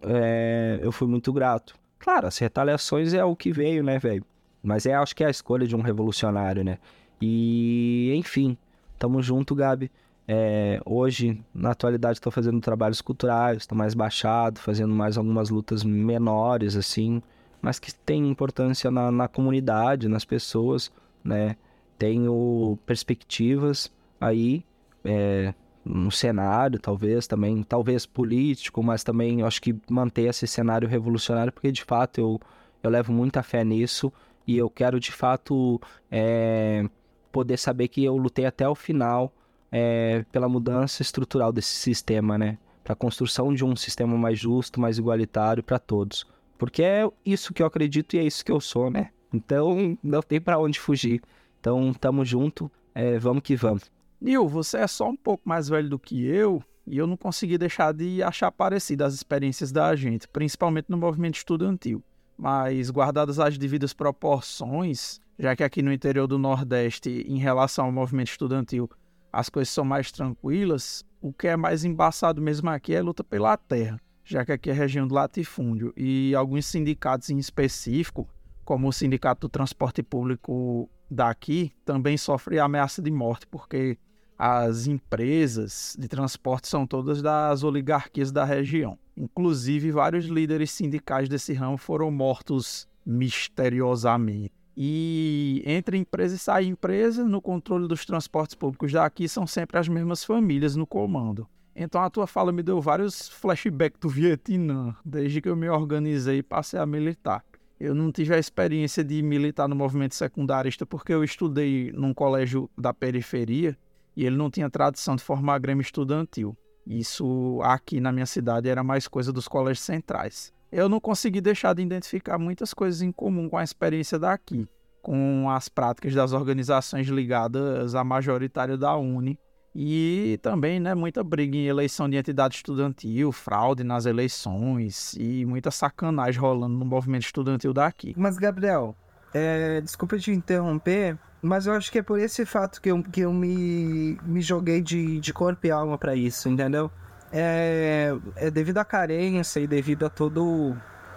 é, eu fui muito grato. Claro, as retaliações é o que veio, né, velho? Mas é, acho que é a escolha de um revolucionário, né? E, enfim, tamo junto, Gabi. É, hoje, na atualidade, estou fazendo trabalhos culturais, estou mais baixado, fazendo mais algumas lutas menores, assim, mas que tem importância na, na comunidade, nas pessoas, né? tenho perspectivas aí é, no cenário, talvez também, talvez político, mas também acho que manter esse cenário revolucionário, porque de fato eu, eu levo muita fé nisso e eu quero de fato é, poder saber que eu lutei até o final é, pela mudança estrutural desse sistema, né? Para a construção de um sistema mais justo, mais igualitário para todos. Porque é isso que eu acredito e é isso que eu sou, né? Então não tem para onde fugir. Então, tamo junto, é, vamos que vamos. Nil, você é só um pouco mais velho do que eu e eu não consegui deixar de achar parecidas as experiências da gente, principalmente no movimento estudantil. Mas, guardadas as devidas proporções, já que aqui no interior do Nordeste, em relação ao movimento estudantil, as coisas são mais tranquilas, o que é mais embaçado mesmo aqui é a luta pela terra, já que aqui é região do latifúndio e alguns sindicatos em específico, como o Sindicato do Transporte Público daqui também sofre ameaça de morte, porque as empresas de transporte são todas das oligarquias da região. Inclusive, vários líderes sindicais desse ramo foram mortos misteriosamente. E entre empresa e sai empresa, no controle dos transportes públicos daqui são sempre as mesmas famílias no comando. Então a tua fala me deu vários flashbacks do Vietnã, desde que eu me organizei e passei a militar. Eu não tive a experiência de militar no movimento secundarista porque eu estudei num colégio da periferia e ele não tinha tradição de formar grêmio estudantil. Isso aqui na minha cidade era mais coisa dos colégios centrais eu não consegui deixar de identificar muitas coisas em comum com a experiência daqui, com as práticas das organizações ligadas à majoritária da Uni. E também, né, muita briga em eleição de entidade estudantil, fraude nas eleições e muita sacanagem rolando no movimento estudantil daqui. Mas, Gabriel, é, desculpa te interromper, mas eu acho que é por esse fato que eu, que eu me, me joguei de, de corpo e alma para isso, entendeu? é, é devido à carência e devido a todo.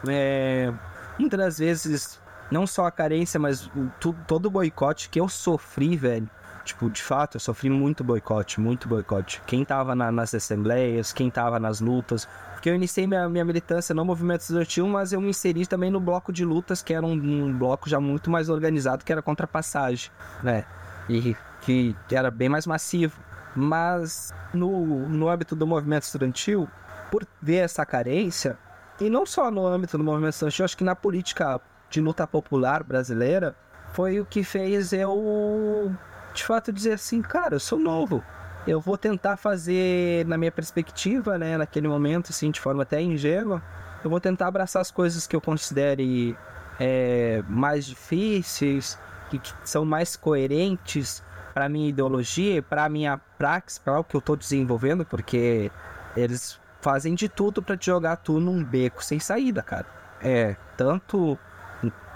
É, muitas das vezes, não só a carência, mas o, todo o boicote que eu sofri, velho. Tipo, de fato, eu sofri muito boicote, muito boicote. Quem tava na, nas assembleias, quem tava nas lutas. Porque eu iniciei minha, minha militância no movimento estudantil, mas eu me inseri também no bloco de lutas, que era um, um bloco já muito mais organizado, que era contra a passagem, né? E que era bem mais massivo. Mas no, no âmbito do movimento estudantil, por ver essa carência, e não só no âmbito do movimento estudantil, acho que na política de luta popular brasileira, foi o que fez eu, de fato, dizer assim, cara, eu sou novo. Eu vou tentar fazer, na minha perspectiva, né, naquele momento, assim, de forma até ingênua, eu vou tentar abraçar as coisas que eu considere é, mais difíceis, que, que são mais coerentes para minha ideologia, para minha praxis, para o que eu estou desenvolvendo, porque eles fazem de tudo para te jogar tu num beco sem saída, cara. É, tanto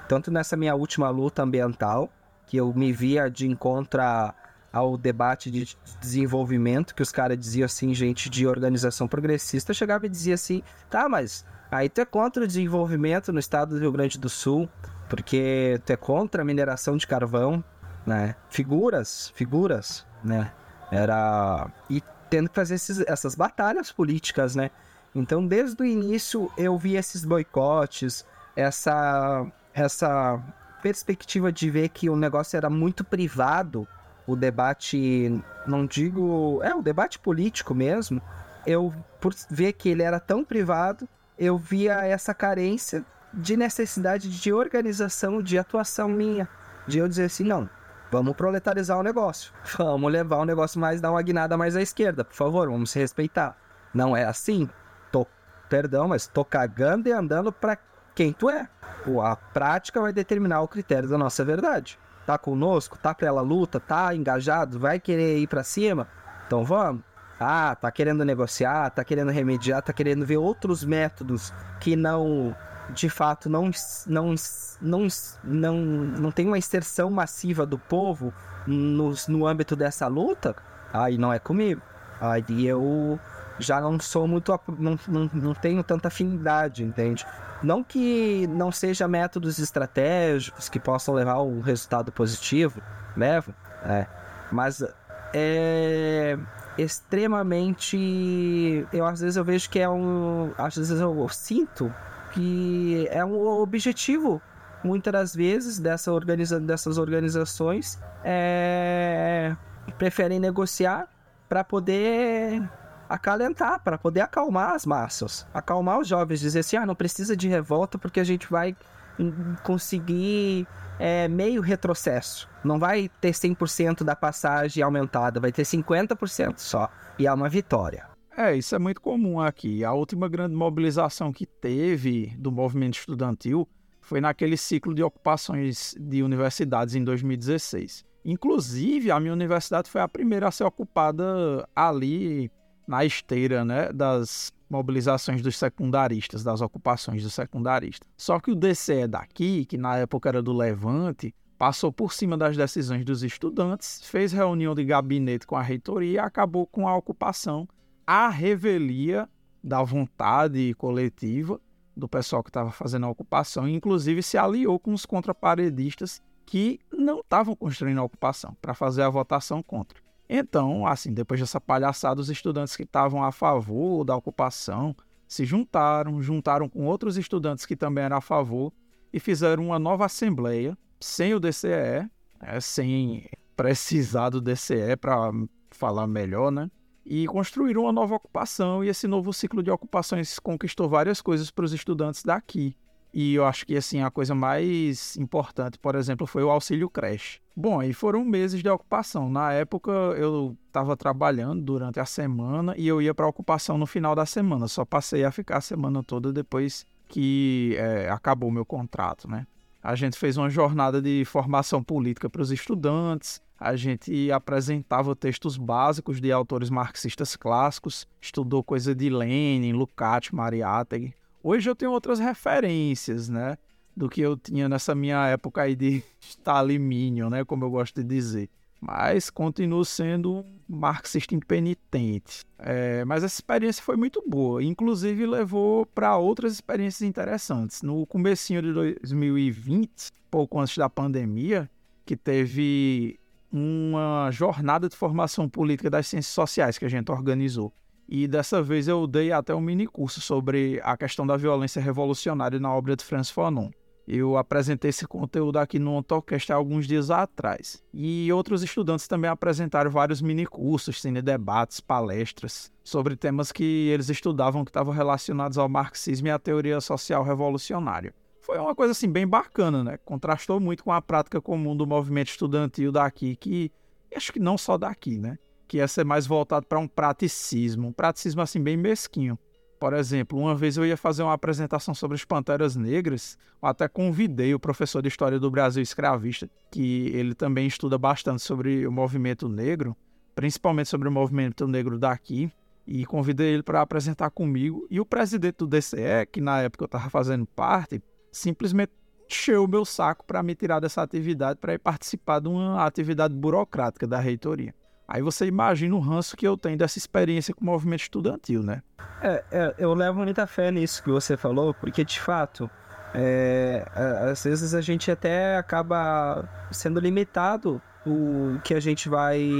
tanto nessa minha última luta ambiental, que eu me via de encontro ao debate de desenvolvimento, que os caras diziam assim, gente de organização progressista, chegava e dizia assim, tá, mas aí tu é contra o desenvolvimento no estado do Rio Grande do Sul, porque tu é contra a mineração de carvão, né? Figuras, figuras, né? Era e tendo que fazer esses, essas batalhas políticas, né? Então, desde o início eu vi esses boicotes, essa essa perspectiva de ver que o negócio era muito privado, o debate, não digo, é o debate político mesmo. Eu por ver que ele era tão privado, eu via essa carência de necessidade de organização, de atuação minha, de eu dizer assim, não, Vamos proletarizar o negócio. <laughs> Vamos levar o negócio mais, dar uma guinada mais à esquerda, por favor, vamos se respeitar. Não é assim? Tô, perdão, mas tô cagando e andando para quem tu é. A prática vai determinar o critério da nossa verdade. Tá conosco? Tá pela luta? Tá engajado? Vai querer ir para cima? Então vamos. Ah, tá querendo negociar, tá querendo remediar, tá querendo ver outros métodos que não de fato não, não, não, não, não tem uma inserção massiva do povo no, no âmbito dessa luta, aí não é comigo. Aí eu já não sou muito. Não, não, não tenho tanta afinidade, entende? Não que não seja métodos estratégicos que possam levar um resultado positivo, levo, é. Mas é extremamente. Eu às vezes eu vejo que é um. Às vezes eu sinto que é um objetivo muitas das vezes dessa organiza dessas organizações é, preferem negociar para poder acalentar, para poder acalmar as massas, acalmar os jovens, dizer assim, ah, não precisa de revolta porque a gente vai conseguir é, meio retrocesso. Não vai ter 100% da passagem aumentada, vai ter 50% só. E é uma vitória. É, isso é muito comum aqui. A última grande mobilização que teve do movimento estudantil foi naquele ciclo de ocupações de universidades em 2016. Inclusive, a minha universidade foi a primeira a ser ocupada ali na esteira né, das mobilizações dos secundaristas, das ocupações dos secundaristas. Só que o DCE daqui, que na época era do Levante, passou por cima das decisões dos estudantes, fez reunião de gabinete com a reitoria e acabou com a ocupação a revelia da vontade coletiva do pessoal que estava fazendo a ocupação, e inclusive se aliou com os contraparedistas que não estavam construindo a ocupação para fazer a votação contra. Então, assim, depois dessa palhaçada, os estudantes que estavam a favor da ocupação se juntaram, juntaram com outros estudantes que também eram a favor e fizeram uma nova assembleia sem o DCE, é, sem precisar do DCE para falar melhor, né? E construíram uma nova ocupação e esse novo ciclo de ocupações conquistou várias coisas para os estudantes daqui. E eu acho que assim a coisa mais importante, por exemplo, foi o auxílio creche. Bom, aí foram meses de ocupação. Na época eu estava trabalhando durante a semana e eu ia para ocupação no final da semana. Só passei a ficar a semana toda depois que é, acabou meu contrato, né? A gente fez uma jornada de formação política para os estudantes. A gente apresentava textos básicos de autores marxistas clássicos, estudou coisa de Lenin, Lukács, Mariátegui. Hoje eu tenho outras referências, né? Do que eu tinha nessa minha época aí de <laughs> Staliminion, né? Como eu gosto de dizer. Mas continuo sendo marxista impenitente. É, mas essa experiência foi muito boa. Inclusive levou para outras experiências interessantes. No comecinho de 2020, pouco antes da pandemia, que teve uma jornada de formação política das ciências sociais que a gente organizou. E dessa vez eu dei até um mini curso sobre a questão da violência revolucionária na obra de Franz Fanon. Eu apresentei esse conteúdo aqui no Ontocast há alguns dias atrás. E outros estudantes também apresentaram vários minicursos, cine-debates, palestras, sobre temas que eles estudavam que estavam relacionados ao marxismo e à teoria social revolucionária. Foi uma coisa assim bem bacana, né? Contrastou muito com a prática comum do movimento estudantil daqui, que acho que não só daqui, né? que ia ser mais voltado para um praticismo, um praticismo assim bem mesquinho. Por exemplo, uma vez eu ia fazer uma apresentação sobre as Panteras Negras, até convidei o professor de História do Brasil escravista, que ele também estuda bastante sobre o movimento negro, principalmente sobre o movimento negro daqui, e convidei ele para apresentar comigo. E o presidente do DCE, que na época eu estava fazendo parte, simplesmente encheu o meu saco para me tirar dessa atividade para ir participar de uma atividade burocrática da reitoria. Aí você imagina o ranço que eu tenho dessa experiência com o movimento estudantil, né? É, é eu levo muita fé nisso que você falou, porque de fato, é, às vezes a gente até acaba sendo limitado o que a gente vai,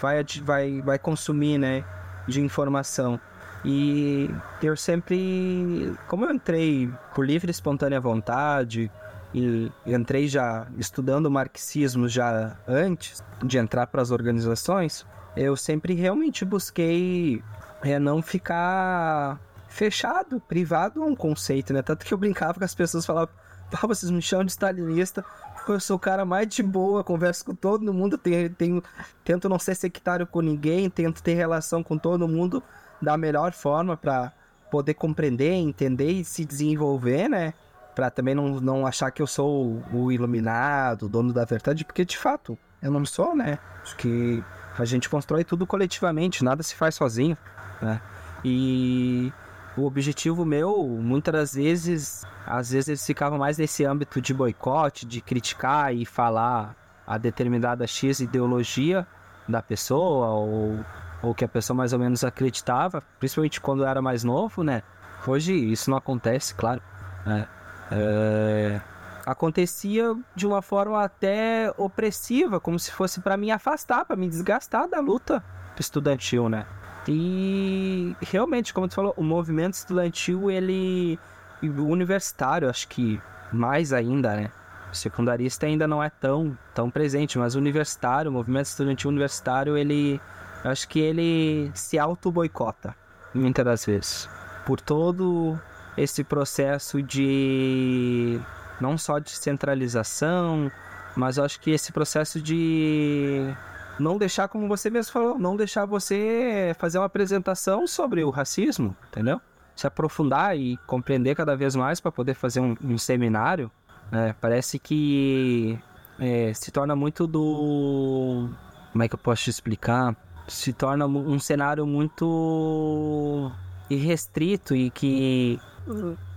vai, vai, vai consumir, né, de informação. E eu sempre, como eu entrei por livre e espontânea vontade, e entrei já estudando marxismo já antes de entrar para as organizações, eu sempre realmente busquei é, não ficar fechado, privado a um conceito, né? Tanto que eu brincava com as pessoas, falava, ah, vocês me chamam de stalinista, eu sou o cara mais de boa, converso com todo mundo, tenho, tenho, tento não ser sectário com ninguém, tento ter relação com todo mundo da melhor forma para poder compreender, entender e se desenvolver, né? Para também não, não achar que eu sou o iluminado, o dono da verdade, porque de fato eu não sou, né? Acho que a gente constrói tudo coletivamente, nada se faz sozinho, né? E o objetivo meu, muitas das vezes, às vezes eles ficavam mais nesse âmbito de boicote, de criticar e falar a determinada X ideologia da pessoa ou, ou que a pessoa mais ou menos acreditava, principalmente quando eu era mais novo, né? Hoje isso não acontece, claro. Né? É, acontecia de uma forma até opressiva, como se fosse para me afastar, para me desgastar da luta estudantil, né? E realmente, como tu falou, o movimento estudantil, ele universitário, acho que mais ainda, né? O secundarista ainda não é tão tão presente, mas o universitário, o movimento estudantil universitário, ele acho que ele se auto boicota muitas das vezes por todo esse processo de não só de centralização, mas eu acho que esse processo de não deixar, como você mesmo falou, não deixar você fazer uma apresentação sobre o racismo, entendeu? Se aprofundar e compreender cada vez mais para poder fazer um, um seminário, né? parece que é, se torna muito do. Como é que eu posso te explicar? Se torna um cenário muito irrestrito e que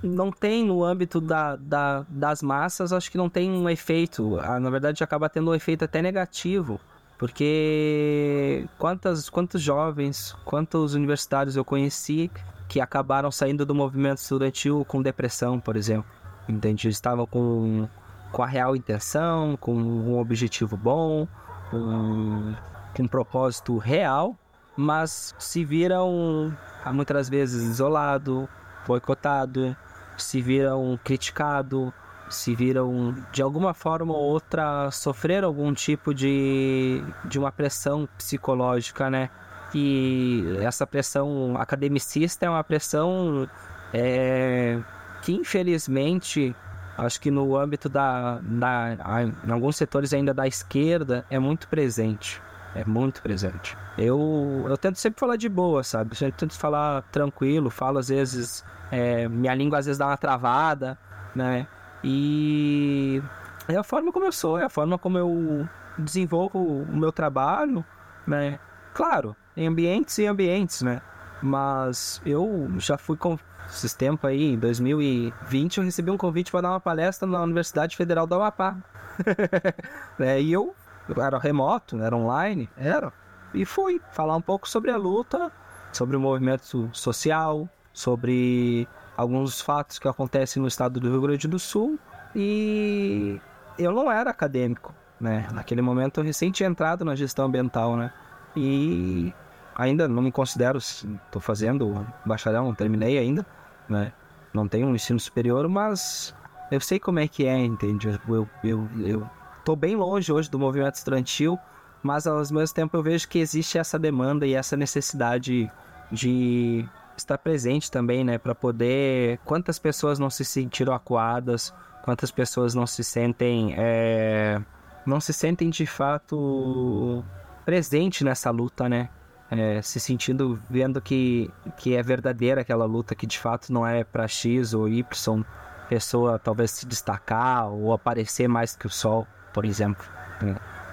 não tem no âmbito da, da, das massas, acho que não tem um efeito. Ah, na verdade, acaba tendo um efeito até negativo. Porque quantas, quantos jovens, quantos universitários eu conheci que acabaram saindo do movimento estudantil com depressão, por exemplo. Entende? Estavam com, com a real intenção, com um objetivo bom, com, com um propósito real, mas se viram muitas vezes isolado, boicotado, se viram criticado, se viram de alguma forma ou outra sofrer algum tipo de, de uma pressão psicológica, né? E essa pressão academicista é uma pressão é, que infelizmente acho que no âmbito da, da em alguns setores ainda da esquerda é muito presente é muito presente. Eu eu tento sempre falar de boa sabe? Eu tento falar tranquilo falo às vezes é, minha língua às vezes dá uma travada né? E é a forma como eu sou é a forma como eu desenvolvo o meu trabalho né? Claro em ambientes e ambientes né? Mas eu já fui com esses tempos aí, em 2020, eu recebi um convite para dar uma palestra na Universidade Federal do Amapá. <laughs> é, e eu era remoto, era online, era. E fui falar um pouco sobre a luta, sobre o movimento social, sobre alguns fatos que acontecem no estado do Rio Grande do Sul. E eu não era acadêmico, né? Naquele momento eu recém entrado na gestão ambiental, né? E ainda não me considero, estou fazendo bacharel, não terminei ainda, né? Não tenho um ensino superior, mas eu sei como é que é, entende? Eu, eu, eu tô bem longe hoje do movimento estudantil, mas ao mesmo tempo eu vejo que existe essa demanda e essa necessidade de estar presente também, né? Para poder. Quantas pessoas não se sentiram acuadas, quantas pessoas não se sentem. É... Não se sentem de fato presente nessa luta, né? é, se sentindo, vendo que, que é verdadeira aquela luta, que de fato não é para X ou Y pessoa talvez se destacar ou aparecer mais que o sol, por exemplo.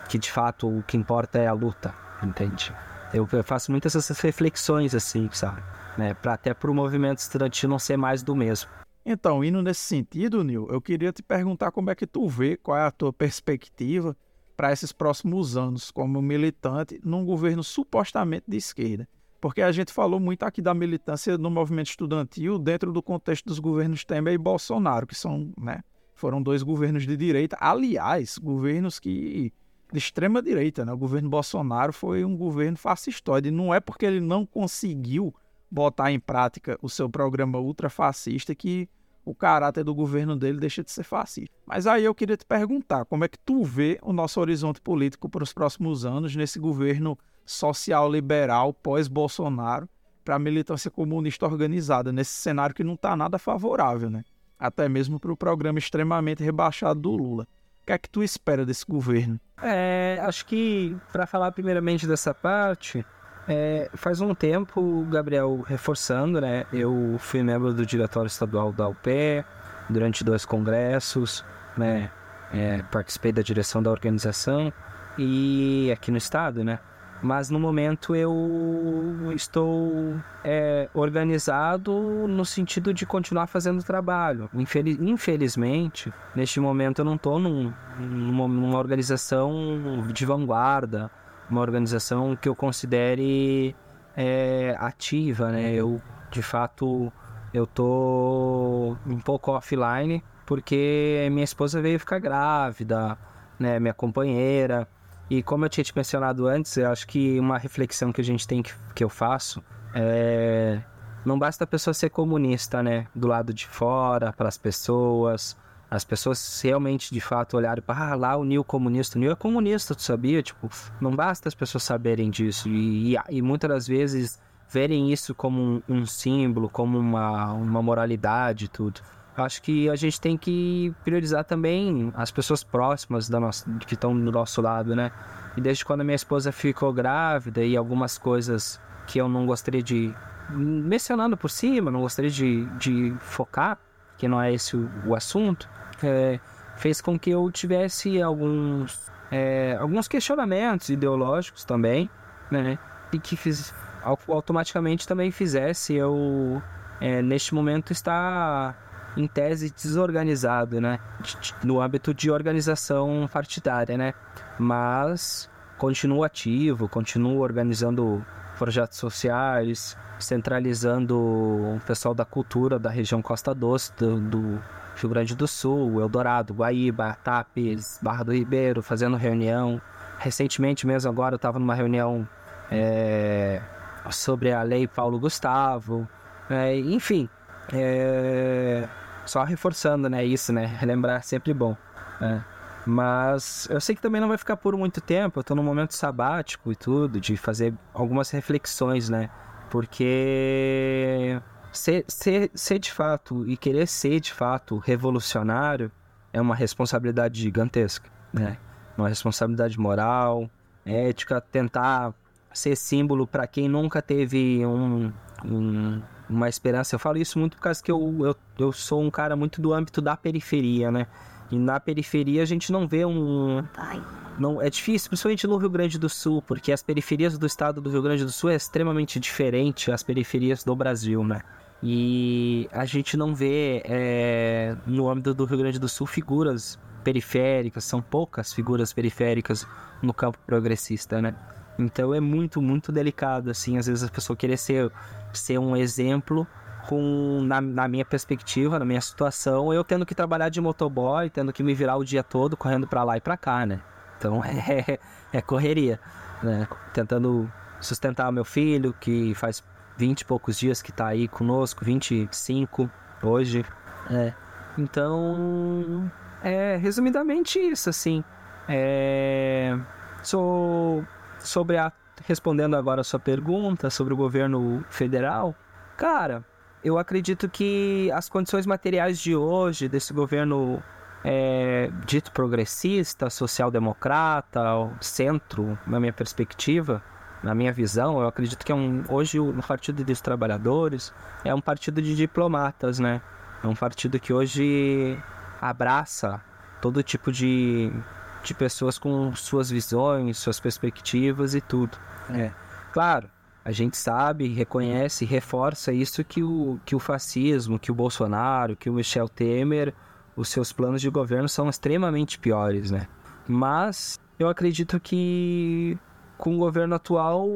Que de fato o que importa é a luta, entende? Eu, eu faço muitas essas reflexões assim, sabe? Né? Pra, até para o movimento estudantil não ser mais do mesmo. Então, indo nesse sentido, Nil, eu queria te perguntar como é que tu vê, qual é a tua perspectiva para esses próximos anos como militante num governo supostamente de esquerda. Porque a gente falou muito aqui da militância no movimento estudantil dentro do contexto dos governos Temer e Bolsonaro, que são, né, foram dois governos de direita, aliás, governos que de extrema direita, né? O governo Bolsonaro foi um governo fascistoide, e não é porque ele não conseguiu botar em prática o seu programa ultrafascista que o caráter do governo dele deixa de ser fascista. Mas aí eu queria te perguntar, como é que tu vê o nosso horizonte político para os próximos anos nesse governo social liberal pós-Bolsonaro para a militância comunista organizada, nesse cenário que não está nada favorável, né? Até mesmo para o programa extremamente rebaixado do Lula. O que é que tu espera desse governo? É, acho que para falar primeiramente dessa parte, é, faz um tempo, Gabriel, reforçando, né? Eu fui membro do diretório estadual da UPE durante dois congressos, né? É, participei da direção da organização e aqui no estado, né? Mas no momento eu estou é, organizado no sentido de continuar fazendo trabalho. Infeliz, infelizmente, neste momento eu não estou num, numa, numa organização de vanguarda, uma organização que eu considere é, ativa, né? Eu, de fato, eu tô um pouco offline porque minha esposa veio ficar grávida, né? Minha companheira. E como eu tinha te mencionado antes, eu acho que uma reflexão que a gente tem que, que eu faço é não basta a pessoa ser comunista, né? Do lado de fora, para as pessoas, as pessoas realmente, de fato, olharem para ah, lá o Nil comunista. O Nil é comunista, tu sabia? Tipo, não basta as pessoas saberem disso. E, e, e muitas das vezes verem isso como um, um, símbolo, como uma, uma moralidade tudo. Acho que a gente tem que priorizar também as pessoas próximas da nossa, que estão do nosso lado, né? E desde quando a minha esposa ficou grávida e algumas coisas que eu não gostaria de. mencionando por cima, não gostaria de, de focar, que não é esse o, o assunto é, fez com que eu tivesse alguns, é, alguns questionamentos ideológicos também, né? E que fiz, automaticamente também fizesse eu, é, neste momento, estar em tese desorganizado, né? No âmbito de organização partidária, né? Mas continuo ativo, continuo organizando projetos sociais, centralizando o pessoal da cultura da região Costa Doce, do, do Rio Grande do Sul, Eldorado, Guaíba, Tapes, Barra do Ribeiro, fazendo reunião. Recentemente mesmo agora eu estava numa reunião é, sobre a lei Paulo Gustavo. É, enfim, é, só reforçando, né? Isso, né? Relembrar é sempre bom. É. Mas eu sei que também não vai ficar por muito tempo. Eu tô num momento sabático e tudo, de fazer algumas reflexões, né? Porque ser, ser, ser de fato e querer ser de fato revolucionário é uma responsabilidade gigantesca, né? Uma responsabilidade moral, ética, tentar ser símbolo para quem nunca teve um, um, uma esperança. Eu falo isso muito por causa que eu, eu, eu sou um cara muito do âmbito da periferia, né? E na periferia a gente não vê um. Não, é difícil, principalmente no Rio Grande do Sul, porque as periferias do estado do Rio Grande do Sul é extremamente diferente às periferias do Brasil, né? E a gente não vê é, no âmbito do Rio Grande do Sul figuras periféricas, são poucas figuras periféricas no campo progressista, né? Então é muito, muito delicado, assim, às vezes a pessoa querer ser, ser um exemplo com, na, na minha perspectiva, na minha situação, eu tendo que trabalhar de motoboy, tendo que me virar o dia todo correndo para lá e para cá, né? Então <laughs> é, é correria, né? Tentando sustentar meu filho, que faz 20 e poucos dias que tá aí conosco, 25 hoje. É. Então, é resumidamente isso, assim. É, sou sobre a respondendo agora a sua pergunta sobre o governo federal, cara, eu acredito que as condições materiais de hoje desse governo é, dito progressista, social-democrata, centro, na minha perspectiva, na minha visão, eu acredito que é um, hoje o Partido dos Trabalhadores é um partido de diplomatas, né? É um partido que hoje abraça todo tipo de, de pessoas com suas visões, suas perspectivas e tudo. É. Claro, a gente sabe, reconhece, reforça isso que o, que o fascismo, que o Bolsonaro, que o Michel Temer, os seus planos de governo são extremamente piores, né? Mas eu acredito que com o governo atual,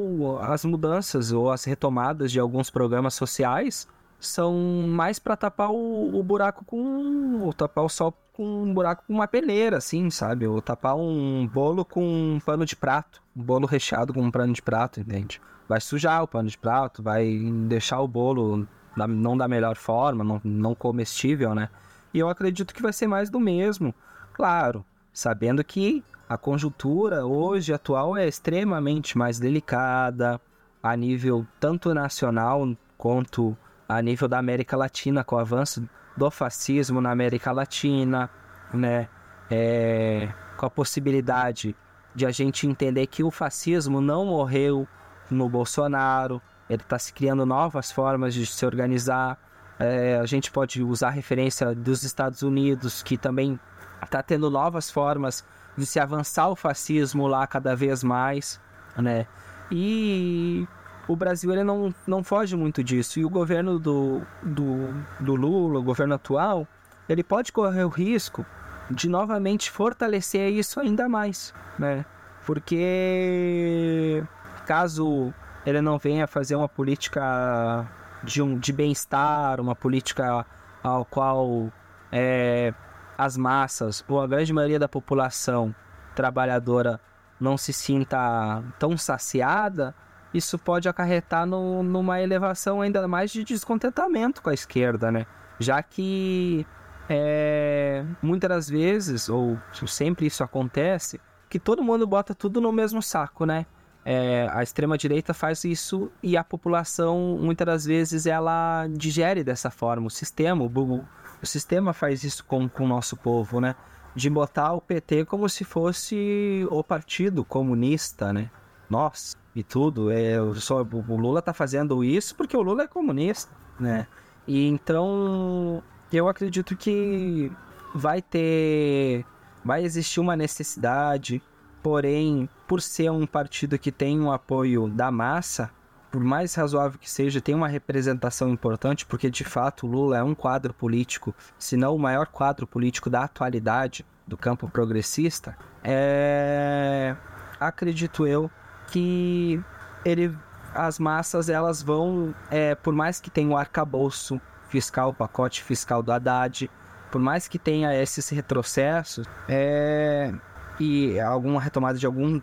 as mudanças ou as retomadas de alguns programas sociais são mais para tapar o, o, buraco com. ou tapar o sol com um buraco com uma peneira, assim, sabe? Ou tapar um bolo com um pano de prato. Um bolo recheado com um pano de prato, entende? Vai sujar o pano de prato, vai deixar o bolo da, não da melhor forma, não, não comestível, né? E eu acredito que vai ser mais do mesmo. Claro, sabendo que a conjuntura hoje atual é extremamente mais delicada a nível tanto nacional quanto a nível da América Latina, com o avanço do fascismo na América Latina, né? É, com a possibilidade de a gente entender que o fascismo não morreu no Bolsonaro, ele está se criando novas formas de se organizar. É, a gente pode usar referência dos Estados Unidos, que também está tendo novas formas de se avançar o fascismo lá cada vez mais, né? E o Brasil ele não, não foge muito disso. E o governo do, do, do Lula, o governo atual, ele pode correr o risco de novamente fortalecer isso ainda mais, né? Porque caso ele não venha fazer uma política de, um, de bem-estar, uma política ao qual é, as massas, ou a grande maioria da população trabalhadora não se sinta tão saciada, isso pode acarretar no, numa elevação ainda mais de descontentamento com a esquerda, né? Já que é, muitas das vezes, ou sempre isso acontece, que todo mundo bota tudo no mesmo saco, né? É, a extrema direita faz isso e a população muitas das vezes ela digere dessa forma o sistema o, o sistema faz isso com, com o nosso povo, né? De botar o PT como se fosse o partido comunista, né? Nossa, e tudo. É, só, o Lula tá fazendo isso porque o Lula é comunista, né? E então eu acredito que vai ter. Vai existir uma necessidade, porém, por ser um partido que tem um apoio da massa, por mais razoável que seja, tem uma representação importante, porque de fato o Lula é um quadro político, se não o maior quadro político da atualidade do campo progressista, é... acredito eu que ele, as massas elas vão, é, por mais que tenha o arcabouço fiscal, o pacote fiscal do Haddad, por mais que tenha esses retrocessos, é, e alguma retomada de algum,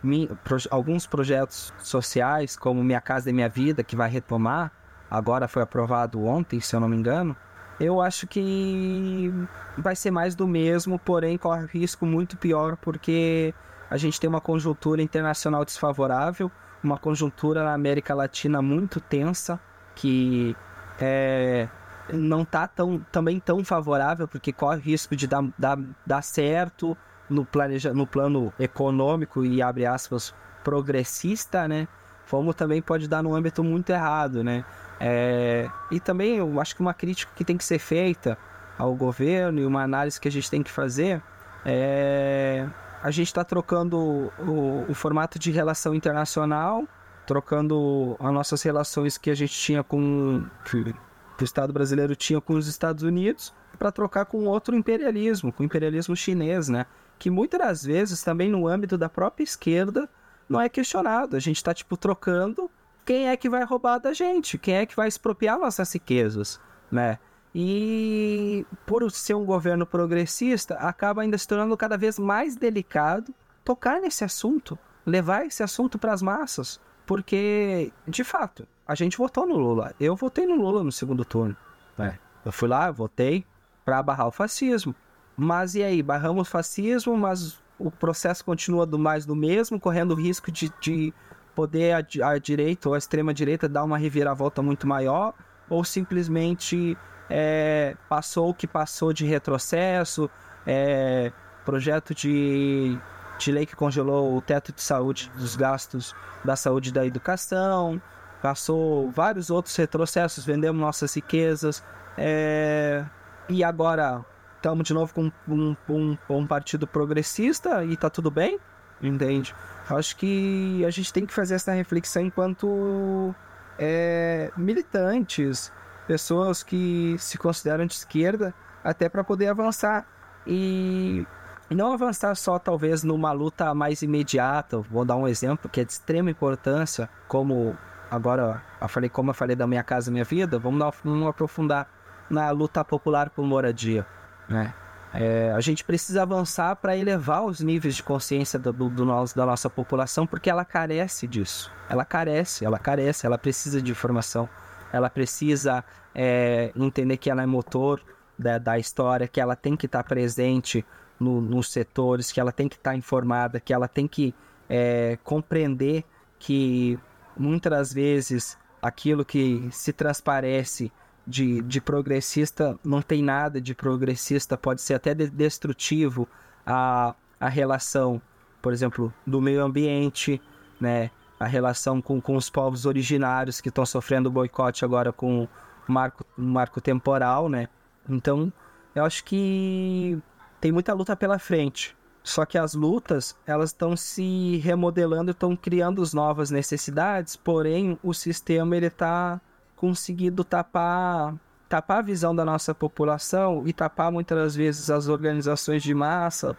alguns projetos sociais, como Minha Casa e Minha Vida, que vai retomar, agora foi aprovado ontem, se eu não me engano, eu acho que vai ser mais do mesmo, porém corre risco muito pior porque a gente tem uma conjuntura internacional desfavorável, uma conjuntura na América Latina muito tensa, que é, não está tão, também tão favorável, porque corre risco de dar, dar, dar certo no, planeja, no plano econômico e, abre aspas, progressista, né? Como também pode dar no âmbito muito errado, né? É, e também eu acho que uma crítica que tem que ser feita ao governo e uma análise que a gente tem que fazer é a gente está trocando o, o, formato de relação internacional, trocando as nossas relações que a gente tinha com que o Estado brasileiro tinha com os Estados Unidos para trocar com outro imperialismo, com o imperialismo chinês, né? Que muitas das vezes também no âmbito da própria esquerda não é questionado. A gente está tipo trocando quem é que vai roubar da gente, quem é que vai expropriar nossas riquezas, né? E por ser um governo progressista, acaba ainda se tornando cada vez mais delicado tocar nesse assunto, levar esse assunto para as massas, porque de fato a gente votou no Lula. Eu votei no Lula no segundo turno. Né? Eu fui lá, votei para barrar o fascismo. Mas e aí, barramos o fascismo, mas o processo continua do mais do mesmo, correndo o risco de, de poder a, a direita ou a extrema direita dar uma reviravolta muito maior, ou simplesmente é, passou o que passou de retrocesso, é, projeto de, de lei que congelou o teto de saúde dos gastos da saúde e da educação, passou vários outros retrocessos, vendemos nossas riquezas, é, e agora estamos de novo com um, um, um partido progressista e tá tudo bem, entende? Acho que a gente tem que fazer essa reflexão enquanto é, militantes, pessoas que se consideram de esquerda, até para poder avançar. E não avançar só talvez numa luta mais imediata. Vou dar um exemplo que é de extrema importância, como agora eu falei, como eu falei da minha casa, minha vida. Vamos, vamos aprofundar na luta popular por moradia, né? É, a gente precisa avançar para elevar os níveis de consciência do, do, do nosso, da nossa população, porque ela carece disso. Ela carece, ela carece, ela precisa de informação. Ela precisa é, entender que ela é motor da, da, história, que ela tem que estar tá presente no, nos setores, que ela tem que estar tá informada, que ela tem que é, compreender que muitas vezes aquilo que se transparece de, de progressista não tem nada de progressista, pode ser até destrutivo a, a relação, por exemplo, do meio ambiente, né? A relação com, com os povos originários que estão sofrendo boicote agora com o marco, marco temporal, né? Então, eu acho que tem muita luta pela frente. Só que as lutas, elas estão se remodelando, estão criando novas necessidades, porém o sistema ele está conseguido tapar tapar a visão da nossa população e tapar muitas das vezes as organizações de massa,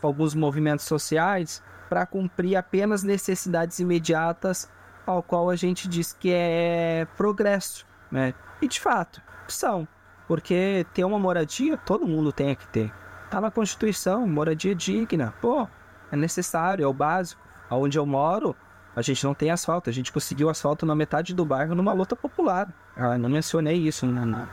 alguns movimentos sociais, para cumprir apenas necessidades imediatas, ao qual a gente diz que é progresso, né? E de fato, são, porque ter uma moradia todo mundo tem que ter. Tá na Constituição, moradia digna, pô, é necessário, é o básico. Aonde eu moro, a gente não tem asfalto. A gente conseguiu asfalto na metade do bairro numa luta popular. Ah, não mencionei isso na, na...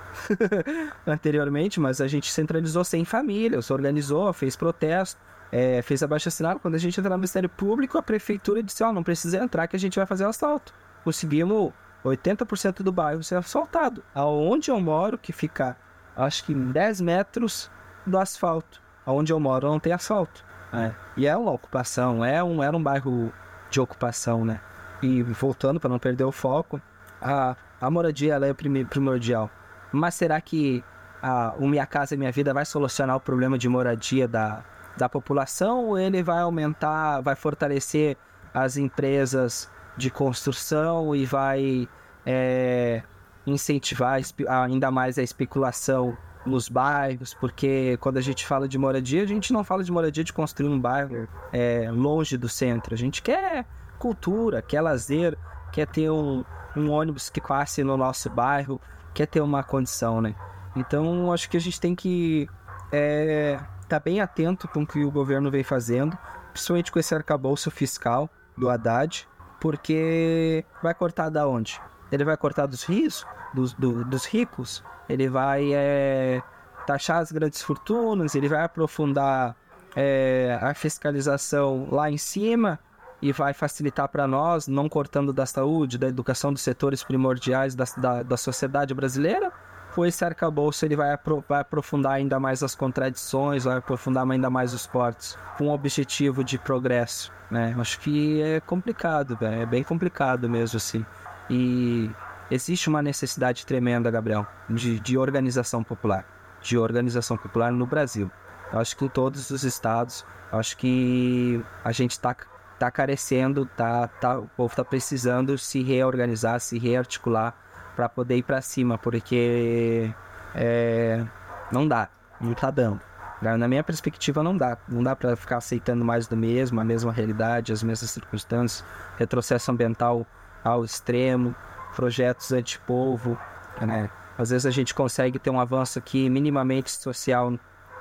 <laughs> anteriormente, mas a gente centralizou sem família, se organizou, fez protesto, é, fez abaixo assinado. Quando a gente entrou no Ministério Público, a prefeitura disse: Ó, oh, não precisa entrar que a gente vai fazer o asfalto. Conseguimos 80% do bairro ser asfaltado. Aonde eu moro, que fica acho que 10 metros do asfalto. Aonde eu moro não tem asfalto. É. E é uma ocupação, é um, era um bairro de ocupação, né? E voltando para não perder o foco, a, a moradia ela é primordial. Mas será que a, o Minha Casa Minha Vida vai solucionar o problema de moradia da, da população ou ele vai aumentar, vai fortalecer as empresas de construção e vai é, incentivar ainda mais a especulação nos bairros, porque quando a gente fala de moradia, a gente não fala de moradia de construir um bairro é, longe do centro. A gente quer cultura, quer lazer, quer ter um, um ônibus que passe no nosso bairro, quer ter uma condição, né? Então, acho que a gente tem que é, tá bem atento com o que o governo vem fazendo, principalmente com esse arcabouço fiscal do Haddad, porque vai cortar da onde? ele vai cortar dos rios, dos, do, dos ricos, ele vai é, taxar as grandes fortunas, ele vai aprofundar é, a fiscalização lá em cima e vai facilitar para nós, não cortando da saúde, da educação dos setores primordiais da, da, da sociedade brasileira? Ou esse arcabouço ele vai, apro vai aprofundar ainda mais as contradições, vai aprofundar ainda mais os cortes, com o objetivo de progresso? Né? Acho que é complicado, véio, é bem complicado mesmo assim. E existe uma necessidade tremenda, Gabriel, de, de organização popular, de organização popular no Brasil. Eu acho que em todos os estados, acho que a gente está tá carecendo, tá, tá, o povo está precisando se reorganizar, se rearticular para poder ir para cima, porque é, não dá, não tá dando. Na minha perspectiva, não dá. Não dá para ficar aceitando mais do mesmo, a mesma realidade, as mesmas circunstâncias, retrocesso ambiental ao extremo, projetos antipovo, né? Às vezes a gente consegue ter um avanço aqui minimamente social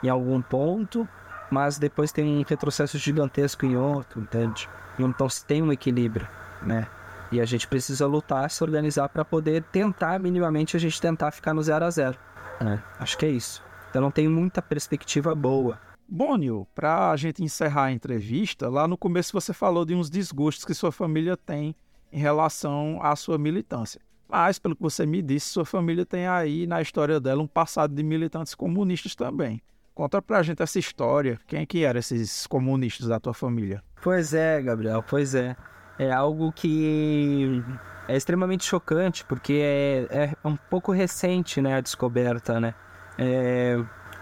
em algum ponto, mas depois tem um retrocesso gigantesco em outro, entende? Então se tem um equilíbrio, né? E a gente precisa lutar, se organizar para poder tentar, minimamente, a gente tentar ficar no zero a zero. Né? Acho que é isso. Então não tem muita perspectiva boa. Bom, Nil, para a gente encerrar a entrevista, lá no começo você falou de uns desgostos que sua família tem em relação à sua militância. Mas, pelo que você me disse, sua família tem aí na história dela um passado de militantes comunistas também. Conta pra gente essa história. Quem é que eram esses comunistas da tua família? Pois é, Gabriel, pois é. É algo que é extremamente chocante, porque é, é um pouco recente, né, a descoberta, né? É,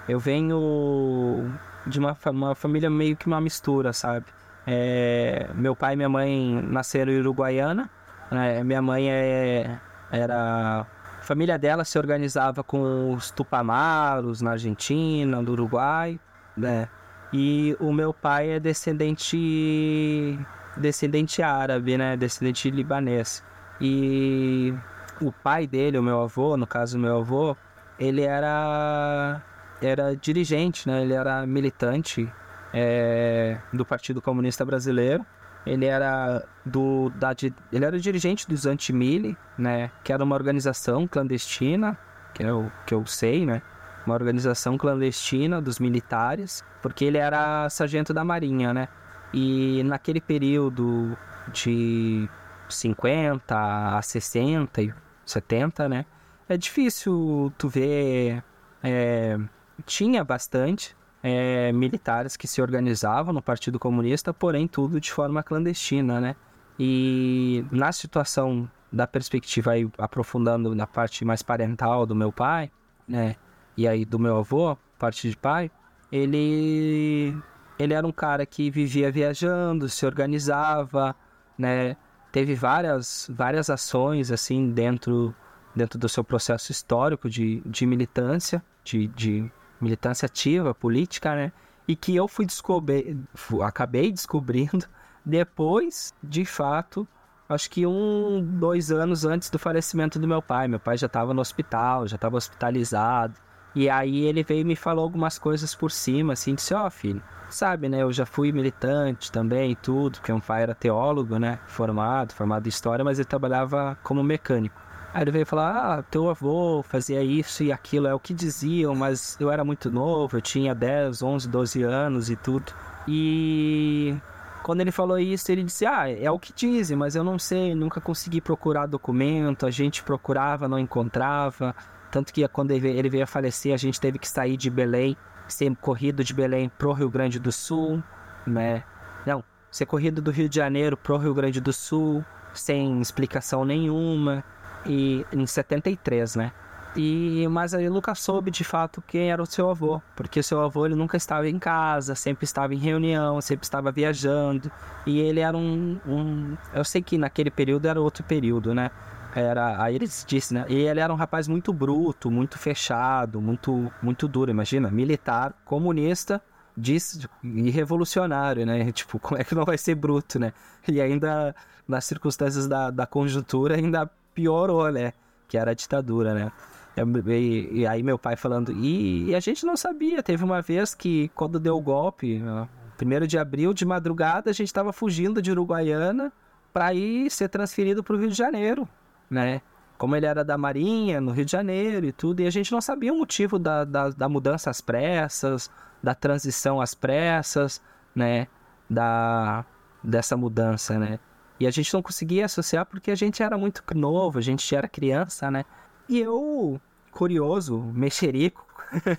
eu venho de uma, uma família meio que uma mistura, sabe? É, meu pai e minha mãe nasceram em Uruguaiana. Né? Minha mãe é, era. A família dela se organizava com os Tupamaros na Argentina, no Uruguai, né? E o meu pai é descendente descendente árabe, né? Descendente libanês. E o pai dele, o meu avô, no caso meu avô, ele era era dirigente, né? Ele era militante é, do Partido Comunista Brasileiro. Ele era do da, ele era dirigente dos Antimili, né, que era uma organização clandestina, que eu que eu sei, né, uma organização clandestina dos militares, porque ele era sargento da Marinha, né? E naquele período de 50 a 60 e 70, né? É difícil tu ver. É, tinha bastante, é, militares que se organizavam no Partido Comunista, porém tudo de forma clandestina, né? E na situação da perspectiva aí aprofundando na parte mais parental do meu pai, né? E aí do meu avô, parte de pai, ele ele era um cara que vivia viajando, se organizava, né? Teve várias várias ações assim dentro dentro do seu processo histórico de, de militância, de, de militância ativa, política, né? E que eu fui descobrir, acabei <laughs> descobrindo depois, de fato, acho que um, dois anos antes do falecimento do meu pai. Meu pai já estava no hospital, já estava hospitalizado. E aí ele veio e me falou algumas coisas por cima, assim, disse, ó oh, filho, sabe, né, eu já fui militante também tudo, porque meu pai era teólogo, né, formado, formado em história, mas ele trabalhava como mecânico. Aí ele veio falar: Ah, teu avô fazia isso e aquilo, é o que diziam, mas eu era muito novo, eu tinha 10, 11, 12 anos e tudo. E quando ele falou isso, ele disse: Ah, é o que dizem, mas eu não sei, nunca consegui procurar documento, a gente procurava, não encontrava. Tanto que quando ele veio a falecer, a gente teve que sair de Belém, ser corrido de Belém pro Rio Grande do Sul, né? Não, ser corrido do Rio de Janeiro pro Rio Grande do Sul, sem explicação nenhuma e em 73, né? E mas aí Lucas soube de fato quem era o seu avô, porque o seu avô ele nunca estava em casa, sempre estava em reunião, sempre estava viajando, e ele era um, um eu sei que naquele período era outro período, né? Era, aí ele disse, né? E ele era um rapaz muito bruto, muito fechado, muito muito duro, imagina, militar, comunista, disse e revolucionário, né? <laughs> Tipo, como é que não vai ser bruto, né? E ainda nas circunstâncias da, da conjuntura ainda piorou, né? Que era a ditadura, né? E, e aí meu pai falando, e, e, a gente não sabia, teve uma vez que quando deu o golpe, primeiro de abril, de madrugada, a gente estava fugindo de Uruguaiana para ir ser transferido para o Rio de Janeiro, né? como ele era da Marinha, no Rio de Janeiro e tudo, e a gente não sabia o motivo da, da, da mudança às pressas, da transição às pressas, né? Da, dessa mudança, né? E a gente não conseguia associar porque a gente era muito novo, a gente era criança, né? E eu, curioso, mexerico,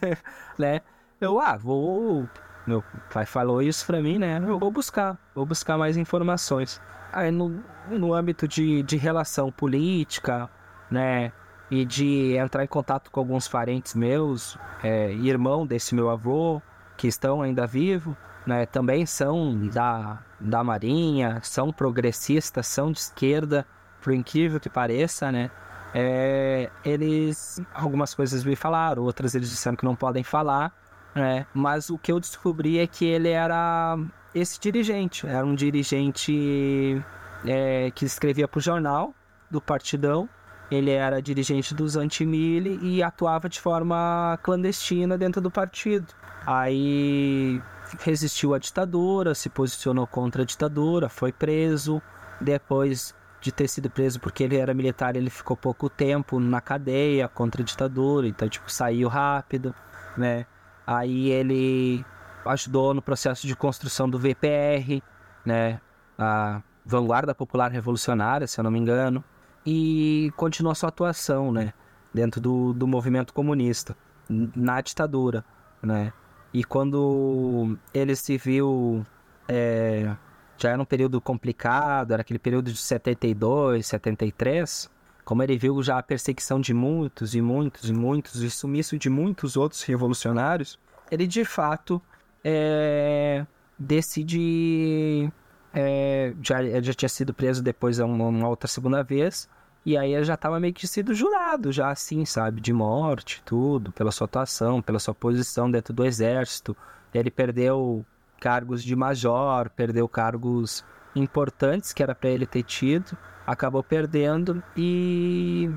<laughs> né? Eu, ah, vou. Meu pai falou isso pra mim, né? Eu vou buscar, vou buscar mais informações. Aí no, no âmbito de, de relação política, né? E de entrar em contato com alguns parentes meus, é, irmão desse meu avô, que estão ainda vivos, né? Também são da, da Marinha, são progressistas, são de esquerda, por incrível que pareça, né? É, eles algumas coisas me falaram, outras eles disseram que não podem falar, né? Mas o que eu descobri é que ele era esse dirigente, era um dirigente é, que escrevia para o jornal do Partidão. Ele era dirigente dos anti-mili e atuava de forma clandestina dentro do partido. Aí resistiu à ditadura, se posicionou contra a ditadura, foi preso. Depois de ter sido preso porque ele era militar, ele ficou pouco tempo na cadeia contra a ditadura, então tipo saiu rápido, né? Aí ele ajudou no processo de construção do VPR, né? A Vanguarda Popular Revolucionária, se eu não me engano, e continuou sua atuação, né? Dentro do, do movimento comunista, na ditadura, né? E quando ele se viu é, já era um período complicado, era aquele período de 72, 73. Como ele viu já a perseguição de muitos e muitos e muitos, e sumiço de muitos outros revolucionários, ele de fato é, decide. É, já, já tinha sido preso depois uma, uma outra segunda vez, e aí já estava meio que sido jurado, já assim, sabe, de morte, tudo, pela sua atuação, pela sua posição dentro do exército. Ele perdeu cargos de major, perdeu cargos importantes que era para ele ter tido, acabou perdendo e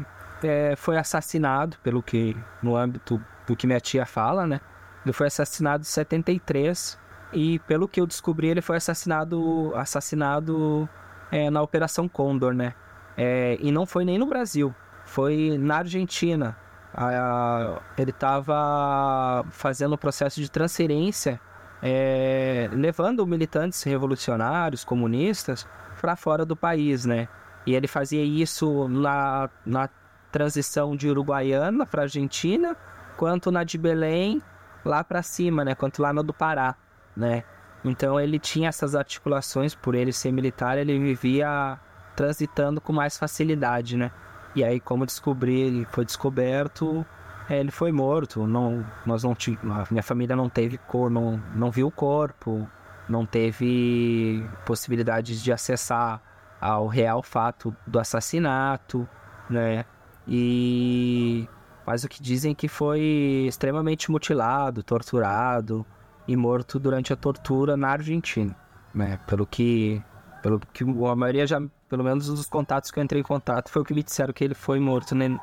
é, foi assassinado, pelo que no âmbito do que minha tia fala, né? Ele foi assassinado em 73 e pelo que eu descobri ele foi assassinado assassinado é, na Operação Condor, né? É, e não foi nem no Brasil, foi na Argentina. ele estava fazendo o processo de transferência é, levando militantes revolucionários, comunistas, para fora do país, né? E ele fazia isso na, na transição de Uruguaiana para Argentina, quanto na de Belém lá para cima, né? Quanto lá na do Pará, né? Então ele tinha essas articulações, por ele ser militar, ele vivia transitando com mais facilidade, né? E aí, como descobri, foi descoberto, é, ele foi morto. Não, nós não a minha família não teve cor, não, não viu o corpo, não teve possibilidades de acessar ao real fato do assassinato, né? E mas o que dizem que foi extremamente mutilado, torturado e morto durante a tortura na Argentina, né? Pelo que pelo que a maioria já, pelo menos dos contatos que eu entrei em contato, foi o que me disseram que ele foi morto né,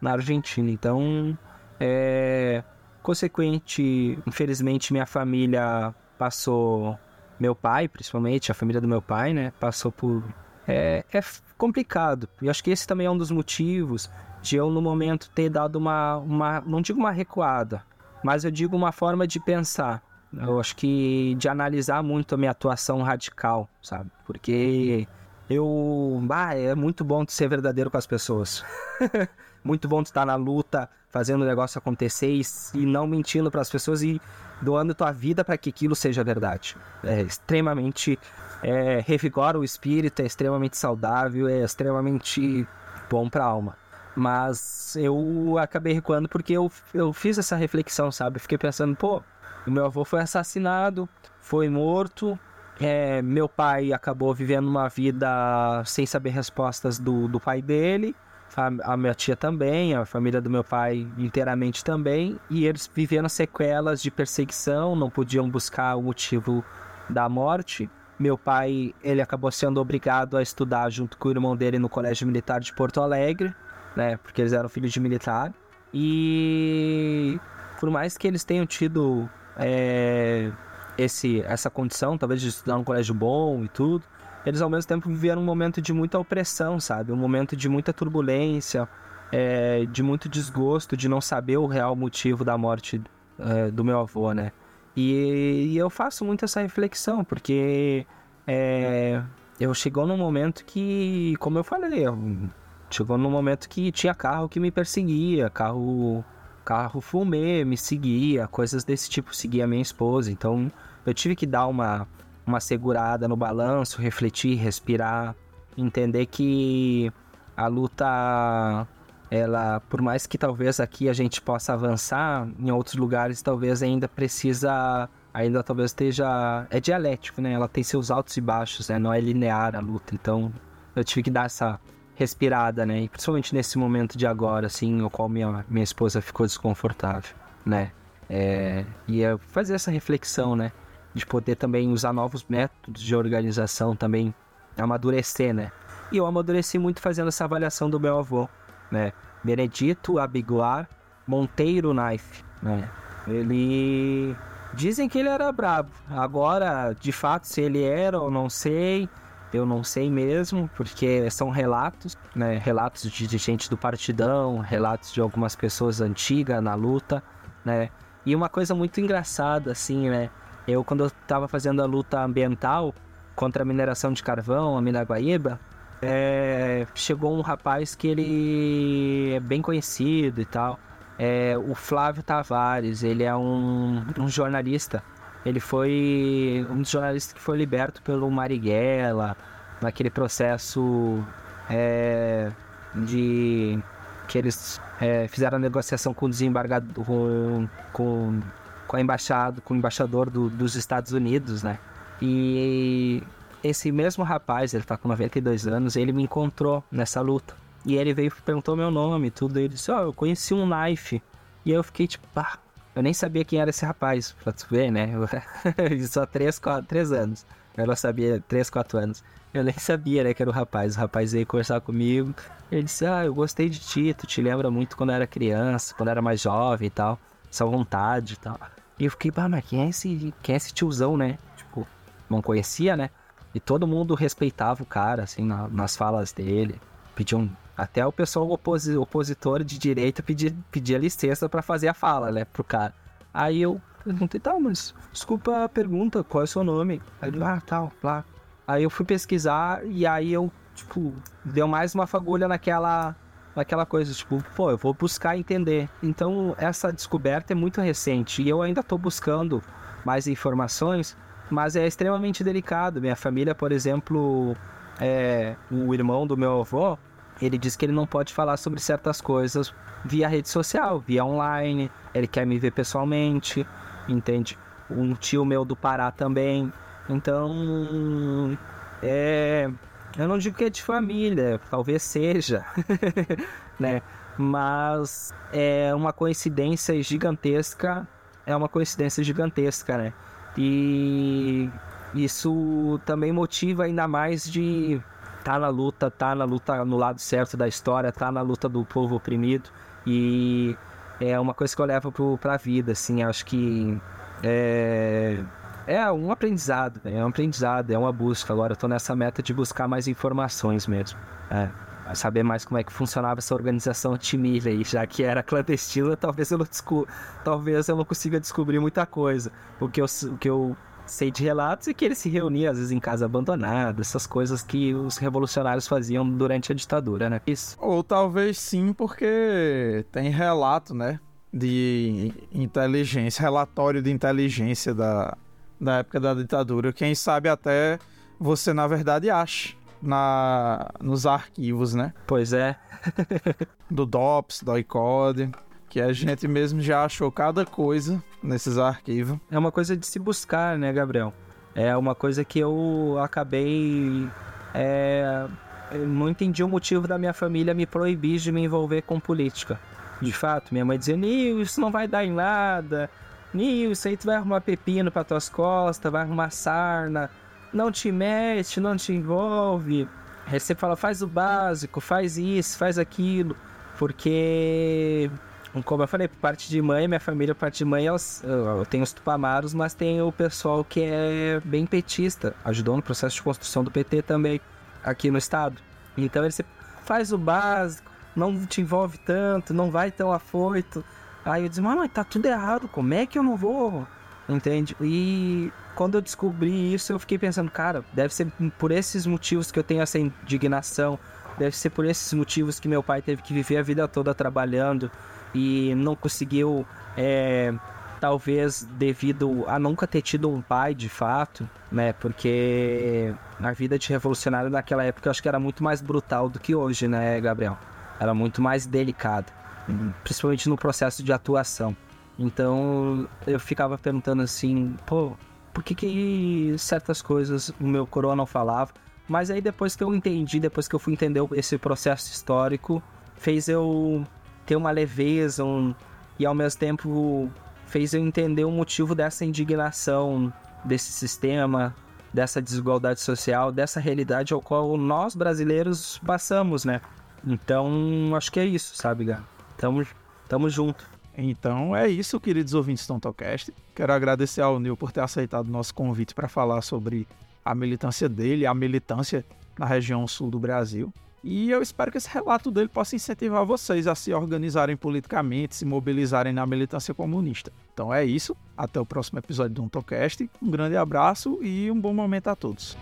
na Argentina. Então, é consequente, infelizmente minha família passou, meu pai principalmente, a família do meu pai, né, passou por é, é complicado. E acho que esse também é um dos motivos de eu no momento ter dado uma, uma não digo uma recuada, mas eu digo uma forma de pensar. Eu acho que de analisar muito a minha atuação radical, sabe? Porque eu, ah, é muito bom ser verdadeiro com as pessoas. <laughs> muito bom tu estar na luta, fazendo o negócio acontecer e, e não mentindo para as pessoas e doando tua vida para que aquilo seja verdade. É extremamente é, revigora o espírito, é extremamente saudável, é extremamente bom para a alma. Mas eu acabei recuando porque eu, eu fiz essa reflexão, sabe? Fiquei pensando, pô, meu avô foi assassinado, foi morto, é, meu pai acabou vivendo uma vida sem saber respostas do, do pai dele a, minha tia também, a família do meu pai inteiramente também, e eles vivendo sequelas de perseguição, não podiam buscar o motivo da morte. Meu pai, ele acabou sendo obrigado a estudar junto com o irmão dele no Colégio Militar de Porto Alegre, né, porque eles eram filhos de militar. E por mais que eles tenham tido é, esse, essa condição, talvez de estudar num colégio bom e tudo, eles ao mesmo tempo viveram um momento de muita opressão, sabe? Um momento de muita turbulência, é, de muito desgosto, de não saber o real motivo da morte é, do meu avô, né? E, e, eu faço muito essa reflexão, porque é, eu chegou num momento que, como eu falei, eu, chegou num momento que tinha carro que me perseguia, carro carro fumê me seguia, coisas desse tipo, seguia minha esposa. Então eu tive que dar uma, uma segurada no balanço, refletir, respirar, entender que a luta ela, por mais que talvez aqui a gente possa avançar, em outros lugares talvez ainda precisa, ainda talvez esteja, é dialético, né? Ela tem seus altos e baixos, né? Não é linear a luta. Então, eu tive que dar essa respirada, né? E principalmente nesse momento de agora, assim, o qual minha, minha esposa ficou desconfortável, né? É, e é fazer essa reflexão, né? De poder também usar novos métodos de organização, também amadurecer, né? E eu amadureci muito fazendo essa avaliação do meu avô, né? Benedito Abiguar Monteiro Knife, né? Ele dizem que ele era brabo. Agora, de fato, se ele era ou não sei, eu não sei mesmo, porque são relatos, né? Relatos de gente do partidão, relatos de algumas pessoas antigas na luta, né? E uma coisa muito engraçada, assim, né? Eu, quando eu tava fazendo a luta ambiental contra a mineração de carvão, a mina Guaíba, é, chegou um rapaz que ele é bem conhecido e tal. É, o Flávio Tavares, ele é um, um, jornalista. Ele foi um dos jornalistas que foi liberto pelo Marighella, naquele processo é, de que eles é, fizeram a negociação com o desembargador, com, com, a embaixada, com o embaixador do, dos Estados Unidos, né? E esse mesmo rapaz, ele tá com 92 anos, ele me encontrou nessa luta. E ele veio perguntou meu nome tudo. E ele disse: Ó, oh, eu conheci um knife. E eu fiquei tipo, pá, eu nem sabia quem era esse rapaz, pra tu ver, né? Há 3, 4, 3 anos. Não sabia, 3, 4 anos. Eu nem sabia, né, que era o rapaz. O rapaz veio conversar comigo. Ele disse: Ah, eu gostei de ti, tu te lembra muito quando era criança, quando era mais jovem e tal. Essa vontade e tal. E eu fiquei, pá, mas quem é esse, quem é esse tiozão, né? Tipo, não conhecia, né? E todo mundo respeitava o cara, assim, na, nas falas dele. Pediam. Até o pessoal oposi, opositor de direita pedia, pedia licença para fazer a fala, né, pro cara. Aí eu perguntei, tá, mas desculpa a pergunta, qual é o seu nome? Aí ele, ah, tal, lá. Aí eu fui pesquisar e aí eu, tipo, deu mais uma fagulha naquela naquela coisa, tipo, pô, eu vou buscar entender. Então, essa descoberta é muito recente e eu ainda tô buscando mais informações mas é extremamente delicado. Minha família, por exemplo, é, o irmão do meu avô, ele diz que ele não pode falar sobre certas coisas via rede social, via online. Ele quer me ver pessoalmente, entende? Um tio meu do Pará também. Então, é, eu não digo que é de família, talvez seja, <laughs> né? Mas é uma coincidência gigantesca. É uma coincidência gigantesca, né? E isso também motiva ainda mais de tá na luta, tá na luta no lado certo da história, tá na luta do povo oprimido. E é uma coisa que eu levo para a vida, assim, acho que é, é um aprendizado, é um aprendizado, é uma busca. Agora eu tô nessa meta de buscar mais informações mesmo. É saber mais como é que funcionava essa organização Timilha aí, já que era clandestina, talvez eu não talvez eu não consiga descobrir muita coisa. O que eu, o que eu sei de relatos é que eles se reuniam às vezes em casa abandonada, essas coisas que os revolucionários faziam durante a ditadura, né? Isso. Ou talvez sim, porque tem relato, né? De inteligência, relatório de inteligência da, da época da ditadura. Quem sabe até você, na verdade, acha na, nos arquivos, né? Pois é. <laughs> do DOPS, do ICODE, que a gente mesmo já achou cada coisa nesses arquivos. É uma coisa de se buscar, né, Gabriel? É uma coisa que eu acabei. É, não entendi o motivo da minha família me proibir de me envolver com política. De fato, minha mãe dizia: Nil, isso não vai dar em nada. Nil, isso aí tu vai arrumar pepino para tuas costas, vai arrumar sarna não te mexe, não te envolve. Aí você fala, faz o básico, faz isso, faz aquilo. Porque como eu falei, parte de mãe, minha família, parte de mãe, elas, eu tenho os tupamaros, mas tem o pessoal que é bem petista, ajudou no processo de construção do PT também, aqui no estado. Então ele faz o básico, não te envolve tanto, não vai tão afoito. Aí eu disse, mas tá tudo errado, como é que eu não vou? Entende? E quando eu descobri isso, eu fiquei pensando, cara, deve ser por esses motivos que eu tenho essa indignação, deve ser por esses motivos que meu pai teve que viver a vida toda trabalhando e não conseguiu, é, talvez devido a nunca ter tido um pai de fato, né? Porque a vida de revolucionário naquela época eu acho que era muito mais brutal do que hoje, né, Gabriel? Era muito mais delicado, principalmente no processo de atuação. Então eu ficava perguntando assim, pô, por que, que certas coisas o meu coroa não falava? Mas aí depois que eu entendi, depois que eu fui entender esse processo histórico, fez eu ter uma leveza um, e ao mesmo tempo fez eu entender o motivo dessa indignação desse sistema, dessa desigualdade social, dessa realidade ao qual nós brasileiros passamos, né? Então, acho que é isso, sabe, Gá? Tamo, tamo junto. Então é isso, queridos ouvintes do Tontocast. Quero agradecer ao Nil por ter aceitado o nosso convite para falar sobre a militância dele, a militância na região sul do Brasil. E eu espero que esse relato dele possa incentivar vocês a se organizarem politicamente, se mobilizarem na militância comunista. Então é isso, até o próximo episódio do Untocast. Um grande abraço e um bom momento a todos.